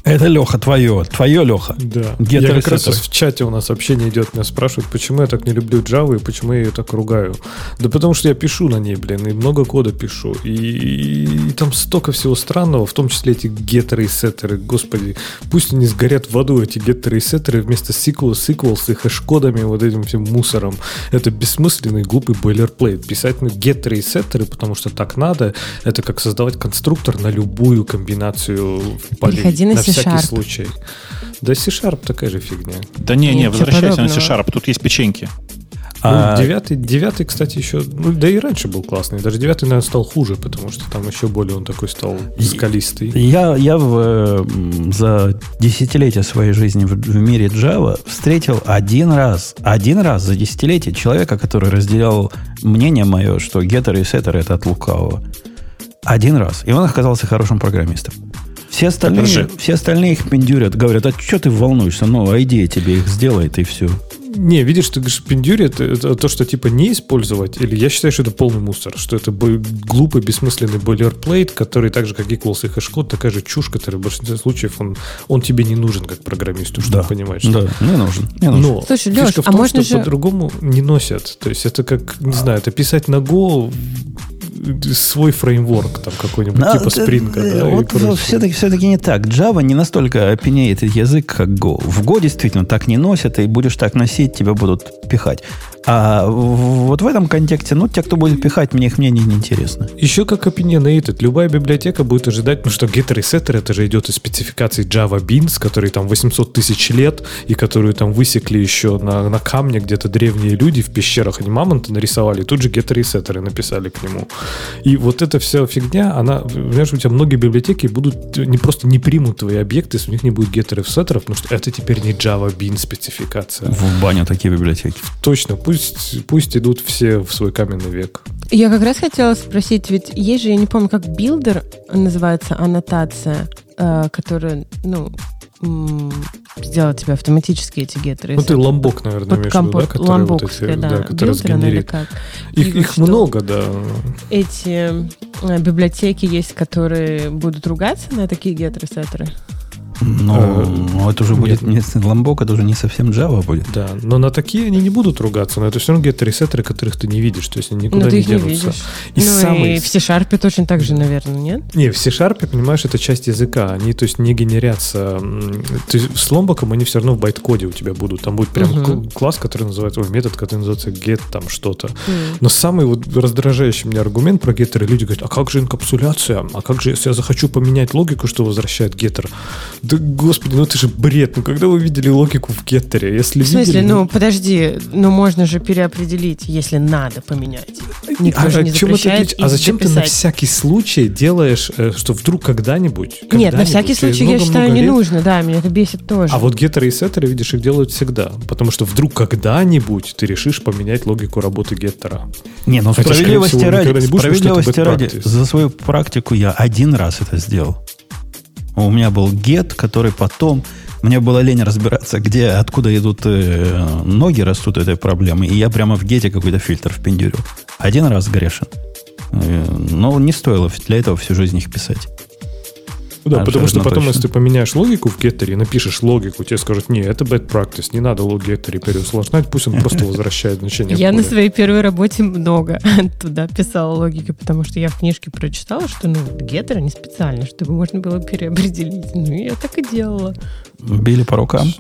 Это Леха, твое. Твое, Леха. Да. Getter я как и раз в чате у нас общение идет, меня спрашивают, почему я так не люблю Java и почему я ее так ругаю. Да потому что я пишу на ней, блин, и много кода пишу. И, и- и там столько всего странного, в том числе эти геттеры и сеттеры. Господи, пусть они сгорят в аду, эти геттеры и сеттеры, вместо сиквела, сиквел с их хэш-кодами, вот этим всем мусором. Это бессмысленный, глупый бойлерплейт. Писать на геттеры и сеттеры, потому что так надо, это как создавать конструктор на любую комбинацию полей. Переходи на всякий случай. Да C-Sharp такая же фигня. Да не, не, возвращайся на. C-Sharp, тут есть печеньки. А- Ну, девятый, девятый, кстати, еще, ну, да и раньше был классный. Даже девятый, наверное, стал хуже, потому что там еще более он такой стал скалистый. Я, я в, за десятилетия своей жизни в, в мире Java встретил один раз, один раз за десятилетие человека, который разделял мнение мое, что геттеры и сеттеры это от лукавого. Один раз. И он оказался хорошим программистом. Все остальные, Подожди. все остальные их пиндюрят, говорят, а что ты волнуешься? Ну, идея тебе их сделает, и все. Не, видишь, ты говоришь, пиндюри, это, то, что типа не использовать, или я считаю, что это полный мусор, что это глупый, бессмысленный бойлерплейт, который так же, как equals и хэшкод, такая же чушь, которая в большинстве случаев, он, он тебе не нужен как программисту, чтобы понимать, что Да, не нужен. Не нужен. Но Слушай, фишка Леш, в а том, можно что же- по-другому не носят. То есть это как, не знаю, это писать на Go свой фреймворк там какой-нибудь, Но, типа спринга. э, да, вот все-таки, все-таки не так. Java не настолько этот язык, как Go. В Go действительно так не носят, и будешь так носить, тебя будут пихать. А вот в этом контексте, ну, те, кто будет пихать, мне их мнение не интересно. Еще как opinionated. Любая библиотека будет ожидать, ну что getter и setter, это же идет из спецификации Java Beans, который там 800 тысяч лет, и которую там высекли еще на, на камне где-то древние люди в пещерах, они мамонта нарисовали, и тут же getter и setter написали к нему. И вот эта вся фигня, она, понимаешь, у тебя многие библиотеки будут, не просто не примут твои объекты, если у них не будет геттеров и сеттеров, потому что это теперь не Java Beans спецификация. В баню такие библиотеки. Точно, пусть, пусть идут все в свой каменный век. Я как раз хотела спросить, ведь есть же, я не помню, как builder называется, аннотация, э, которая, ну, м, сделает тебе автоматически эти геттеры. Ну, ты Lombok, наверное, Под имеешь в виду, да? Которые вот Lombok ская, эти, да, да, которые сгенерит. как. Их, И вот их что много, да. Эти э, библиотеки есть, которые будут ругаться на такие геттеры-сеттеры. Но Э, ну, это уже будет не Lombok, это уже не совсем Java будет. Да, но на такие они не будут ругаться, но это все равно геттеры сеттеры, которых ты не видишь, то есть они никуда Ну, ты не их не денутся. видишь. И ну, самый... и в C-Sharp точно так же, наверное, нет? Не, в C-Sharp, понимаешь, это часть языка. Они, то есть, не генерятся. То есть, с ломбоком они все равно в байт-коде у тебя будут. Там будет прям кл- класс, который называется, ой, метод, который называется get там что-то. М. Но самый вот раздражающий меня аргумент про геттеры, люди говорят, а как же инкапсуляция? А как же, если я захочу поменять логику, что возвращает геттер? Да, господи, ну это же бред. Ну, когда вы видели логику в геттере? Если В смысле, видели, ну, подожди, ну, можно же переопределить, если надо поменять. Никто а, же а не чем это а зачем ты на всякий случай делаешь, э, что вдруг когда-нибудь? Нет, на когда-нибудь, всякий случай, я много-много считаю, не лет- нужно, да, меня это бесит тоже. А вот геттеры и сеттеры, видишь, их делают всегда. Потому что вдруг когда-нибудь ты решишь поменять логику работы геттера. Не, ну Хотя, скорее справедливости всего, ради, никогда не будешь, потому что это справедливости ради, за свою практику я один раз это сделал. У меня был get, который потом... Мне было лень разбираться, где, откуда идут э, ноги растут этой проблемы, и я прямо в гете какой-то фильтр впендюрил. Один раз грешен. Э, но не стоило для этого всю жизнь их писать. Да, потому что потом, точно. если ты поменяешь логику в геттере и напишешь логику, тебе скажут, не, это bad practice, не надо лог геттере переусложнять, пусть он просто возвращает значение. Я на поле». своей первой работе много туда писала логики, потому что я в книжке прочитала, что ну геттеры не специально, чтобы можно было переопределить. Ну, я так и делала. Били по рукам.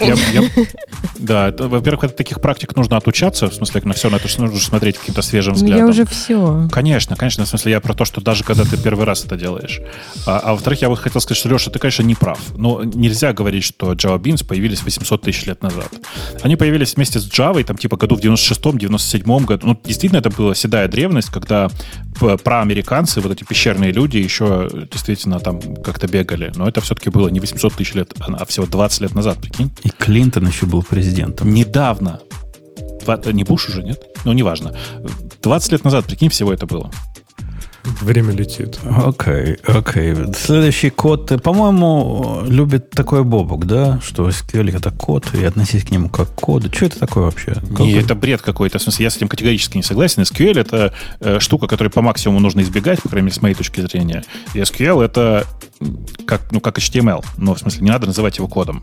Я- я- да, это, во-первых, от таких практик нужно отучаться, в смысле, на все на это нужно смотреть каким-то свежим взглядом. я уже все. Конечно, конечно, в смысле, я про то, что даже когда ты первый раз это делаешь. А, а во-вторых, я вот хотел сказать, что, Леша, ты, конечно, не прав. Но нельзя говорить, что Java Beans появились 800 тысяч лет назад. Они появились вместе с Java, там, типа, году в 96-м, 97-м году. Ну, действительно, это была седая древность, когда проамериканцы, вот эти пещерные люди, еще действительно там как-то бегали. Но это все-таки было не 800 тысяч лет, а всего 20 лет назад, прикинь. И Клинтон еще был президентом. Недавно. Два- Не Буш уже, нет? Ну, неважно. 20 лет назад, прикинь, всего это было. Время летит. Окей, окей. Следующий код, э, по-моему, любит такой Бобук, да? Что SQL это код, и относись к нему как к коду. Что это такое вообще? Не, это бред какой-то. В смысле, я с этим категорически не согласен. SQL это э, штука, которую по максимуму нужно избегать, по крайней мере, с моей точки зрения. И SQL это как, ну, как HTML. Ну, в смысле, не надо называть его кодом.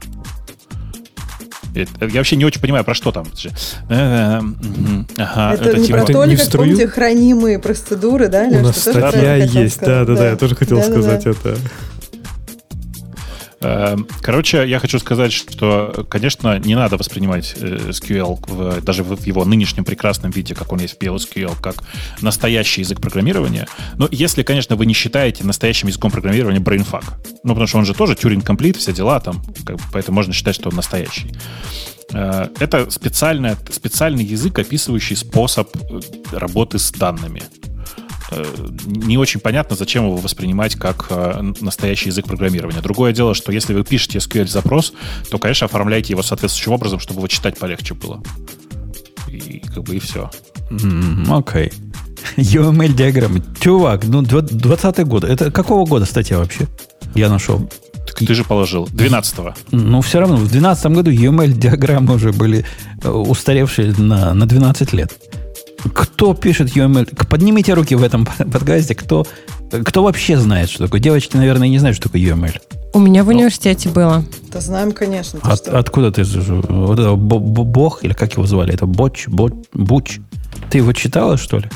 Я вообще не очень понимаю, про что там. Э, ага, это, это не типа... про то как помните, хранимые процедуры, да? У нас статья есть, да-да-да, я тоже хотел сказать это. Эм, короче, я хочу сказать, что, конечно, не надо воспринимать э, SQL в, даже в его нынешнем прекрасном виде, как он есть в PLSQL, как настоящий язык программирования. Но если, конечно, вы не считаете настоящим языком программирования BrainFuck. Ну, потому что он же тоже Turing Complete, все дела там, как, поэтому можно считать, что он настоящий. Э, это специальный, специальный язык, описывающий способ э, работы с данными. Э, не очень понятно, зачем его воспринимать как э, настоящий язык программирования. Другое дело, что если вы пишете SQL-запрос, то, конечно, оформляйте его соответствующим образом, чтобы его читать полегче было. И как бы и все. Окей. Okay. UML-диаграммы. Чувак, ну, 20 год. Это какого года статья вообще? Я нашел. Так ты же положил. 12-го. Ну, все равно. В 2012 году UML-диаграммы уже были э, устаревшие на, на 12 лет. Кто пишет UML? Поднимите руки в этом подкасте. Кто, кто вообще знает, что такое? Девочки, наверное, не знают, что такое UML. У меня в ну. университете было. Да знаем, конечно. От, откуда ты? Вот это Бог, или как его звали? Это Боч, Боч, Буч. Ты его читала, что ли?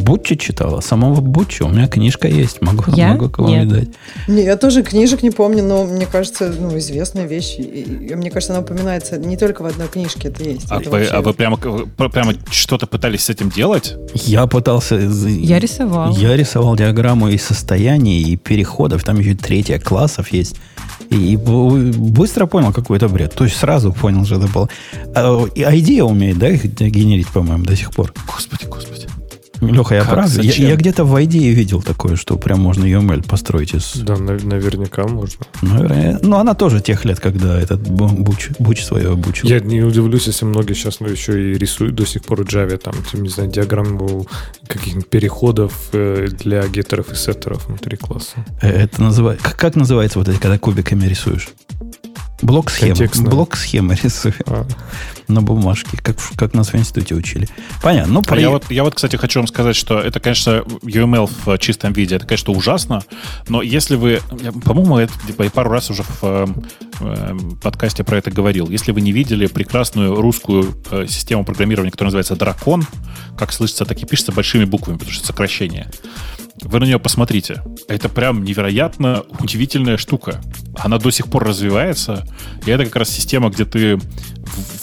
Бутчи читала? Самого Бутчи? У меня книжка есть. Могу, я? могу Нет. дать. Не, я тоже книжек не помню, но мне кажется, ну, известная вещь. И, мне кажется, она упоминается не только в одной книжке, это есть. А, это вы, а вы прямо, прямо что-то пытались с этим делать? Я пытался... Я рисовал. Я рисовал диаграмму и состояний, и переходов. Там еще третья классов есть. И быстро понял, какой это бред. То есть сразу понял, что это было. А, идея умеет, да, их генерить, по-моему, до сих пор. Господи, господи. Леха, я как, прав? Я, я где-то в ID видел такое, что прям можно UML построить из... Да, наверняка можно. Наверное. Ну, она тоже тех лет, когда этот Буч, Буч свое обучил. Я не удивлюсь, если многие сейчас ну, еще и рисуют до сих пор в Java, там, не знаю, диаграмму каких-нибудь переходов э, для геттеров и сеттеров внутри класса. Э, это называется... Как, как называется вот это, когда кубиками рисуешь? Блок схемы. Блок схемы рисую. А. На бумажке, как, как нас в институте учили. Понятно. Ну, а я, вот, я вот, кстати, хочу вам сказать, что это, конечно, UML в чистом виде, это, конечно, ужасно, но если вы, по-моему, я типа, пару раз уже в э, подкасте про это говорил, если вы не видели прекрасную русскую э, систему программирования, которая называется Дракон, как слышится, так и пишется большими буквами, потому что сокращение. Вы на нее посмотрите. Это прям невероятно удивительная штука. Она до сих пор развивается. И это как раз система, где ты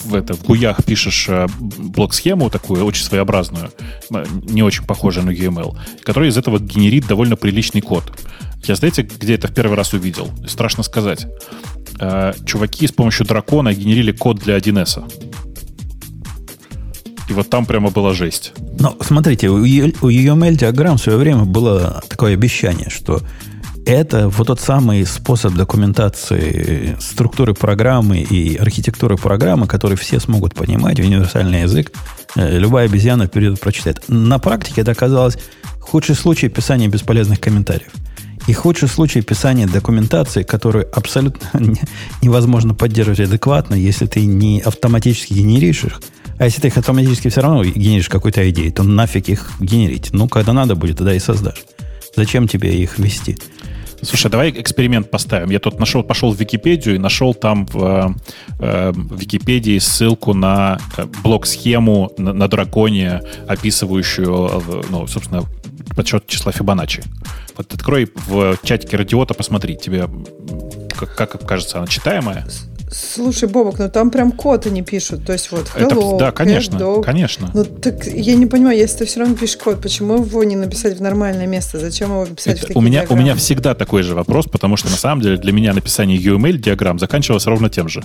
в, это, в гуях пишешь э, блок-схему такую, очень своеобразную, не очень похожую на UML, которая из этого генерит довольно приличный код. Я знаете, где это в первый раз увидел? Страшно сказать. Э, чуваки с помощью дракона генерили код для 1С. И вот там прямо была жесть. Ну, смотрите, у UML-диаграмм в свое время было такое обещание, что это вот тот самый способ документации структуры программы и архитектуры программы, который все смогут понимать, универсальный язык. Э, любая обезьяна вперед прочитает. На практике это оказалось худший случай писания бесполезных комментариев. И худший случай писания документации, которую абсолютно невозможно поддерживать адекватно, если ты не автоматически генеришь их, а если ты их автоматически все равно генеришь какой-то идеей, то нафиг их генерить. Ну, когда надо будет, тогда и создашь. Зачем тебе их вести? Слушай, давай эксперимент поставим. Я тут нашел, пошел в Википедию и нашел там в, э, в Википедии ссылку на э, блок-схему на, на драконе, описывающую, э, ну, собственно, подсчет числа Фибоначчи. Вот открой в чатике радиота, посмотри, тебе как, как кажется, она читаемая? Слушай, Бобок, ну там прям код они пишут. То есть вот hello, Это, Да, конечно, dog. конечно. Ну так я не понимаю, если ты все равно пишешь код, почему его не написать в нормальное место? Зачем его писать Это, в такие у меня, диаграммы? у меня всегда такой же вопрос, потому что на самом деле для меня написание UML-диаграмм заканчивалось ровно тем же.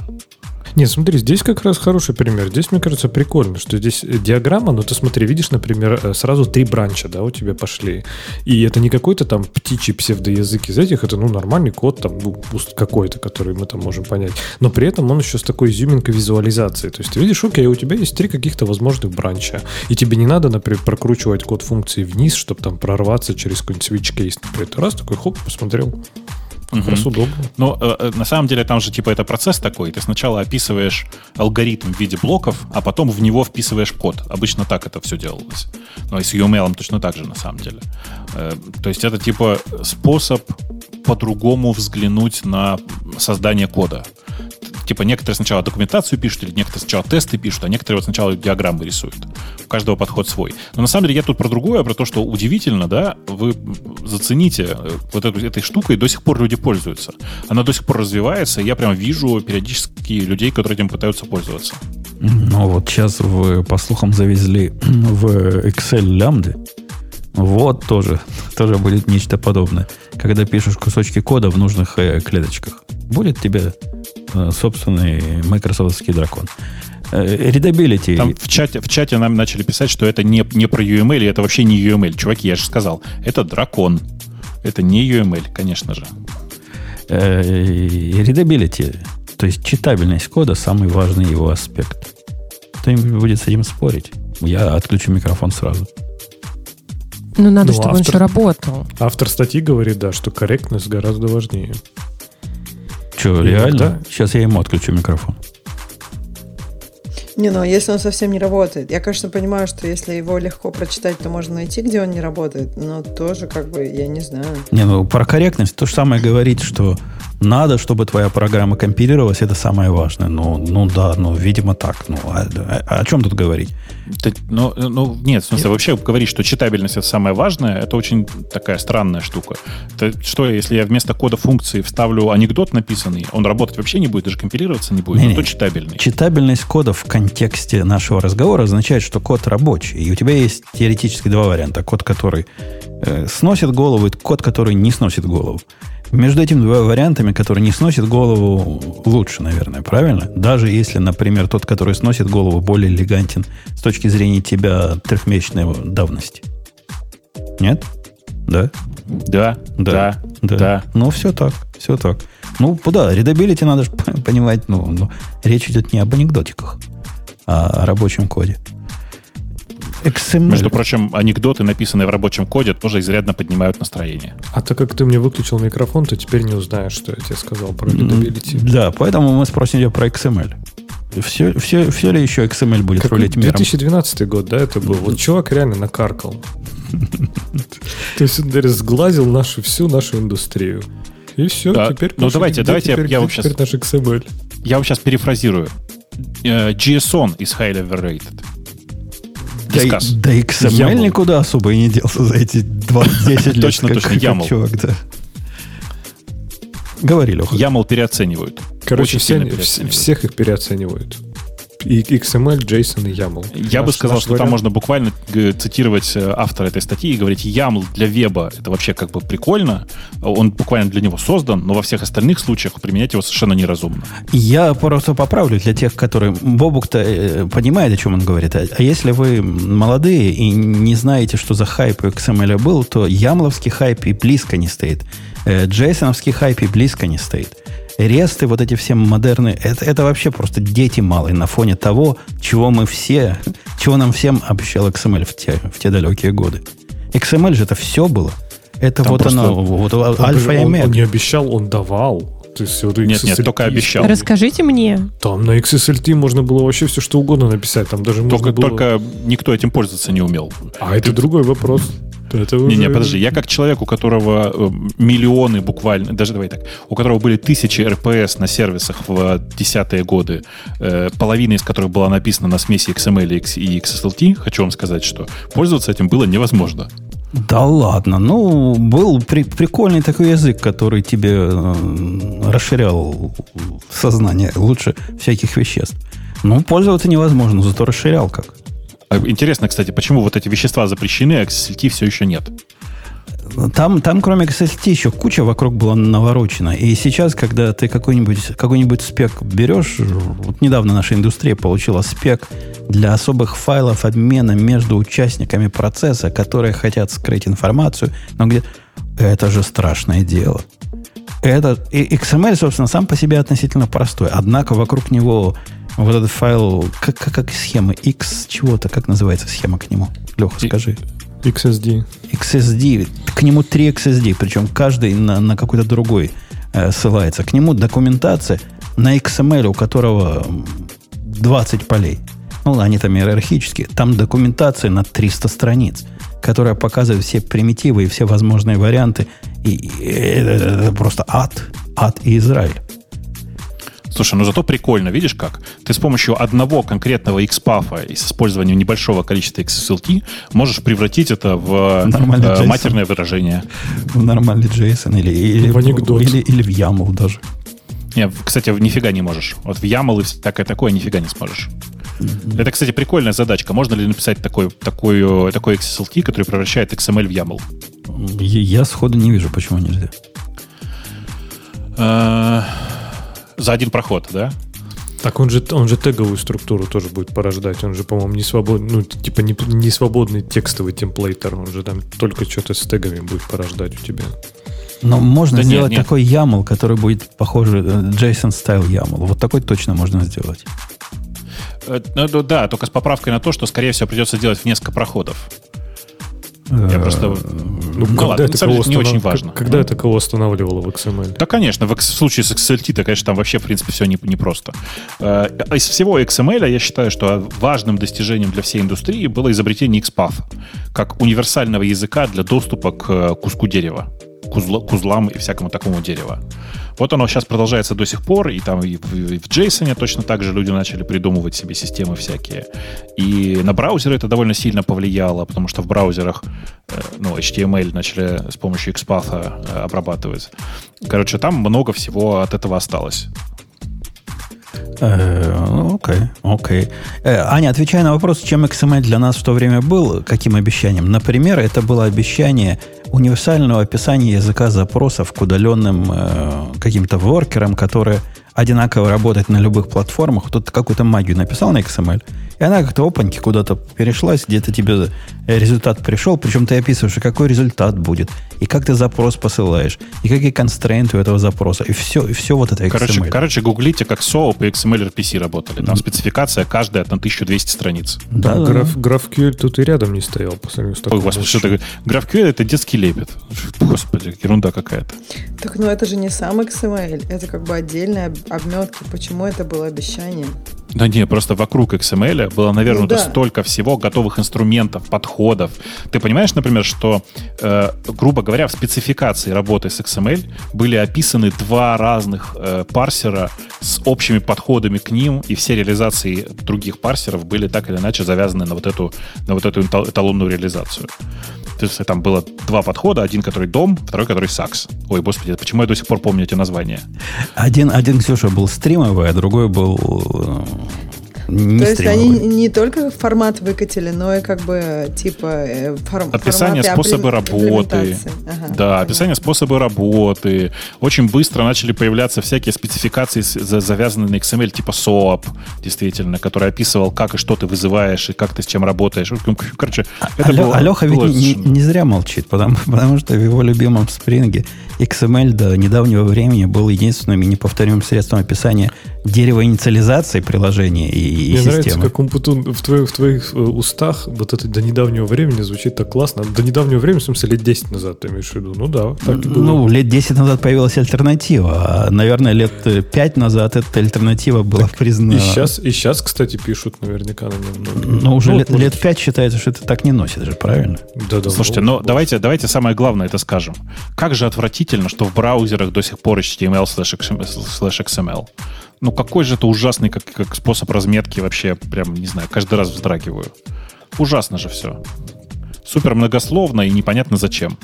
Не, смотри, здесь как раз хороший пример. Здесь, мне кажется, прикольно, что здесь диаграмма, но ты смотри, видишь, например, э, сразу три бранча, да, у тебя пошли. И это не какой-то там птичий псевдоязык из этих, это, ну, нормальный код там ну, какой-то, который мы там можем понять. Но при этом он еще с такой изюминкой визуализации. То есть ты видишь, окей, у тебя есть три каких-то возможных бранча, и тебе не надо, например, прокручивать код функции вниз, чтобы там прорваться через какой-нибудь switch case. Например, ты раз такой, хоп, посмотрел. Как раз удобно. Но э, э, на самом деле там же типа это процесс такой. Ты сначала описываешь алгоритм в виде блоков, а потом в него вписываешь код. Обычно так это все делалось. Но и с UML точно так же на самом деле. Э, то есть это типа способ по-другому взглянуть на создание кода типа некоторые сначала документацию пишут, или некоторые сначала тесты пишут, а некоторые вот сначала диаграммы рисуют. У каждого подход свой. Но на самом деле я тут про другое, про то, что удивительно, да, вы зацените э, вот эту, этой штукой, до сих пор люди пользуются. Она до сих пор развивается, и я прям вижу периодически людей, которые этим пытаются пользоваться. Ну вот сейчас, в, по слухам, завезли в Excel лямды. Вот тоже, тоже будет нечто подобное. Когда пишешь кусочки кода в нужных э, клеточках. Будет тебе Э, собственный майкрософтский дракон. Э, Там в чате, в чате нам начали писать, что это не, не про UML, и это вообще не UML. Чуваки, я же сказал, это дракон. Это не UML, конечно же. Э, readability, то есть читабельность кода, самый важный его аспект. Кто-нибудь будет с этим спорить? Я отключу микрофон сразу. Ну, надо, ну, чтобы автор, он еще работал. Автор статьи говорит, да, что корректность гораздо важнее. Что, реально? Да? Сейчас я ему отключу микрофон. Не, ну если он совсем не работает. Я, конечно, понимаю, что если его легко прочитать, то можно найти, где он не работает, но тоже как бы, я не знаю. Не, ну про корректность то же самое говорить, что надо, чтобы твоя программа компилировалась, это самое важное. Ну, ну да, ну, видимо, так. Ну, а, а, о чем тут говорить? ну, ну, нет, в смысле, нет. вообще говорить, что читабельность это самое важное, это очень такая странная штука. Это что, если я вместо кода функции вставлю анекдот написанный, он работать вообще не будет, даже компилироваться не будет, не, но не. то читабельный. Читабельность кода в контексте нашего разговора означает, что код рабочий. И у тебя есть теоретически два варианта. Код, который э, сносит голову, и код, который не сносит голову. Между этими двумя вариантами, которые не сносит голову, лучше, наверное, правильно? Даже если, например, тот, который сносит голову, более элегантен с точки зрения тебя трехмесячной давности. Нет? Да? Да, да, да. да. Ну, все так, все так. Ну, да, readability надо же понимать, ну, ну, речь идет не об анекдотиках, о рабочем коде. XML. Между прочим, анекдоты, написанные в рабочем коде, тоже изрядно поднимают настроение. А так как ты мне выключил микрофон, то теперь не узнаешь, что я тебе сказал про readability. Да, поэтому мы спросим тебя про XML. Все, все, все ли еще XML будет как рулить миром? 2012 год, да, это был? Вот чувак реально накаркал. То есть он сглазил нашу, всю нашу индустрию. И все, да. теперь... Ну, давайте, давайте теперь, я, я вам сейчас... наш XML? Я вам сейчас перефразирую. JSON is highly overrated. Да, да XML никуда особо и не делся за эти 20 лет. Точно, точно, YAML. Чувак, да. Говори, Леха. YAML переоценивают. Короче, все, всех их переоценивают и XML, JSON и YAML. Я наш, бы сказал, что вариант... там можно буквально э, цитировать э, автора этой статьи и говорить, YAML для веба это вообще как бы прикольно, он буквально для него создан, но во всех остальных случаях применять его совершенно неразумно. Я просто поправлю для тех, которые... Бобук-то э, понимает, о чем он говорит. А, а если вы молодые и не знаете, что за хайп у XML был, то ямловский хайп и близко не стоит. Джейсоновский хайп и близко не стоит ресты, вот эти все модерны, это, это вообще просто дети малые на фоне того, чего мы все, чего нам всем обещал XML в те, в те далекие годы. XML же это все было. Это Там вот оно, вот альфа и омега. Он, он не обещал, он давал. То есть вот нет, нет, только обещал. Расскажите мне. Там на XSLT можно было вообще все что угодно написать. Там даже только, было... только никто этим пользоваться не умел. А Ты... это другой вопрос. Это уже... Не, не, подожди. Я как человек, у которого э, миллионы буквально, даже давай так, у которого были тысячи РПС на сервисах в десятые годы, э, половина из которых была написана на смеси XML и XSLT, хочу вам сказать, что пользоваться этим было невозможно. Да ладно, ну, был при, прикольный такой язык, который тебе э, расширял сознание лучше всяких веществ. Ну, пользоваться невозможно, зато расширял как. А интересно, кстати, почему вот эти вещества запрещены, а XSLT все еще нет? Там, там, кроме XST, еще куча вокруг была наворочена. И сейчас, когда ты какой-нибудь какой спек берешь, вот недавно наша индустрия получила спек для особых файлов обмена между участниками процесса, которые хотят скрыть информацию, но где... Это же страшное дело. Это, и XML, собственно, сам по себе относительно простой. Однако вокруг него вот этот файл, как, как, как схема, X чего-то, как называется схема к нему? Леха, скажи. XSD. XSD. К нему три XSD, причем каждый на, на какой-то другой э, ссылается. К нему документация на XML, у которого 20 полей. Ну, они там иерархические. Там документация на 300 страниц, которая показывает все примитивы и все возможные варианты. И, и это, это просто ад. Ад и Израиль. Слушай, ну зато прикольно, видишь как? Ты с помощью одного конкретного XPath и с использованием небольшого количества XSLT можешь превратить это в э, матерное выражение. В нормальный JSON или, или, в, или, или в YAML даже. Не, кстати, нифига не можешь. Вот в YAML и всякое такое нифига не сможешь. Mm-hmm. Это, кстати, прикольная задачка. Можно ли написать такой, такой, такой XSLT, который превращает XML в YAML? Я сходу не вижу, почему нельзя. За один проход, да? Так он же, он же теговую структуру тоже будет порождать. Он же, по-моему, не свободный, ну, типа не, не свободный текстовый темплейтер. Он же там только что-то с тегами будет порождать у тебя. Но можно да сделать нет, нет. такой YAML, который будет похоже JSON style YAML. Вот такой точно можно сделать. Э, ну, да, только с поправкой на то, что, скорее всего, придется делать в несколько проходов. Я просто... Ну, когда ладно, это кого не очень важно. Когда это кого останавливало в XML? Да, конечно. В, случае с XLT, то, конечно, там вообще, в принципе, все непросто. Не. Э, из всего XML я считаю, что важным достижением для всей индустрии было изобретение XPath как универсального языка для доступа к куску дерева, к, узла, к узлам и всякому такому дерева. Вот оно сейчас продолжается до сих пор, и там и в, и в JSON точно так же люди начали придумывать себе системы всякие. И на браузеры это довольно сильно повлияло, потому что в браузерах э, ну, HTML начали с помощью XPath э, обрабатывать. Короче, там много всего от этого осталось. Э, окей, окей. Аня, отвечая на вопрос, чем XML для нас в то время был, каким обещанием? Например, это было обещание универсального описания языка запросов к удаленным э, каким-то воркерам, которые одинаково работают на любых платформах. Кто-то какую-то магию написал на XML, и она как-то опаньки куда-то перешлась, где-то тебе результат пришел, причем ты описываешь, какой результат будет, и как ты запрос посылаешь, и какие констрейнты у этого запроса, и все, и все вот это XML. Короче, короче гуглите, как SOAP и XML RPC работали. Там спецификация каждая на 1200 страниц. Да, да, граф, GraphQL тут и рядом не стоял по сравнению с Ой, господи, что такое? GraphQL это детский лепет. Господи, ерунда какая-то. Так, ну это же не сам XML, это как бы отдельные обметки. Почему это было обещание? Да не, просто вокруг XML было навернуто ну, да. столько всего, готовых инструментов, подходов. Ты понимаешь, например, что, э, грубо говоря, в спецификации работы с XML были описаны два разных э, парсера с общими подходами к ним, и все реализации других парсеров были так или иначе завязаны на вот эту, на вот эту эталонную реализацию. Там было два подхода, один, который дом, второй, который сакс. Ой, господи, почему я до сих пор помню эти названия? Один, один Ксюша, был стримовый, а другой был не То есть они не только формат выкатили, но и как бы типа э, форм, описание способы работы. Ага, да, описание способы работы. Очень быстро начали появляться всякие спецификации, завязанные на XML, типа SOAP, действительно, который описывал, как и что ты вызываешь, и как ты с чем работаешь. Короче, это Алё, было, Алеха было ведь не, не зря молчит, потому, потому что в его любимом спринге XML до недавнего времени был единственным и неповторимым средством описания дерева инициализации приложения и, и Мне системы. нравится, как Умпутун в твоих, в твоих э, устах вот это до недавнего времени звучит так классно. До недавнего времени, в смысле, лет 10 назад ты имеешь в виду? Ну да, так и было. Ну, лет 10 назад появилась альтернатива, а, наверное, лет 5 назад эта альтернатива была так признана. И сейчас, и сейчас, кстати, пишут наверняка на нем. Но уже ну, лет, лет 5 считается, что это так не носит же, правильно? Да, да. Слушайте, но ну, давайте, давайте самое главное это скажем. Как же отвратительно, что в браузерах до сих пор HTML slash XML ну какой же это ужасный как, как способ разметки вообще, прям, не знаю, каждый раз вздрагиваю. Ужасно же все. Супер многословно и непонятно зачем.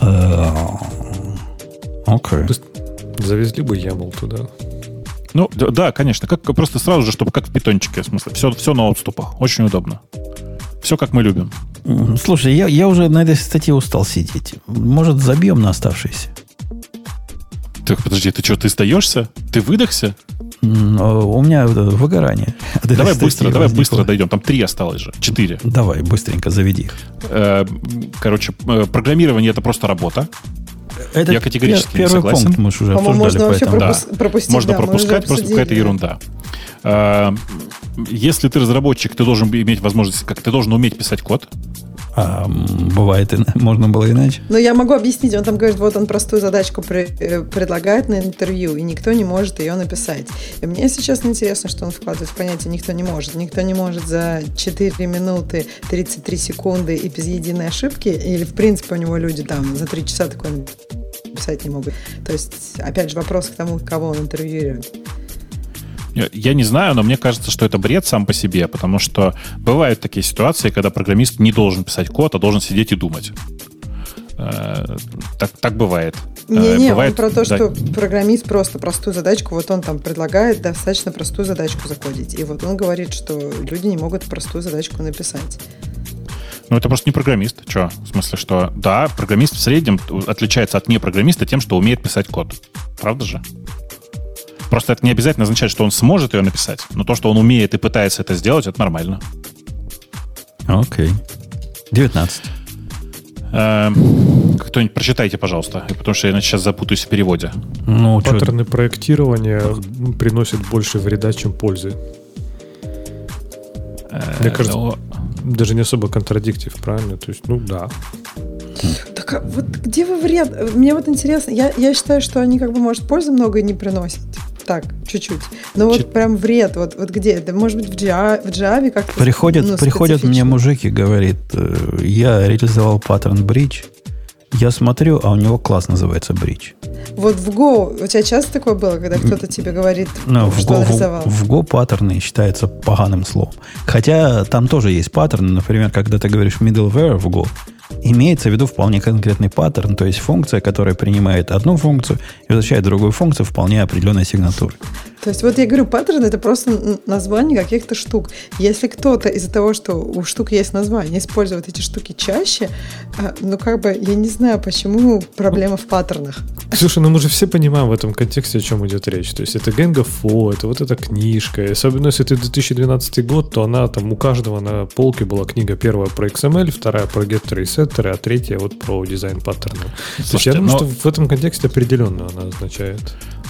Э, окей. Завезли бы YAML туда. Ну, да, конечно. Как, просто сразу же, чтобы как в питончике, в смысле. Все, все на отступах. Очень удобно. Все, как мы любим. Слушай, я, я уже на этой статье устал сидеть. Может, забьем на оставшиеся? Так, подожди, ты что, ты сдаешься? Ты выдохся? Э, У меня это выгорание. Давай быстро, давай возникло. быстро дойдем. Там три осталось же. Четыре. Давай, быстренько заведи их. Э, Короче, э, программирование это просто работа. Это Я категорически не согласен. пункт мы же уже По-моему, обсуждали, можно вообще поэтому... пропу- пропус- пропустить. Можно да, пропускать, просто какая-то ерунда. Э, Если ты разработчик, ты должен иметь возможность, как ты должен уметь писать код. А, бывает, можно было иначе. Но я могу объяснить, он там говорит, вот он простую задачку при- э, предлагает на интервью, и никто не может ее написать. И мне, честно, интересно, что он вкладывает в понятие «никто не может». Никто не может за 4 минуты 33 секунды и без единой ошибки, или, в принципе, у него люди там за 3 часа такое написать не могут. То есть, опять же, вопрос к тому, кого он интервьюирует. Я- Я не знаю, но мне кажется, что это бред сам по себе, потому что бывают такие ситуации, когда программист не должен писать код, а должен сидеть и думать. Э, Так, так бывает. Э, Не-не, бывает- он про то, да. что программист просто простую задачку, вот он там предлагает достаточно простую задачку закодить. И вот он говорит, что люди не могут простую задачку написать. Ну, это просто не программист. Че? В смысле, что да, программист в среднем отличается от непрограммиста тем, что умеет писать код. Правда же? Просто это не обязательно означает, что он сможет ее написать. Но то, что он умеет и пытается это сделать, это нормально. Окей. 19. Эм, Кто-нибудь прочитайте, пожалуйста, потому что я иначе сейчас запутаюсь в переводе. Ну, Паттерны проектирования м, приносят больше вреда, чем пользы. Мне Э, кажется, ну, Даже не особо контрадиктив, правильно? То есть, ну да. Так а вот где вы вред? Мне вот интересно, я, я считаю, что они как бы, может, пользы много не приносят. Так, чуть-чуть. Но вот Чуть- прям вред, вот, вот где? Это может быть в Java, в Java как-то Приходят, ну, приходят мне специфично? мужик и говорит, э, я реализовал паттерн бридж, я смотрю, а у него класс называется бридж. Вот в Go, у тебя часто такое было, когда кто-то тебе говорит, Ну, в что Go, он в, в Go паттерны считаются поганым словом. Хотя там тоже есть паттерны. Например, когда ты говоришь middleware в Go, имеется в виду вполне конкретный паттерн, то есть функция, которая принимает одну функцию и возвращает другую функцию вполне определенной сигнатуры. То есть вот я говорю, паттерн это просто название каких-то штук. Если кто-то из-за того, что у штук есть название, использует эти штуки чаще, а, ну как бы я не знаю, почему проблема в паттернах. Слушай, ну мы же все понимаем в этом контексте, о чем идет речь. То есть это Gang of Four, это вот эта книжка. И особенно если это 2012 год, то она там у каждого на полке была книга первая про XML, вторая про и сеттеры, а третья вот про дизайн паттерна. То есть Слушайте, я думаю, но- что в этом контексте определенно она означает.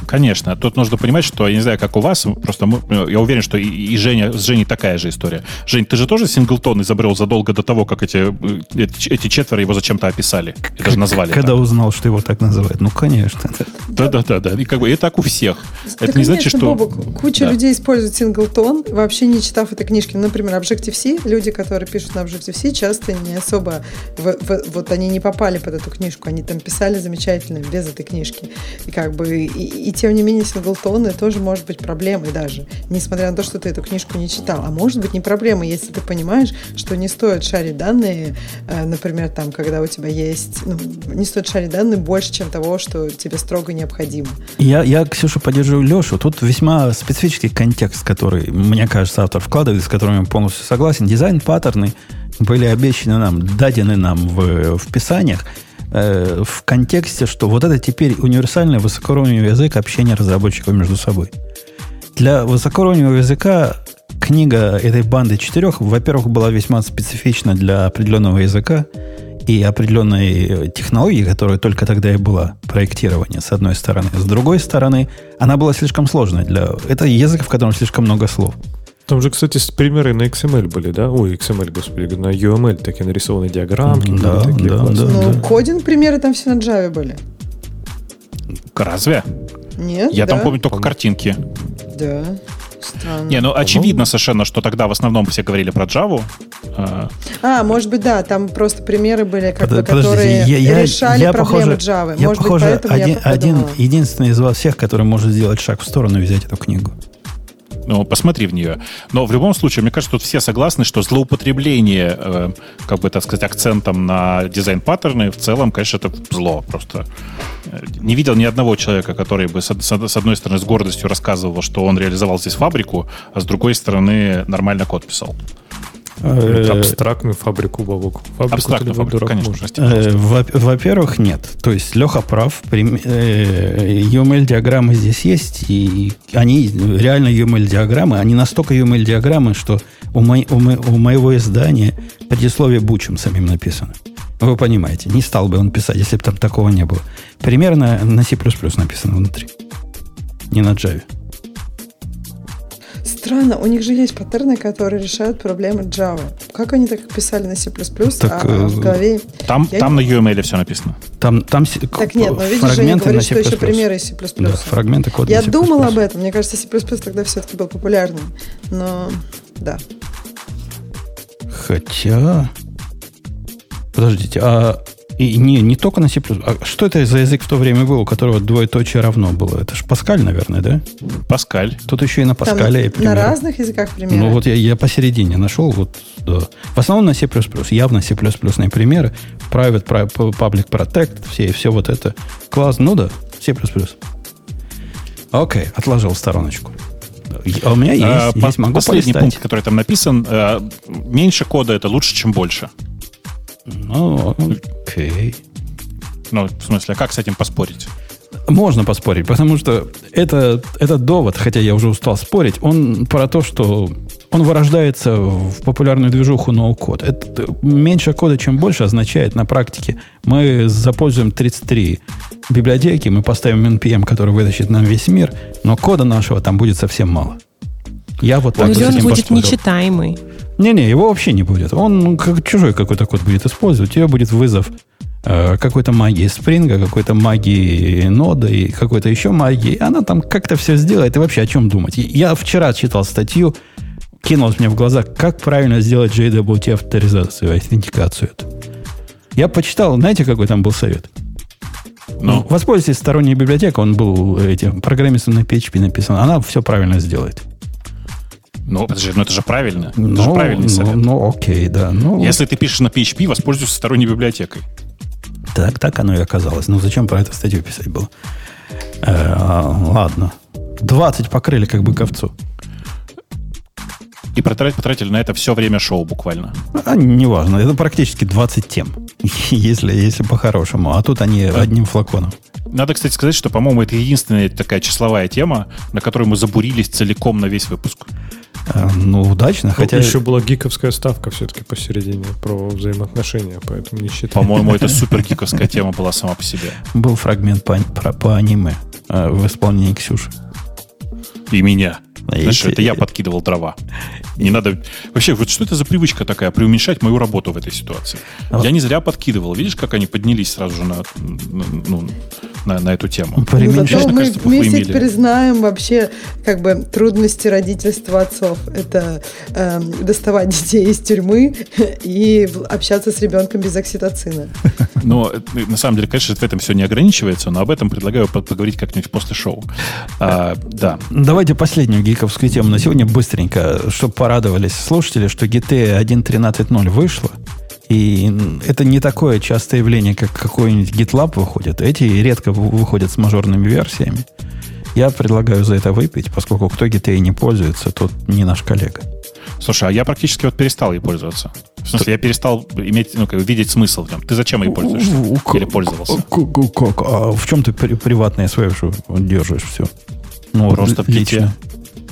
Конечно, тут нужно понимать, что я не знаю, как у вас, просто мы- я уверен, что и, и Женя с Женей такая же история. Жень, ты же тоже синглтон изобрел задолго до того, как эти, э, эти, эти четверо его зачем-то описали. Это же назвали. Когда так. узнал, что его так называют. Ну, конечно. Да, да, да, да. И как бы и так у всех. Да, это не значит, конечно, что. Бобок, куча Да. людей используют синглтон, вообще не читав этой книжки. Ну, Например, Objective-C, люди, которые пишут на Objective-C, часто не особо, в- в- вот они не попали под эту книжку, они там писали замечательно без этой книжки. И как бы, и, и тем не менее, синглтоны тоже может быть проблемой даже, несмотря на то, что ты эту книжку не читал. А может быть не проблема, если ты понимаешь, что не стоит шарить данные, э, например, там, когда у тебя есть, ну, не стоит шарить данные больше, чем того, что тебе строго необходимо. Я, я, Ксюша, поддерживаю Лешу. Тут весьма специфический контекст, который, мне кажется, автор вкладывает, с которым я полностью согласен. Дизайн-паттерны были обещаны нам, дадены нам в, в писаниях э, в контексте, что вот это теперь универсальный высокоуровневый язык общения разработчиков между собой. Для высокоуровневого языка книга этой банды четырех, во-первых, была весьма специфична для определенного языка и определенной э, технологии, которая только тогда и была, проектирование, с одной стороны. С другой стороны, она была слишком сложной. Для... Это язык, в котором слишком много слов. Там же, кстати, примеры на XML были, да? Ой, XML, господи, на UML такие нарисованы диаграммки. Да, такие да, классные. да. Ну, кодинг примеры там все на Java были. Разве? Нет? Я да? там помню только картинки. Да. Странно. Не, ну очевидно совершенно, что тогда в основном все говорили про Java. А, А, может быть, да, там просто примеры были, как бы, Под- подождите, которые я- я- решали я, проблемы похоже, Java. Я, может похоже, быть, поэтому один, я один единственный из вас всех, который может сделать шаг в сторону и взять эту книгу. Ну, посмотри в нее. Но в любом случае, мне кажется, тут все согласны, что злоупотребление, э, как бы так сказать, акцентом на дизайн-паттерны в целом, конечно, это зло просто. Э, Не видел ни одного человека, который бы с, с- с одной стороны с гордостью рассказывал, что он реализовал здесь фабрику, а с другой стороны нормально код писал. Э, Абстрактную фабрику бабок. Фабрику Абстрактную фабрику, дурак конечно. Э, во- Во-первых, нет. То есть Леха прав. Э, UML-диаграммы здесь есть, и они реально UML-диаграммы. Они настолько UML-диаграммы, что у, мой- у мо- у моего издания предисловие бучем самим написано. Вы понимаете, не стал бы он писать, если бы там такого не было. Примерно на C++ написано внутри. Не на Java. Странно, у них же есть паттерны, которые решают проблемы Java. Как они так писали на C++, Так, а э, в голове... Там, Я там не- на UML все написано. Там, там Так нет, но видишь, Женя говорит, что еще примеры из C++. Да, фрагменты кода Я думала об этом. Мне кажется, C++ тогда все-таки был популярным. Но да. Хотя... Подождите, а и не, не только на C++. А что это за язык в то время был, у которого двоеточие равно было? Это же Паскаль, наверное, да? Паскаль. Тут еще и на Там Паскале. и на разных языках примеры. Ну вот я, я посередине нашел. Вот, да. В основном на C++. Явно C++ примеры. Private, pri- Public Protect, все, все вот это. Класс, ну да, C++. Окей, отложил в стороночку. А у меня есть, А, есть по- могу Последний полистать. пункт, который там написан, э, меньше кода это лучше, чем больше. Ну, окей. Ну, в смысле, а как с этим поспорить? Можно поспорить, потому что это, этот довод, хотя я уже устал спорить, он про то, что он вырождается в популярную движуху ноу-код. Это меньше кода, чем больше, означает на практике мы запользуем 33 библиотеки, мы поставим NPM, который вытащит нам весь мир, но кода нашего там будет совсем мало. Я вот так Или с он этим будет поспорил. нечитаемый. Не-не, его вообще не будет. Он как чужой какой-то код будет использовать. У тебя будет вызов э, какой-то магии спринга, какой-то магии нода и какой-то еще магии. Она там как-то все сделает. И вообще о чем думать? Я вчера читал статью, кинулось мне в глаза, как правильно сделать JWT авторизацию, аутентикацию. Я почитал, знаете, какой там был совет? Ну, Воспользуйтесь сторонней библиотекой, он был этим программистом на PHP написан. Она все правильно сделает. Ну, подожди, ну это же правильно. Это же правильный ну, совет. ну, окей, да. Ну, Если ты пишешь на PHP, воспользуйся сторонней библиотекой. Так, так оно и оказалось. Ну, зачем про эту статью писать было? Э, ладно. 20 покрыли как бы ковцу. И потратили, потратили на это все время шоу буквально. А, неважно. Это практически 20 тем. Если, если по-хорошему. А тут они одним флаконом. Надо, кстати, сказать, что, по-моему, это единственная такая числовая тема, на которую мы забурились целиком на весь выпуск. Э, ну, удачно. Хотя Еще была гиковская ставка все-таки посередине про взаимоотношения, поэтому не считаю. По-моему, это супер гиковская тема была сама по себе. был фрагмент по, про- по аниме э, в исполнении Ксюши. И меня. Знаешь, это я подкидывал дрова. Не надо... Вообще, вот что это за привычка такая, преуменьшать мою работу в этой ситуации? А- Я не зря подкидывал. Видишь, как они поднялись сразу же на, на- ну, на, на эту тему? Ну, Преуменьшать. зато мы кажется, вместе похуемели. теперь знаем вообще как бы трудности родительства отцов. Это эм, доставать детей из тюрьмы и общаться с ребенком без окситоцина. Но э, на самом деле, конечно, в этом все не ограничивается, но об этом предлагаю по- поговорить как-нибудь после шоу. А, да. Давайте последнюю гиковскую тему на сегодня быстренько, чтобы порадовались слушатели, что GTA 1.13.0 вышло. И это не такое частое явление, как какой-нибудь GitLab выходит. Эти редко вы- выходят с мажорными версиями. Я предлагаю за это выпить, поскольку кто GTA не пользуется, тот не наш коллега. Слушай, а я практически вот перестал ей пользоваться. В смысле, я перестал иметь, ну, как бы видеть смысл в нем. Ты зачем ей пользуешься? Или пользовался? Как-? А в чем ты при- приватное свое что держишь все? Ну, Просто в лично.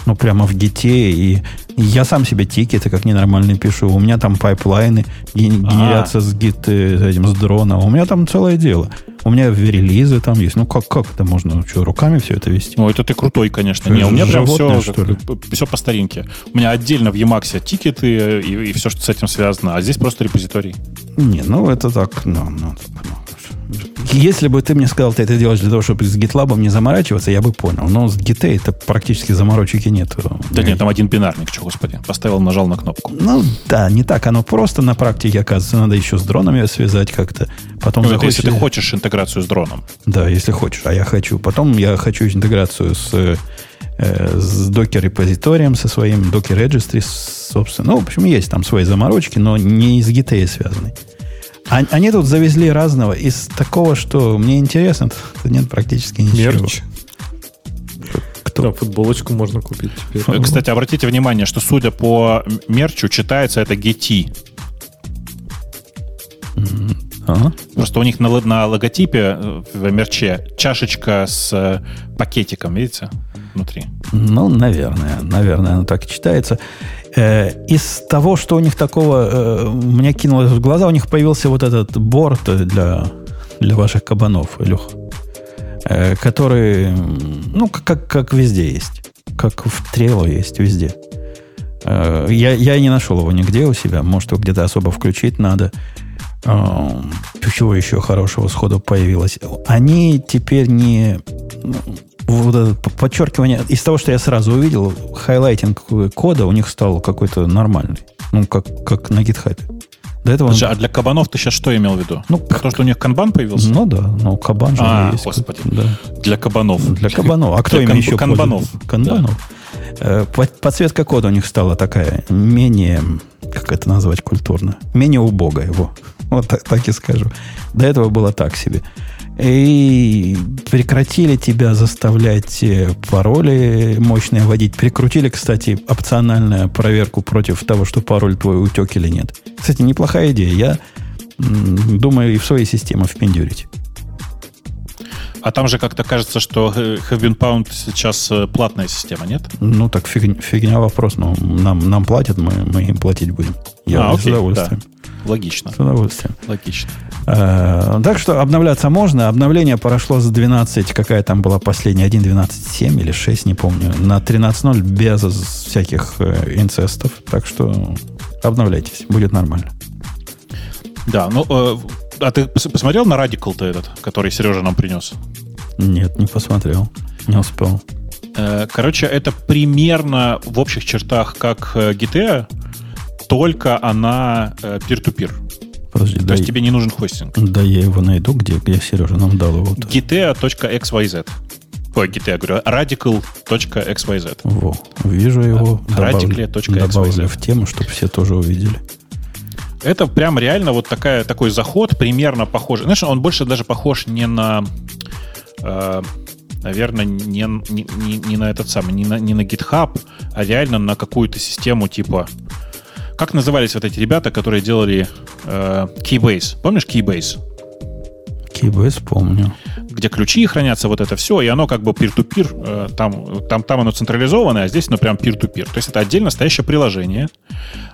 Ну, прямо в Git е. И я сам себе тикеты как ненормальные пишу. У меня там пайплайны ген- А. генерятся с Git э, этим, с дрона. У меня там целое дело. У меня релизы там есть. Ну, как, как это можно? Ну, что, руками все это вести? Ну, это ты крутой, конечно. Не, у меня прям все, что ли? все по старинке. У меня отдельно в Emacs тикеты и, и все, что с этим связано, а здесь просто репозиторий. Не, ну это так, ну, ну, так, ну. Если бы ты мне сказал, ты это делаешь для того, чтобы с GitLab не заморачиваться, я бы понял. Но с Git это практически заморочки нет. Да нет, там один бинарник, что, господи. Поставил, нажал на кнопку. Ну да, не так оно просто на практике, оказывается. Надо еще с дроном ее связать как-то. Потом Ну, захочешь- если ты хочешь интеграцию с дроном. Да, если хочешь, а я хочу. Потом я хочу интеграцию с, э, с докер-репозиторием, со своим докер-регистри, собственно. Ну, в общем, есть там свои заморочки, но не из GT связаны. А- Они тут завезли разного из такого, что мне интересно, тут нет практически ничего. Мерч. Кто? Да, футболочку можно купить теперь. Кстати, обратите внимание, что судя по мерчу, читается это GT. Ага. Просто у них на, на логотипе э, в мерче чашечка с э, пакетиком, видите, внутри. Ну, наверное, наверное, оно так и читается. Э, из того, что у них такого, э, мне кинулось в глаза, у них появился вот этот борт для, для ваших кабанов, Илюх, э, который, ну, как, как, везде есть. Как в Трело есть везде. Я, я не нашел его нигде у себя. Может, его где-то особо включить надо. Чего еще хорошего сходу появилось? Они теперь не... Вот это подчеркивание... Из того, что я сразу увидел, highlighting кода у них стал какой-то нормальный. Ну, как, как на гитхабе. До этого... он- Подожди, а для кабанов ты сейчас что имел в виду? Ну, Про то, что у них канбан появился? Ну да, ну канбан же А, есть. господи. Да. Для кабанов. Для кабанов. А кто Для кан- еще канбанов. пользуется? Канбанов. Э, по- Подсветка кода у них стала такая менее, как это назвать культурно, менее убогая его. Вот так, так и скажу. До этого было так себе. И прекратили тебя заставлять э, пароли мощные вводить. Прикрутили, кстати, опциональную проверку против того, что пароль твой утек или нет. Кстати, неплохая идея. Я думаю и в своей системе впендюрить. А там же как-то кажется, что э, Have Been Pound сейчас э, платная система, нет? Ну, так фигня, фигня вопрос. Но нам, нам платят, мы, мы им платить будем. Я А, с окей, удовольствием. Логично. С удовольствием. Логично. Э, так что обновляться можно. Обновление прошло с 12, какая там была последняя, 1.12.7 или 6, не помню, на 13.0 без всяких э, инцестов. Так что обновляйтесь, будет нормально. Да, ну, э, а ты пос- посмотрел на Radical-то этот, который Сережа нам принес? Нет, не посмотрел, не успел. Э, Короче, это примерно в общих чертах как э, GTA, только она э, peer-to-peer. Подожди, То да, есть тебе не нужен хостинг. да я его найду, где, где Сережа нам дал его. GTA.xyz. Ой, GTA, говорю, radical.xyz. Во, вижу его, добавлю, Radical.xyz. добавлю в тему, чтобы все тоже увидели. Это прям реально вот такая, такой заход, примерно похож. Знаешь, он больше даже похож не на... э, наверное, не, не, не- не на этот самый, не на, не на GitHub, а реально на какую-то систему типа... Как назывались вот эти ребята, которые делали э, Keybase? Помнишь Keybase? KBS помню. Где ключи хранятся, вот это все, и оно как бы peer-to-peer, э, там, там, там оно централизованное, а здесь оно прям peer-to-peer. То есть это отдельно стоящее приложение,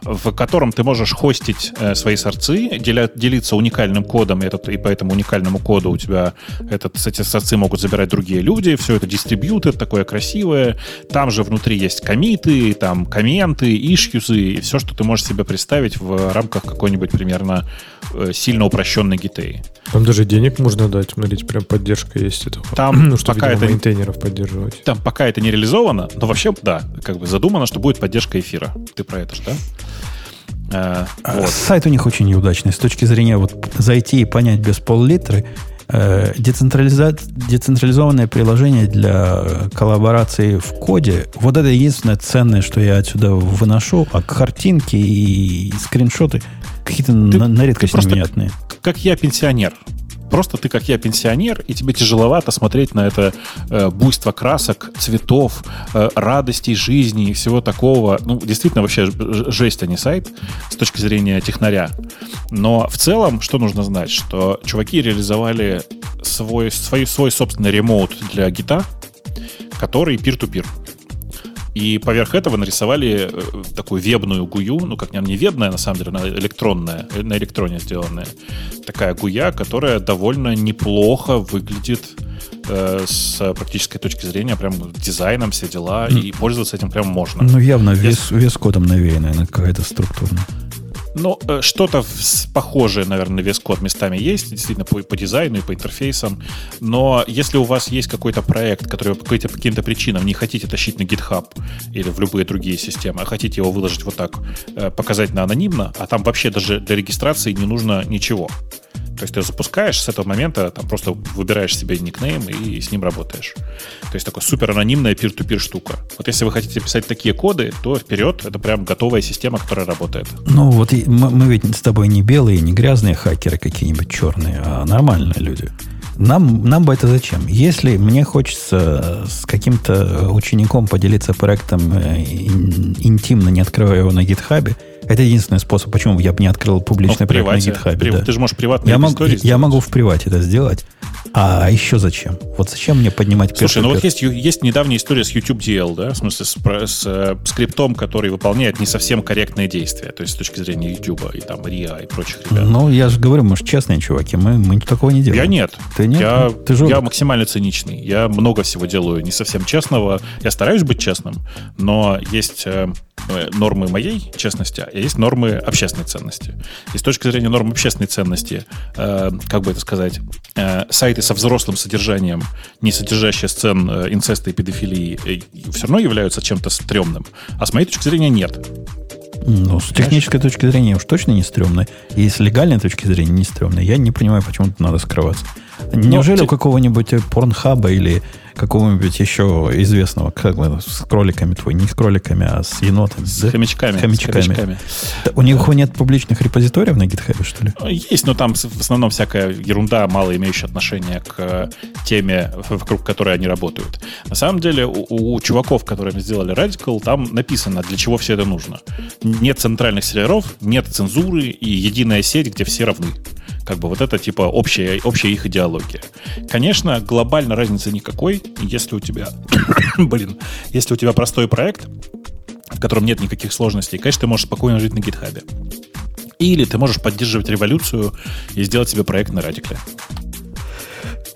в котором ты можешь хостить э, свои сорцы, деля- делиться уникальным кодом, и, этот, и по этому уникальному коду у тебя этот, эти сорцы могут забирать другие люди, все это дистрибьютор такое красивое, там же внутри есть комиты, там комменты, ишьюзы, и все, что ты можешь себе представить в рамках какой-нибудь примерно э, сильно упрощенной гитеи. Там даже денег можно дать. Смотрите, прям поддержка есть этого. Там ну, что, пока видимо, это- мейнтейнеров поддерживать. Там пока это не реализовано, но вообще, да, как бы задумано, что будет поддержка эфира. Ты про это же, да? Э, А вот. Сайт у них очень неудачный с точки зрения вот зайти и понять без пол-литра. Э, децентрализа- Децентрализованное приложение для коллаборации в коде. Вот это единственное ценное, что я отсюда выношу. А картинки и скриншоты какие-то на, на редкость просто- невнятные. Как я пенсионер. Просто ты, как я, пенсионер, и тебе тяжеловато смотреть на это э, буйство красок, цветов, э, радостей жизни и всего такого. Ну, действительно, вообще жесть, а не сайт с точки зрения технаря. Но в целом, что нужно знать, что чуваки реализовали свой, свой, свой собственный ремоут для гита, который peer-to-peer. И поверх этого нарисовали э, такую вебную гую, ну, как не вебная, на самом деле, она электронная, э, на электроне сделанная. Такая гуя, которая довольно неплохо выглядит э, с практической точки зрения, прям дизайном, все дела, и пользоваться этим прям можно. Ну, явно вес, вес кодом навеянная, она какая-то структурная. Ну, что-то похожее, наверное, на весь код местами есть, действительно, по, по дизайну и по интерфейсам. Но если у вас есть какой-то проект, который вы по каким-то, по каким-то причинам не хотите тащить на GitHub или в любые другие системы, а хотите его выложить вот так, э, показать на анонимно, а там вообще даже для регистрации не нужно ничего. То есть ты запускаешь с этого момента, там просто выбираешь себе никнейм и с ним работаешь. То есть такая супер анонимная peer-to-peer штука. Вот если вы хотите писать такие коды, то вперед, это прям готовая система, которая работает. Ну, вот мы, мы ведь с тобой не белые, не грязные хакеры какие-нибудь черные, а нормальные люди. Нам, нам бы это зачем? Если мне хочется с каким-то учеником поделиться проектом э, ин- интимно, не открывая его на гитхабе, это единственный способ, почему я бы не открыл публичный Ну, проект привате. на гитхабе. При- да. Ты же можешь приватные Я истории я сделать. могу в привате это сделать. А еще зачем? Вот зачем мне поднимать Слушай, ну вот есть, есть недавняя история с YouTube DL, да, в смысле с, про- с, э, скриптом, который выполняет не совсем корректные действия, то есть с точки зрения YouTube и там RIA и прочих ребят. Ну, я же говорю, мы же честные чуваки, мы, мы такого не делаем. Я нет. Ты нет? Я, Ты жулик. я максимально циничный. Я много всего делаю не совсем честного. Я стараюсь быть честным, но есть э, нормы моей честности, а есть нормы общественной ценности. И с точки зрения норм общественной ценности, э, как бы это сказать, э, сайты со взрослым содержанием, не содержащие сцен э, инцеста и педофилии, все равно являются чем-то стрёмным. А с моей точки зрения нет. Ну, с технической точки зрения уж точно не стрёмно. И с легальной точки зрения не стрёмно. Я не понимаю, почему тут надо скрываться. Неужели те- у какого-нибудь порнхаба или какого-нибудь еще известного, как бы, с кроликами твой, не с кроликами, а с енотами, С да? хомячками. С с хомячками. хомячками. Да У них нет публичных репозиториев на гитхабе, что ли? Есть, но там в основном всякая ерунда, мало имеющая отношение к э, теме, вокруг которой они работают. На самом деле, у, у чуваков, которые сделали Radical, там написано, для чего все это нужно. Нет центральных серверов, нет цензуры и единая сеть, где все равны. Как бы вот это типа общая, общая их идеология. Конечно, глобально разницы никакой, если у тебя, блин, если у тебя простой проект, в котором нет никаких сложностей, конечно, ты можешь спокойно жить на гитхабе. Или ты можешь поддерживать революцию и сделать себе проект на радикле.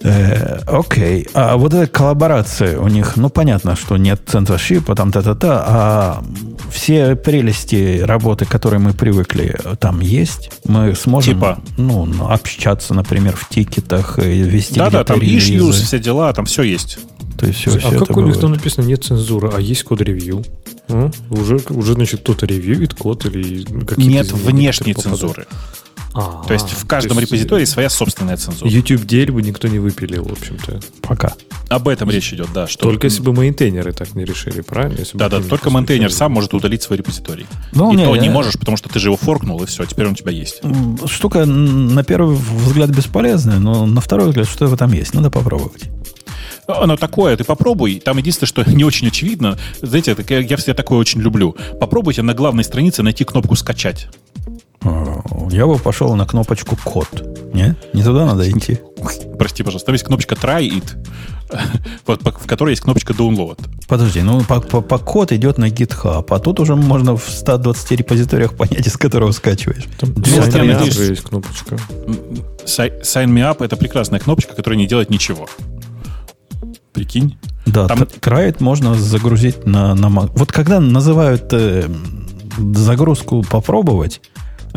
Э, Окей. А вот эта коллаборация у них, ну, понятно, что нет центршипа, там та-та-та, а все прелести работы, к которой мы привыкли, там есть? Мы сможем, Типа? ну, ну, общаться, например, в тикетах, э, вести Да-да, там issues, все дела, там все есть. То есть все, а все как у них там написано нет цензуры, а есть код ревью? А? Уже, уже, значит, кто-то ревьюет код или какие-то Нет внешней цензуры. попадают? А, То есть в каждом есть репозитории своя собственная цензура. YouTube DL бы никто не выпилил, в общем-то. Пока. Об этом речь идет, да. Что... Только если бы мейнтейнеры так не решили, правильно? Да-да, только мейнтейнер сам может удалить свой репозиторий. Ну, и не, то не можешь, потому что ты же его форкнул, и все, теперь он у тебя есть. Штука на первый взгляд бесполезная, но на второй взгляд что в этом есть. Надо попробовать. Оно такое, ты попробуй. Там единственное, что не очень очевидно. Знаете, я, я всегда такое очень люблю. Попробуйте на главной странице найти кнопку «Скачать». А, Я бы пошел на кнопочку код. Не? Не туда надо идти. Прости, пожалуйста. Там есть кнопочка «Try it», вот, в которой есть кнопочка «Download». Подожди, ну по, по- по код идет на GitHub, а тут уже можно в 120 репозиториях понять, из которого скачиваешь. Там Ну, sign me up есть кнопочка. Sign me up — это прекрасная кнопочка, которая не делает ничего. Прикинь? Да, Там- Try можно загрузить на, на Mac. Вот когда называют э, загрузку попробовать,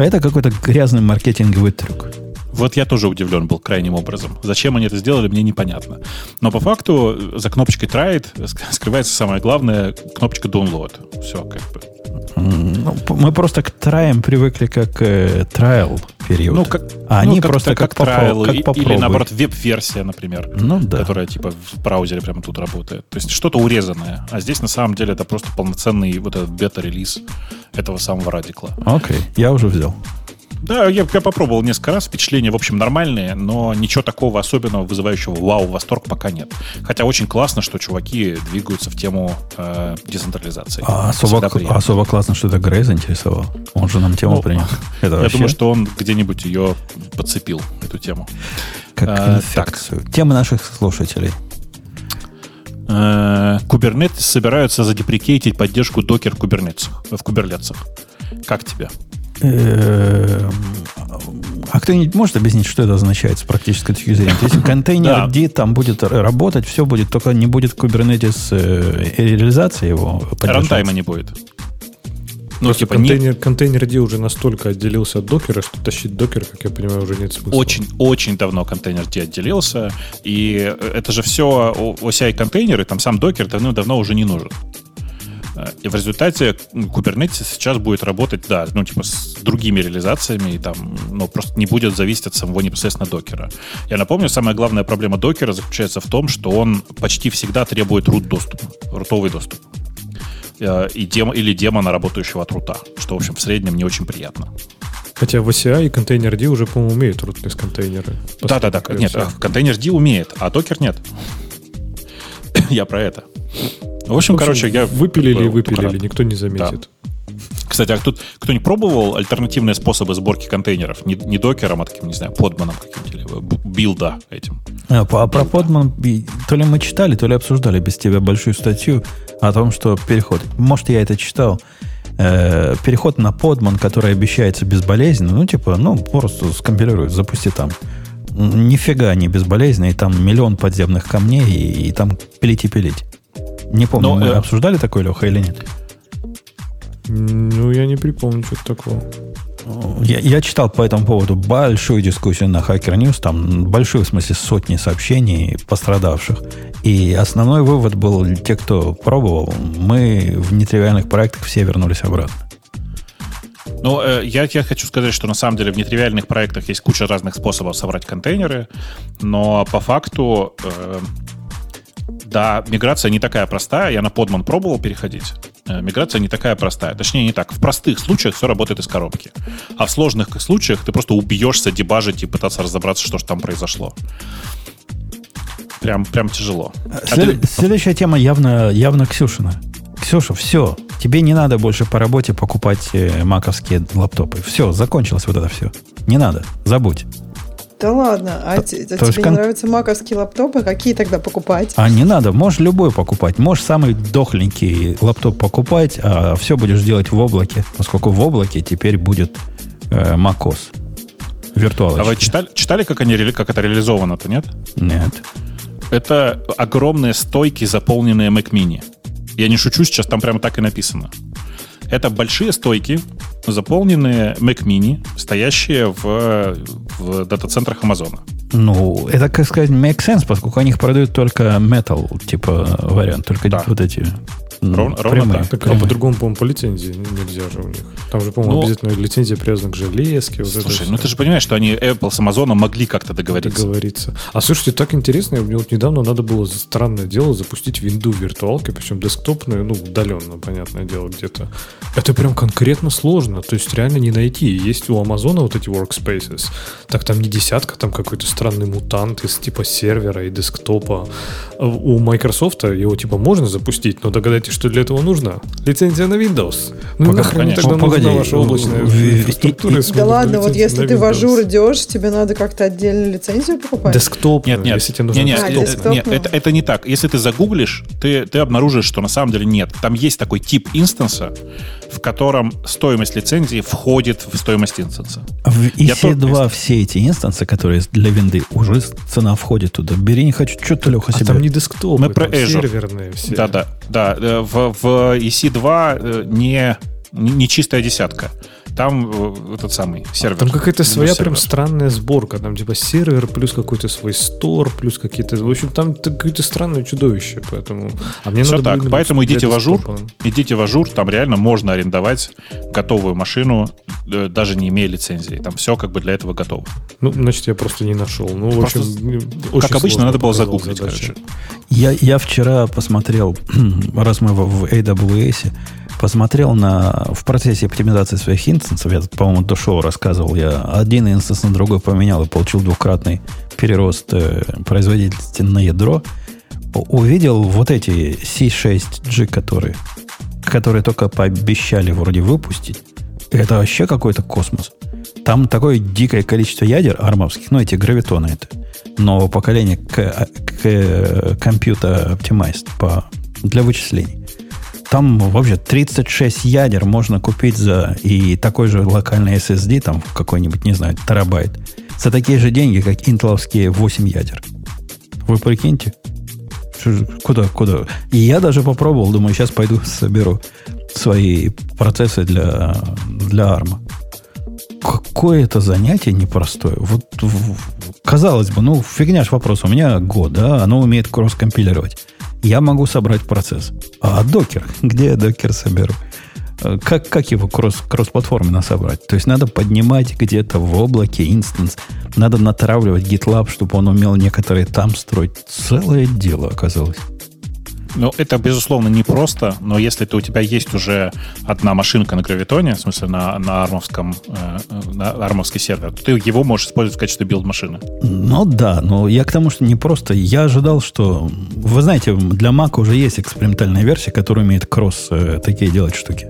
а это какой-то грязный маркетинговый трюк. Вот я тоже удивлен был крайним образом. Зачем они это сделали, мне непонятно. Но по факту э, за кнопочкой Try it ск- скрывается самое главное кнопочка Download. Все, как бы. Ну, мы просто к траям привыкли как э, trial период. Ну, как, а ну, они как- просто как, как, trial, как и- или попробуй. наоборот веб-версия, например. Ну да. которая типа в браузере прямо тут работает. То есть что-то урезанное. А здесь на самом деле это просто полноценный вот этот бета-релиз этого самого радикла. Окей, я уже взял. Да, я, я попробовал несколько раз. Впечатления, в общем, нормальные, но ничего такого особенного, вызывающего вау, восторг пока нет. Хотя очень классно, что чуваки двигаются в тему э, децентрализации. А особо, особо классно, что это Грей заинтересовал. Он же нам тему Ну, принес. Это Я вообще думаю, что он где-нибудь ее подцепил, эту тему. как а, инфекцию. Темы наших слушателей. Э, Kubernetes собираются задеприкейтить поддержку докер в кубернетсах. Как тебе? Эм, А кто-нибудь может объяснить, что это означает с практической точки зрения? То есть контейнер. D там будет работать, все будет, только не будет Kubernetes э, реализации его. Рантайма не будет. Ну, Просто типа, не- контейнер, контейнер D уже настолько отделился от докера, что тащить докер, как я понимаю, уже нет смысла. очень-очень давно контейнер D отделился, и это же все OCI контейнеры, там сам докер давно-давно уже не нужен. И в результате Kubernetes сейчас будет работать, да, ну, типа, с другими реализациями, и там, ну, просто не будет зависеть от самого непосредственно докера. Я напомню, самая главная проблема докера заключается в том, что он почти всегда требует root доступ, рутовый доступ. Э, И демо, или демона, работающего от рута, что, в общем, в среднем не очень приятно. Хотя в OCI и контейнер-D уже, по-моему, умеют rootless контейнеры. Да-да-да, нет, контейнер-D умеет, а докер нет. Я про это. В общем, короче, я... Выпилили и выпилили, никто не заметит. Кстати, а тут кто-нибудь пробовал альтернативные способы сборки контейнеров? Не, не докером, а таким, не знаю, подманом каким-то, или билда этим. А, про подман то ли мы читали, то ли обсуждали без тебя большую статью о том, что переход... Может, я это читал. Э, переход на подман, который обещается безболезненно, ну, типа, ну, просто скомпилируй, запусти там. Нифига не безболезненно, и там миллион подземных камней, и, и там пилить и пилить. Не помню, Но, мы э... обсуждали такое, Леха, или нет? Ну, я не припомню что-то такого. Я, я читал по этому поводу большую дискуссию на Hacker News, там большую, в смысле, сотни сообщений пострадавших. И основной вывод был, те, кто пробовал, мы в нетривиальных проектах все вернулись обратно. Ну, э, я, я хочу сказать, что на самом деле в нетривиальных проектах есть куча разных способов собрать контейнеры, но по факту э, да, миграция не такая простая. Я на подман пробовал переходить. Э, миграция не такая простая. Точнее, не так. В простых случаях все работает из коробки. А в сложных случаях ты просто убьешься дебажить и пытаться разобраться, что же там произошло. Прям, прям тяжело. След, а ты... Следующая тема явно, явно Ксюшина. Ксюша, все. Тебе не надо больше по работе покупать э, маковские лаптопы. Все, закончилось вот это все. Не надо, забудь. Да ладно, а, а тебе кон... не нравятся маковские лаптопы? Какие тогда покупать? А не надо, можешь любой покупать. Можешь самый дохленький лаптоп покупать, а все будешь делать в облаке, поскольку в облаке теперь будет э, macOS. Виртуалочки. А вы читали, читали как, они, как это реализовано-то, нет? Нет. Это огромные стойки, заполненные Mac Mini. Я не шучу, сейчас там прямо так и написано. Это большие стойки, заполненные Mac Mini, стоящие в, в дата-центрах Амазона. Ну, это, как сказать, make sense, поскольку они их продают только metal, типа вариант, только да. вот эти Ров, ровно так. так а по-другому, по-моему, по лицензии нельзя же у них. Там же, по-моему, ну, обязательно лицензия привязана к железке. Вот слушай, ну ты же понимаешь, что они Apple с Amazon могли как-то договориться. Договориться. А слушайте, так интересно, мне вот недавно надо было странное дело запустить винду виртуалки, причем десктопную, ну, удаленно, понятное дело, где-то. Это прям конкретно сложно, то есть реально не найти. Есть у Amazon вот эти workspaces, так там не десятка, там какой-то странный мутант из типа сервера и десктопа. У Microsoft его типа можно запустить, но догадайтесь, что для этого нужно? Лицензия на Windows. Ну, Пока, нахрен конечно. тогда Погоди, нужна ваша облачная инфраструктура? Да ладно, вот если ты в Azure идешь, тебе надо как-то отдельно лицензию покупать? Десктоп. Нет, нет, если тебе нужно нет, нет, нет это, это не так. Если ты загуглишь, ты, ты обнаружишь, что на самом деле нет. Там есть такой тип инстанса, в котором стоимость лицензии входит в стоимость инстанса. В EC2 все эти инстансы, которые для винды, уже цена входит туда. Бери, не хочу, что-то, Леха, а себе. там не десктопы, Мы про Azure. серверные все. Да-да. Да, э, в, в EC2 э, не, не чистая десятка там этот самый сервер. Там какая-то своя сервер. прям странная сборка. Там типа сервер плюс какой-то свой store, плюс какие-то... В общем, там какое-то странное чудовище, поэтому... А мне Все надо так, поэтому идите в Azure, идите в Azure, там реально можно арендовать готовую машину, э, даже не имея лицензии. Там все как бы для этого готово. Ну, значит, я просто не нашел. Ну, в общем, очень как обычно, надо было загуглить, короче. Я, я вчера посмотрел, раз мы в, в AWS, посмотрел на, в процессе оптимизации своих инстансов, я, по-моему, до шоу рассказывал, я один инстанс на другой поменял и получил двукратный перерост э, производительности на ядро, увидел вот эти C6G, которые, которые только пообещали вроде выпустить. Это вообще какой-то космос. Там такое дикое количество ядер армовских, ну, эти гравитоны это, нового поколения к, к компьютер Optimized по, для вычислений. Там вообще 36 ядер можно купить за и такой же локальный SSD, там какой-нибудь, не знаю, терабайт, за такие же деньги, как интеловские 8 ядер. Вы прикиньте? Куда, куда? И я даже попробовал, думаю, сейчас пойду соберу свои процессы для, для ARM. Какое это занятие непростое. Вот, казалось бы, ну, фигня ж вопрос. У меня год, да, оно умеет кросс-компилировать я могу собрать процесс. А докер? Где я докер соберу? Э, как, как его кросс, кросс-платформенно собрать? То есть надо поднимать где-то в облаке инстанс, надо натравливать GitLab, чтобы он умел некоторые там строить. Целое дело оказалось. Ну, это, безусловно, не просто, но если ты, у тебя есть уже одна машинка на гравитоне, в смысле на, на, армовском, э, на армовский сервер, то ты его можешь использовать в качестве билд-машины. Ну да, но я к тому, что не просто. Я ожидал, что... Вы знаете, для Mac уже есть экспериментальная версия, которая умеет кросс э, такие делать штуки.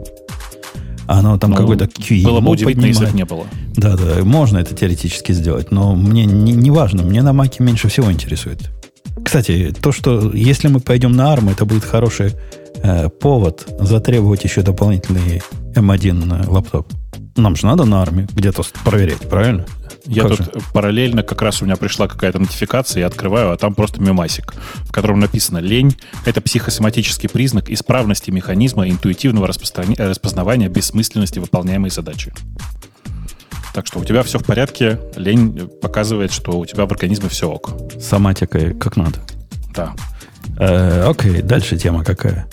Оно там Ну, какой-то QEMU Было бы удивительно, если поднимает. бы не было. Да, да, можно это теоретически сделать, но мне не, не важно, мне на Маке меньше всего интересует. Кстати, то, что если мы пойдем на ARM, это будет хороший э, повод затребовать еще дополнительный M1 лаптоп. Нам же надо на ARM где-то проверять, правильно? Я Как тут параллельно как раз у меня пришла какая-то нотификация, я открываю, а там просто мемасик, в котором написано «Лень – это психосоматический признак исправности механизма интуитивного э, распознавания бессмысленности выполняемой задачи». Так что у тебя все в порядке, лень показывает, что у тебя в организме все ок. Соматикой как надо. Да. Э, окей, дальше тема какая?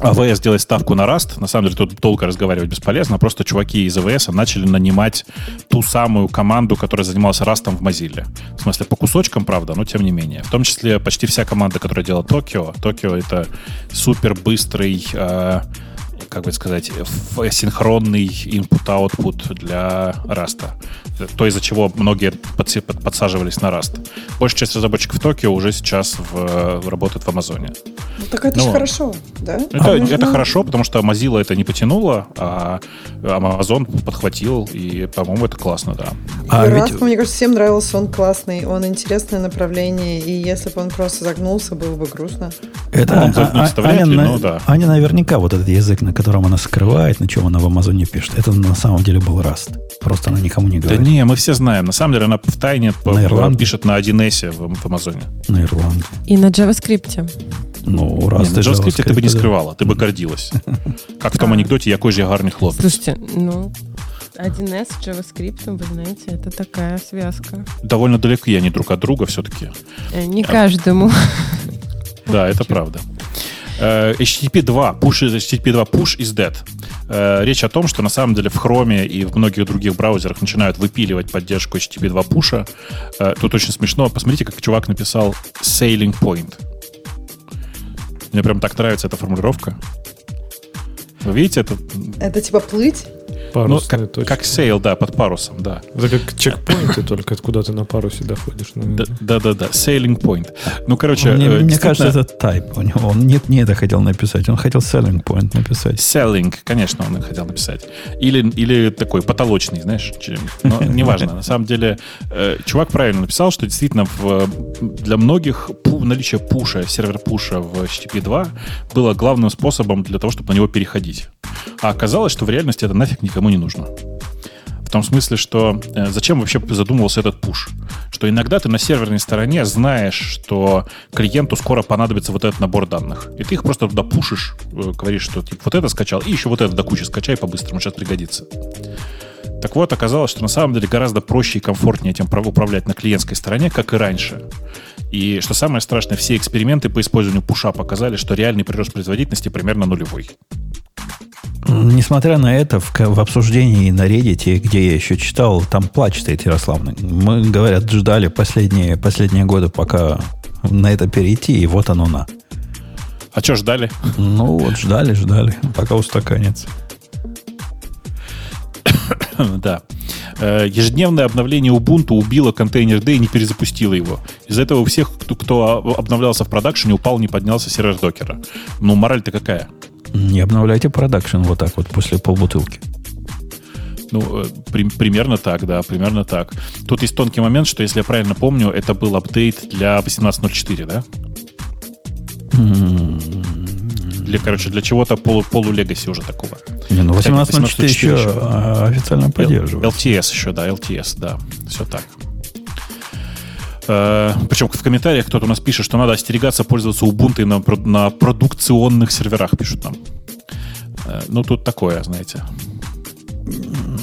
АВС делает ставку на Rust. На самом деле тут долго разговаривать бесполезно. Просто чуваки из АВС начали нанимать ту самую команду, которая занималась Rust в Mozilla. В смысле, по кусочкам, правда, но тем не менее. В том числе почти вся команда, которая делала Токио. Токио — это супер быстрый, э, как бы сказать, синхронный input-output для Rust. То, из-за чего многие подсаживались на Rust. Большая часть разработчиков Токио уже сейчас в- работает в Амазоне. Ну, так это Ну, же хорошо, да? Это, Нужно- это хорошо, потому что Mozilla это не потянуло, а Amazon подхватил, и, по-моему, это классно, да. А И ведь- Rust, мне кажется, всем нравился, он классный, он интересное направление, и если бы он просто загнулся, было бы грустно. Это Ну, он а- не а- Аня, ли? на- Ну, да. Аня наверняка вот этот язык, на котором она скрывает, на чем она в Амазоне пишет, это на самом деле был Rust. Просто она никому не Да говорит. не, мы все знаем. На самом деле она в тайне На Ирландии? пишет на 1С в, в Амазоне. На Ирландии. И на JavaScript. Ну, Не, Rust на и JavaScript ты бы не да. скрывала, ты бы гордилась. Как в том анекдоте «Якой же я гарный хлопец». Слушайте, ну, 1С с JavaScript, вы знаете, это такая связка. Довольно далеко они друг от друга все-таки. Э, Не каждому. Да, это правда. Э, HTTP 2, push из HTTP 2 push is dead. Э, Речь о том, что на самом деле в Chrome и в многих других браузерах начинают выпиливать поддержку HTTP 2 пуша. Э, Тут очень смешно. Посмотрите, как чувак написал sailing point. Мне прям так нравится эта формулировка. Вы видите, это Это типа плыть? Ну, Парусная как, точка. как sail, да, под парусом, да. Это как чекпоинты, только куда ты на парусе доходишь. Ну, Да, Да, да, да, sailing point. Ну, короче, Мне, э, мне действительно- кажется, это type у него. Он не, не это хотел написать, он хотел selling point написать. Selling, конечно, он хотел написать. Или, или такой потолочный, знаешь, чем- но неважно. На самом деле, э, чувак правильно написал, что действительно в, для многих пу- наличие пуша, сервер пуша в HTTP 2 было главным способом для того, чтобы на него переходить. А оказалось, что в реальности это нафиг никому не нужно. В том смысле, что э, зачем вообще задумывался этот пуш? Что иногда ты на серверной стороне знаешь, что клиенту скоро понадобится вот этот набор данных. И ты их просто туда пушишь, э, говоришь, что типа, вот это скачал, и еще вот это до кучи скачай по-быстрому, сейчас пригодится. Так вот, оказалось, что на самом деле гораздо проще и комфортнее этим прав- управлять на клиентской стороне, как и раньше. И что самое страшное, все эксперименты по использованию пуша показали, что реальный прирост производительности примерно нулевой. Несмотря на это, в, в обсуждении на Reddit, где я еще читал, там плач стоит Ярославный. Мы, говорят, ждали последние, последние годы, пока на это перейти, и вот оно на. А что ждали? Ну вот, ждали, ждали, пока устаканится. Да. Э, Ежедневное обновление Ubuntu убило контейнер D и не перезапустило его. Из-за этого у всех, кто, кто обновлялся в продакшене, упал, не поднялся сервер докера. Ну, мораль-то какая? Не обновляйте продакшн вот так вот после полбутылки. Ну, э, при- примерно так, да, примерно так. Тут есть тонкий момент, что, если я правильно помню, это был апдейт для 18.04, да? Для, короче, для чего-то полу, полулегаси уже такого. Не, ну Кстати, 18.04 еще 18.04 еще. официально поддерживает. LTS еще, да, LTS, да. Все так. Э, Причем в комментариях кто-то у нас пишет, что надо остерегаться пользоваться Ubuntu на, на продукционных серверах, пишут нам. Э, Ну, тут такое, знаете.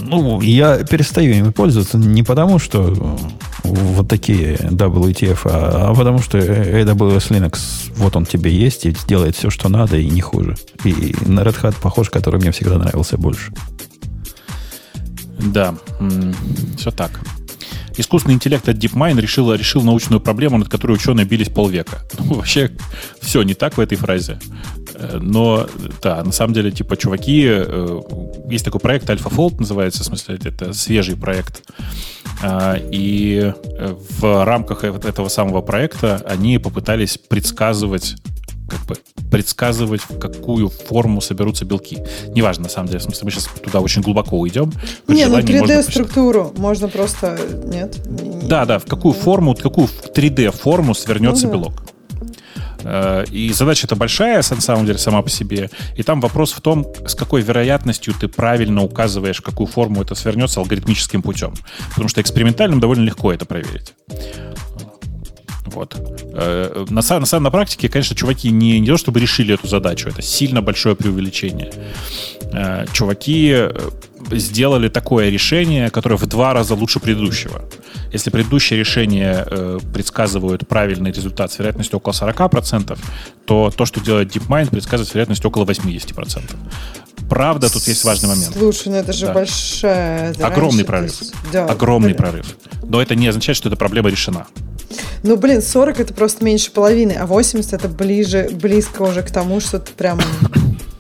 Ну, я перестаю ими пользоваться не потому, что э, вот такие WTF, а, а потому что AWS Linux, вот он тебе есть и делает все, что надо, и не хуже. И на Red Hat похож, который мне всегда нравился больше. Да, все так. Искусственный интеллект от DeepMind решил, решил научную проблему, над которой ученые бились полвека. Ну, вообще, все не так в этой фразе. Э, но, да, на самом деле, типа, чуваки, э, есть такой проект AlphaFold называется, в смысле, это свежий проект. А, и э, в рамках этого самого проекта они попытались предсказывать как бы предсказывать, в какую форму соберутся белки. Неважно, на самом деле. В смысле, мы сейчас туда очень глубоко уйдем. Не, ну 3D-структуру можно, можно просто... Нет? Да, да, в какую форму, в какую 3D-форму свернется да. белок. Э, и задача эта большая, на самом деле, сама по себе. И там вопрос в том, с какой вероятностью ты правильно указываешь, какую форму это свернется алгоритмическим путем. Потому что экспериментальным довольно легко это проверить. Вот. Э, на, на, на практике, конечно, чуваки не, не то чтобы решили эту задачу, это сильно большое преувеличение. Э, чуваки сделали такое решение, которое в два раза лучше предыдущего. Если предыдущее решение э, предсказывают правильный результат с вероятностью около 40%, то то, что делает DeepMind, предсказывает с вероятностью около 80%. Правда, тут есть важный момент. Слушай, ну это же да. большая... Огромный прорыв. Есть, да, Огромный блин. прорыв. Но это не означает, что эта проблема решена. Ну, блин, 40 это просто меньше половины, а 80 это ближе, близко уже к тому, что ты прям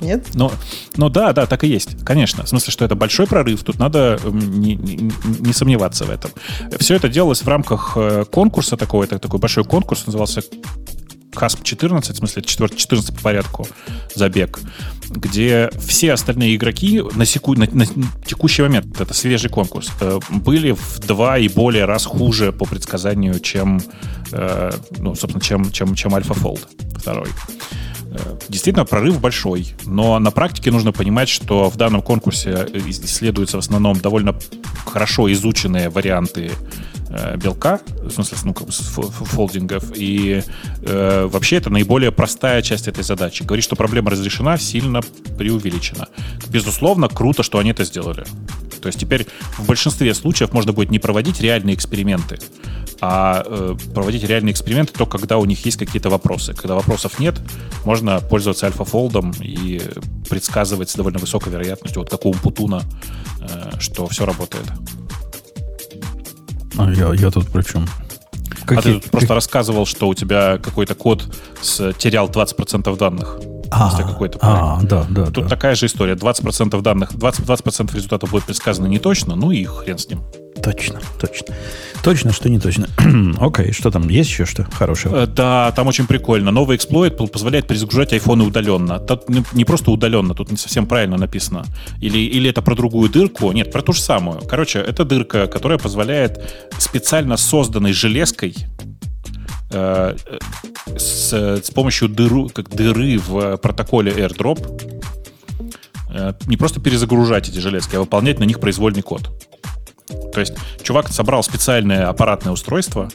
нет? Ну, ну да, да, так и есть, конечно. В смысле, что это большой прорыв, тут надо не, не, не сомневаться в этом. Все это делалось в рамках э, конкурса такого, это такой большой конкурс, назывался КАСП 14, в смысле 14 по порядку забег, где все остальные игроки на, секу... на, на текущий момент, это свежий конкурс, э, были в два и более раз хуже по предсказанию, чем, э, ну, собственно, чем, чем, чем AlphaFold второй. Действительно, прорыв большой, но на практике нужно понимать, что в данном конкурсе исследуются в основном довольно хорошо изученные варианты э, белка, в смысле, ну, как фолдингов, и э, вообще это наиболее простая часть этой задачи. Говорить, что проблема разрешена, сильно преувеличена. Безусловно, круто, что они это сделали. То есть теперь в большинстве случаев можно будет не проводить реальные эксперименты, а э, проводить реальные эксперименты только когда у них есть какие-то вопросы. Когда вопросов нет, можно пользоваться альфа-фолдом и предсказывать с довольно высокой вероятностью, вот как у Умпутуна, э, что все работает. А я, я тут при чем? Какие? А ты тут просто рассказывал, что у тебя какой-то код с, терял 20% данных. А, какой-то а, да, да. Тут да. такая же история. 20% данных, 20%, 20 результатов будет предсказано не точно, ну и хрен с ним. Точно, точно. Точно, что не точно. Окей, okay, что там? Есть еще что хорошего? Э, да, там очень прикольно. Новый эксплойт позволяет перезагружать айфоны удаленно. Тут не просто удаленно, тут не совсем правильно написано. Или, или это про другую дырку? Нет, про ту же самую. Короче, это дырка, которая позволяет специально созданной железкой э, с, с помощью дыру, как дыры в протоколе AirDrop э, не просто перезагружать эти железки, а выполнять на них произвольный код. То есть чувак собрал специальное аппаратное устройство,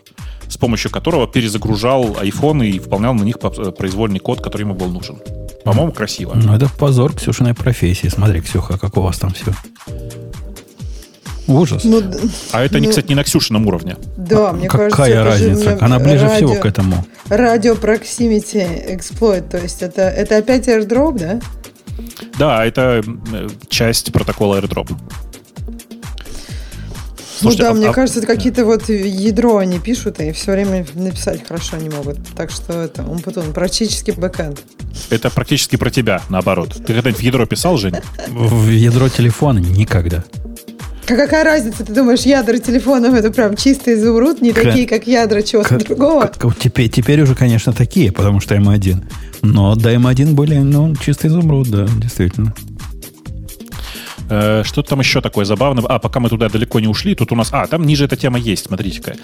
с помощью которого перезагружал iPhone и выполнял на них произвольный код, который ему был нужен. По-моему, красиво. Ну, это позор Ксюшиной профессии. Смотри, Ксюха, как у вас там все. Ужас. Ну, а это, ну, кстати, не на Ксюшином уровне. Да, а, мне какая кажется, Какая разница? Она ближе радио, всего к этому. Радио Proximity Exploit, то есть это, это опять AirDrop, да? Да, это часть протокола AirDrop. Слушайте, ну да, а, мне а... кажется, это какие-то вот ядро они пишут, и все время написать хорошо не могут. Так что это он потом практически бэкэнд. Это практически про тебя, наоборот. Ты когда-нибудь в ядро писал, Жень? В ядро телефона никогда. Какая разница? Ты думаешь, ядра телефонов это прям чистый изумруд, не к... такие, как ядра чего-то другого? К... Теперь, теперь уже, конечно, такие, потому что М1. Но до М1 были, ну, чистый изумруд, да, действительно. Э, что там еще такое забавное? А, пока мы туда далеко не ушли, тут у нас... А, там ниже эта тема есть, смотрите-ка.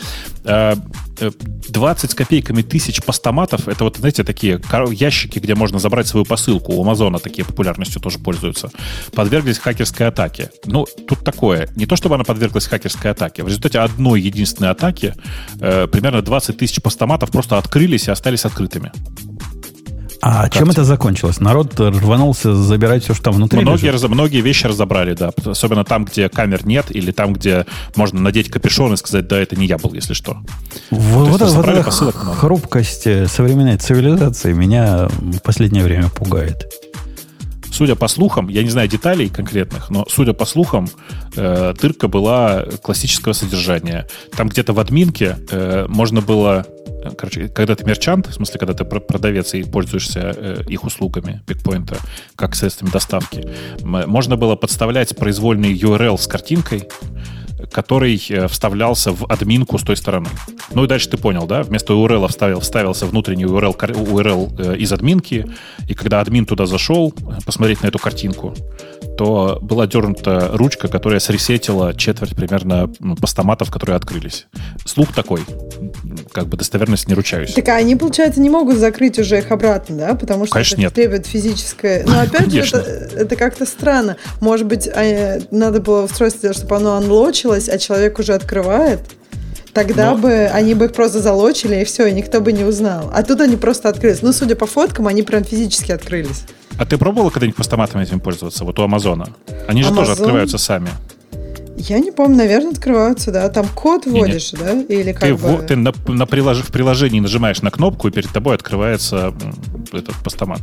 20 э, с копейками тысяч постаматов, это вот, знаете, такие ящики, где можно забрать свою посылку. У Амазона такие популярностью тоже пользуются. Подверглись хакерской атаке. Ну, тут такое. Не то, чтобы она подверглась хакерской атаке. В результате одной единственной атаки э, примерно 20 тысяч постаматов просто открылись и остались открытыми. А как чем это закончилось? Народ рванулся забирать все, что там внутри многие, раз, многие вещи разобрали, да. Особенно там, где камер нет, или там, где можно надеть капюшон и сказать, да, это не я был, если что. Вот, вот, вот эта хрупкость современной цивилизации меня в последнее время пугает. Судя по слухам, я не знаю деталей конкретных, но судя по слухам, э, дырка была классического содержания. Там где-то в админке э, можно было э, короче, когда ты мерчант, в смысле, когда ты продавец и пользуешься э, их услугами пикпоинта как средствами доставки, можно было подставлять произвольный URL с картинкой, который э, вставлялся в админку с той стороны. Ну и дальше ты понял, да? Вместо URL вставил, вставился внутренний URL, URL э, из админки, и когда админ туда зашел посмотреть на эту картинку, то была дернута ручка, которая сресетила четверть примерно постаматов, которые открылись. Слух такой. Как бы достоверность не ручаюсь. Так а они, получается, не могут закрыть уже их обратно, да? Потому что Конечно, это нет. требует физическое... Но опять же, это, это как-то странно. Может быть, а, надо было устройство, чтобы оно анлочилось, а человек уже открывает? Тогда Но... бы они бы их просто залочили, и все, и никто бы не узнал. А тут они просто открылись. Ну, судя по фоткам, они прям физически открылись. А ты пробовала когда-нибудь постаматами этим пользоваться? Вот у Амазона. Они же Amazon? тоже открываются сами. Я не помню, наверное, открываются, да. Там код вводишь, не, да? Или как ты, бы... в, ты на, на прилож, в приложении нажимаешь на кнопку, и перед тобой открывается этот постамат.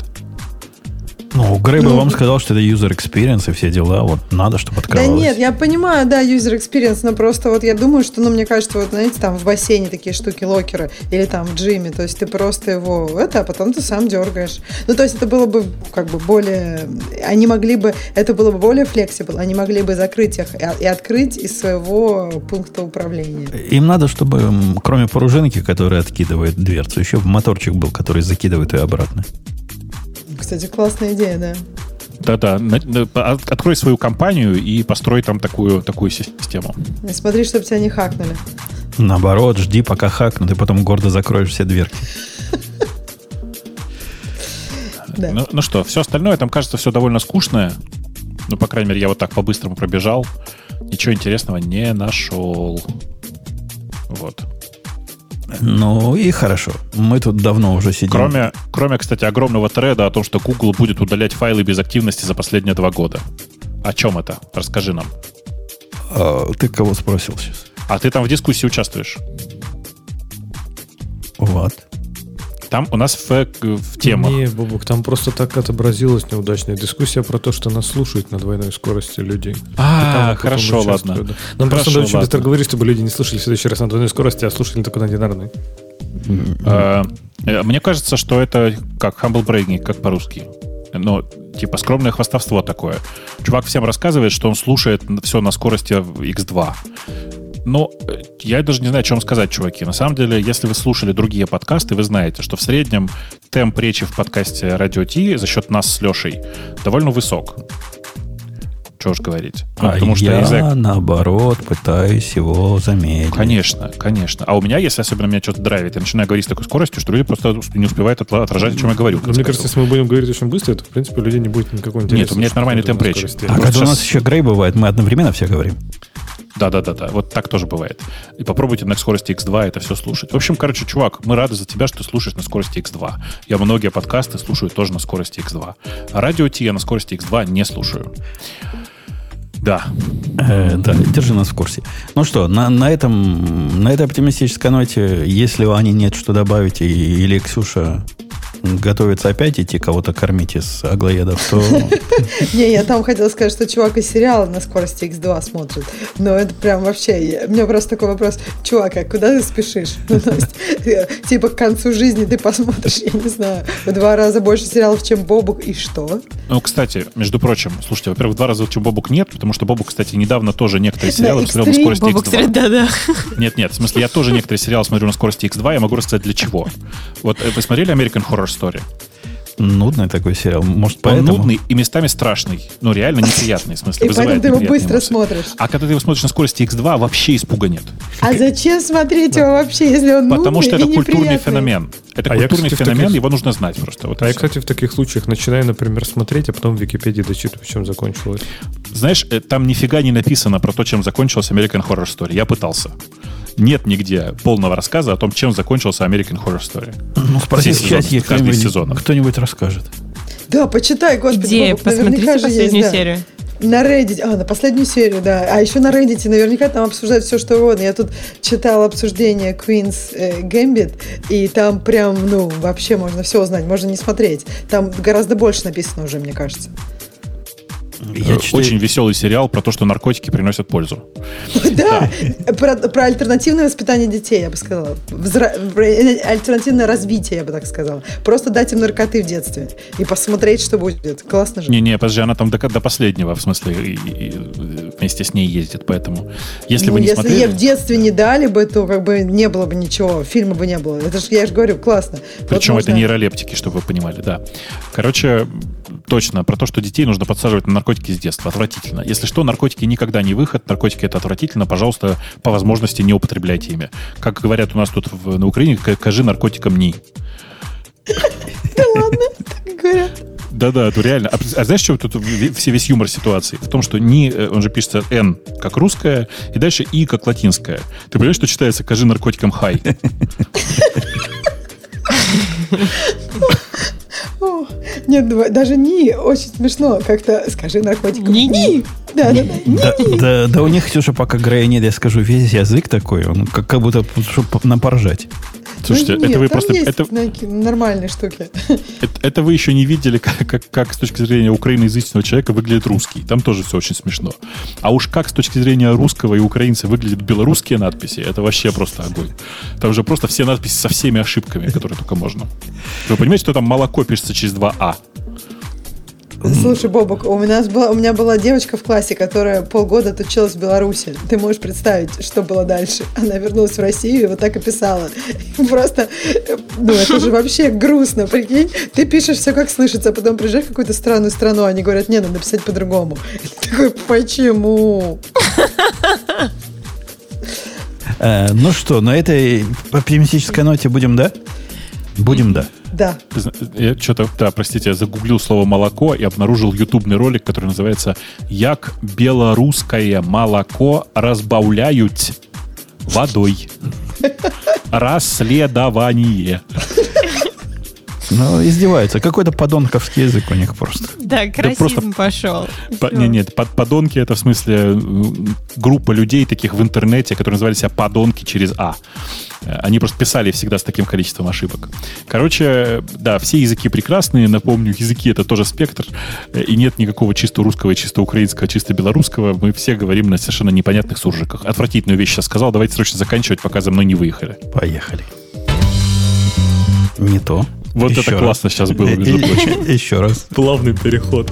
Ну, Грей бы ну, вам сказал, что это user experience и все дела. Вот надо, чтобы открывалось. Да нет, я понимаю, да, user experience, но просто вот я думаю, что, ну, мне кажется, вот, знаете, там в бассейне такие штуки локеры или там в джиме, то есть ты просто его это, а потом ты сам дергаешь. Ну, то есть это было бы как бы более... Они могли бы... Это было бы более flexible, они могли бы закрыть их и открыть из своего пункта управления. Им надо, чтобы кроме пружинки, которая откидывает дверцу, еще моторчик был, который закидывает ее обратно. Кстати, классная идея, да. Да-да, открой свою компанию и построй там такую, такую систему. И смотри, чтобы тебя не хакнули. Наоборот, жди, пока хакнут, и потом гордо закроешь все дверки. Да. Ну, ну что, все остальное, там кажется все довольно скучное. Ну, по крайней мере, я вот так по-быстрому пробежал. Ничего интересного не нашел. Вот. Ну и хорошо. Мы тут давно уже сидим. Кроме, кроме, кстати, огромного треда о том, что Google будет удалять файлы без активности за последние два года. О чем это? Расскажи нам. А, ты кого спросил сейчас? А ты там в дискуссии участвуешь. Вот. Там у нас в, в темах. Не, Бубук, там просто так отобразилась неудачная дискуссия про то, что нас слушают на двойной скорости людей. А, хорошо, ладно. Да. Нам хорошо, просто надо очень быстро говорить, чтобы люди не слушали в следующий раз на двойной скорости, а слушали только на динарной. А, э, мне кажется, что это как humble bragging, как по-русски. Ну, типа скромное хвастовство такое. Чувак всем рассказывает, что он слушает все на скорости X2. Ну, я даже не знаю, о чем сказать, чуваки. На самом деле, если вы слушали другие подкасты, вы знаете, что в среднем темп речи в подкасте Радио Ти за счет нас с Лешей довольно высок. Что уж говорить. Ну, а потому что я, язык... наоборот, пытаюсь его заметить. Конечно, конечно. А у меня, если особенно меня что-то драйвит, я начинаю говорить с такой скоростью, что люди просто не успевают отражать, о чем я говорю. Но мне кажется, если мы будем говорить очень быстро, то, в принципе, у людей не будет никакого интереса. Нет, у меня это нормальный темп речи. А когда у нас еще Грей бывает, мы одновременно все говорим. Да, да, да, да. Вот так тоже бывает. И попробуйте на скорости X2 это все слушать. В общем, короче, чувак, мы рады за тебя, что ты слушаешь на скорости X2. Я многие подкасты слушаю тоже на скорости X2. А радио Ти я на скорости X2 не слушаю. Да. Э, да, держи нас в курсе. Ну что, на, на, этом, на этой оптимистической ноте, если у Ани нет что добавить, или Ксюша готовится опять идти кого-то кормить из аглоедов, то... Не, я там хотела сказать, что чувак из сериала на скорости X2 смотрит. Но это прям вообще... У меня просто такой вопрос. Чувак, а куда ты спешишь? Ну, э, типа, к концу жизни ты посмотришь, я не знаю, в два раза больше сериалов, чем Бобук, и что? Ну, кстати, между прочим, слушайте, во-первых, в два раза, чем Бобук нет, потому что Бобук, кстати, недавно тоже некоторые сериалы смотрел на скорости X2. Да, да. Нет, нет, в смысле, я тоже некоторые сериалы смотрю на скорости X2, я могу рассказать для чего. Вот э, вы смотрели American Horror Story? Нудный такой сериал. Может, поэтому? Он нудный и местами страшный. Ну, реально неприятный. В смысле, и поэтому ты его быстро эмоции. смотришь. А когда ты его смотришь на скорости X2, вообще испуга нет. А зачем смотреть его вообще, если он Потому что это культурный феномен. Это а культурный я, кстати, феномен, таких... его нужно знать просто. Вот а я, кстати, в таких случаях начинаю, например, смотреть, а потом в Википедии дочитываю, чем закончилось. Знаешь, э, там нифига не написано про то, чем закончилась American Horror Story. Я пытался нет нигде полного рассказа о том, чем закончился American Horror Story. Ну, спроси в чате, кто-нибудь, кто-нибудь расскажет. Да, почитай, господи, Где? Бобок, Посмотрите последнюю есть, серию. Да. На Reddit, а, на последнюю серию, да. А еще на Reddit наверняка там обсуждают все, что угодно. Я тут читала обсуждение Queen's э, Gambit, и там прям, ну, вообще можно все узнать, можно не смотреть. Там гораздо больше написано уже, мне кажется. Я Э, читаю- Очень веселый сериал про то, что наркотики приносят пользу. Да, про, про альтернативное воспитание детей, я бы сказала. Взра- про альтернативное развитие, я бы так сказала. Просто дать им наркоты в детстве и посмотреть, что будет. Классно же. Не-не, подожди, она там до, до последнего, в смысле, и- и- и вместе с ней ездит, поэтому... Если вы не если смотрели... ей в детстве не дали бы, то как бы не было бы ничего, фильма бы не было. Это же, я же говорю, классно. Вот Причем это можно- нейролептики, чтобы вы понимали, да. Короче, точно, про то, что детей нужно подсаживать на наркотики с детства. Отвратительно. Если что, наркотики никогда не выход, наркотики это отвратительно, пожалуйста, по возможности не употребляйте ими. Как говорят у нас тут в- на Украине, «К- кажи наркотикам ни. Так говорят. Да-да, это реально. А, а знаешь, что тут все весь юмор ситуации? В том, что ни, э, он же пишется N как русская, и дальше И как латинская. Ты понимаешь, что читается «кажи наркотикам хай»? Нет, давай, даже не очень смешно. Как-то скажи наркотикам. Ни-ни. Да, да, да. Да, да, да у них, Ксюша, пока Грея нет, я скажу, весь язык такой, он как, как будто, чтобы напоржать. Слушайте, Ну, это нет, вы там просто... Это, нормальные штуки. это, это вы еще не видели, как, как, как с точки зрения украиноязычного человека выглядит русский. Там тоже все очень смешно. А уж как с точки зрения русского и украинца выглядят белорусские надписи, это вообще просто огонь. Там же просто все надписи со всеми ошибками, которые только можно. Вы понимаете, что там молоко пишется через два А? Слушай, Бобок, у меня, была, у меня была девочка в классе, которая полгода отучилась в Беларуси. Ты можешь представить, что было дальше? Она вернулась в Россию и вот так и писала. Просто, ну это же вообще грустно, прикинь. Ты пишешь все как слышится, а потом приезжаешь в какую-то странную страну, они говорят, не, надо писать по-другому. Ты такой, почему? Э, ну что, на этой оптимистической ноте будем, да? Будем, да. Да. Я что-то, да, простите, я загуглил слово молоко и обнаружил ютубный ролик, который называется «Як белорусское молоко разбавляют водой». Расследование. Ну, издеваются. Какой-то подонковский язык у них просто. Да, просто- расизм пошел. По- не, нет, под, подонки это в смысле группа людей таких в интернете, которые называли себя подонки через А. Э, Они просто писали всегда с таким количеством ошибок. Короче, да, все языки прекрасные. Напомню, языки это тоже спектр. Э, И нет никакого чисто русского, чисто украинского, чисто белорусского. Мы все говорим на совершенно непонятных суржиках. Отвратительную вещь сейчас сказал. Давайте срочно заканчивать, пока за мной не выехали. Поехали. Не то. Вот Еще это раз. классно сейчас было, между и- прочим. Еще раз. Плавный переход.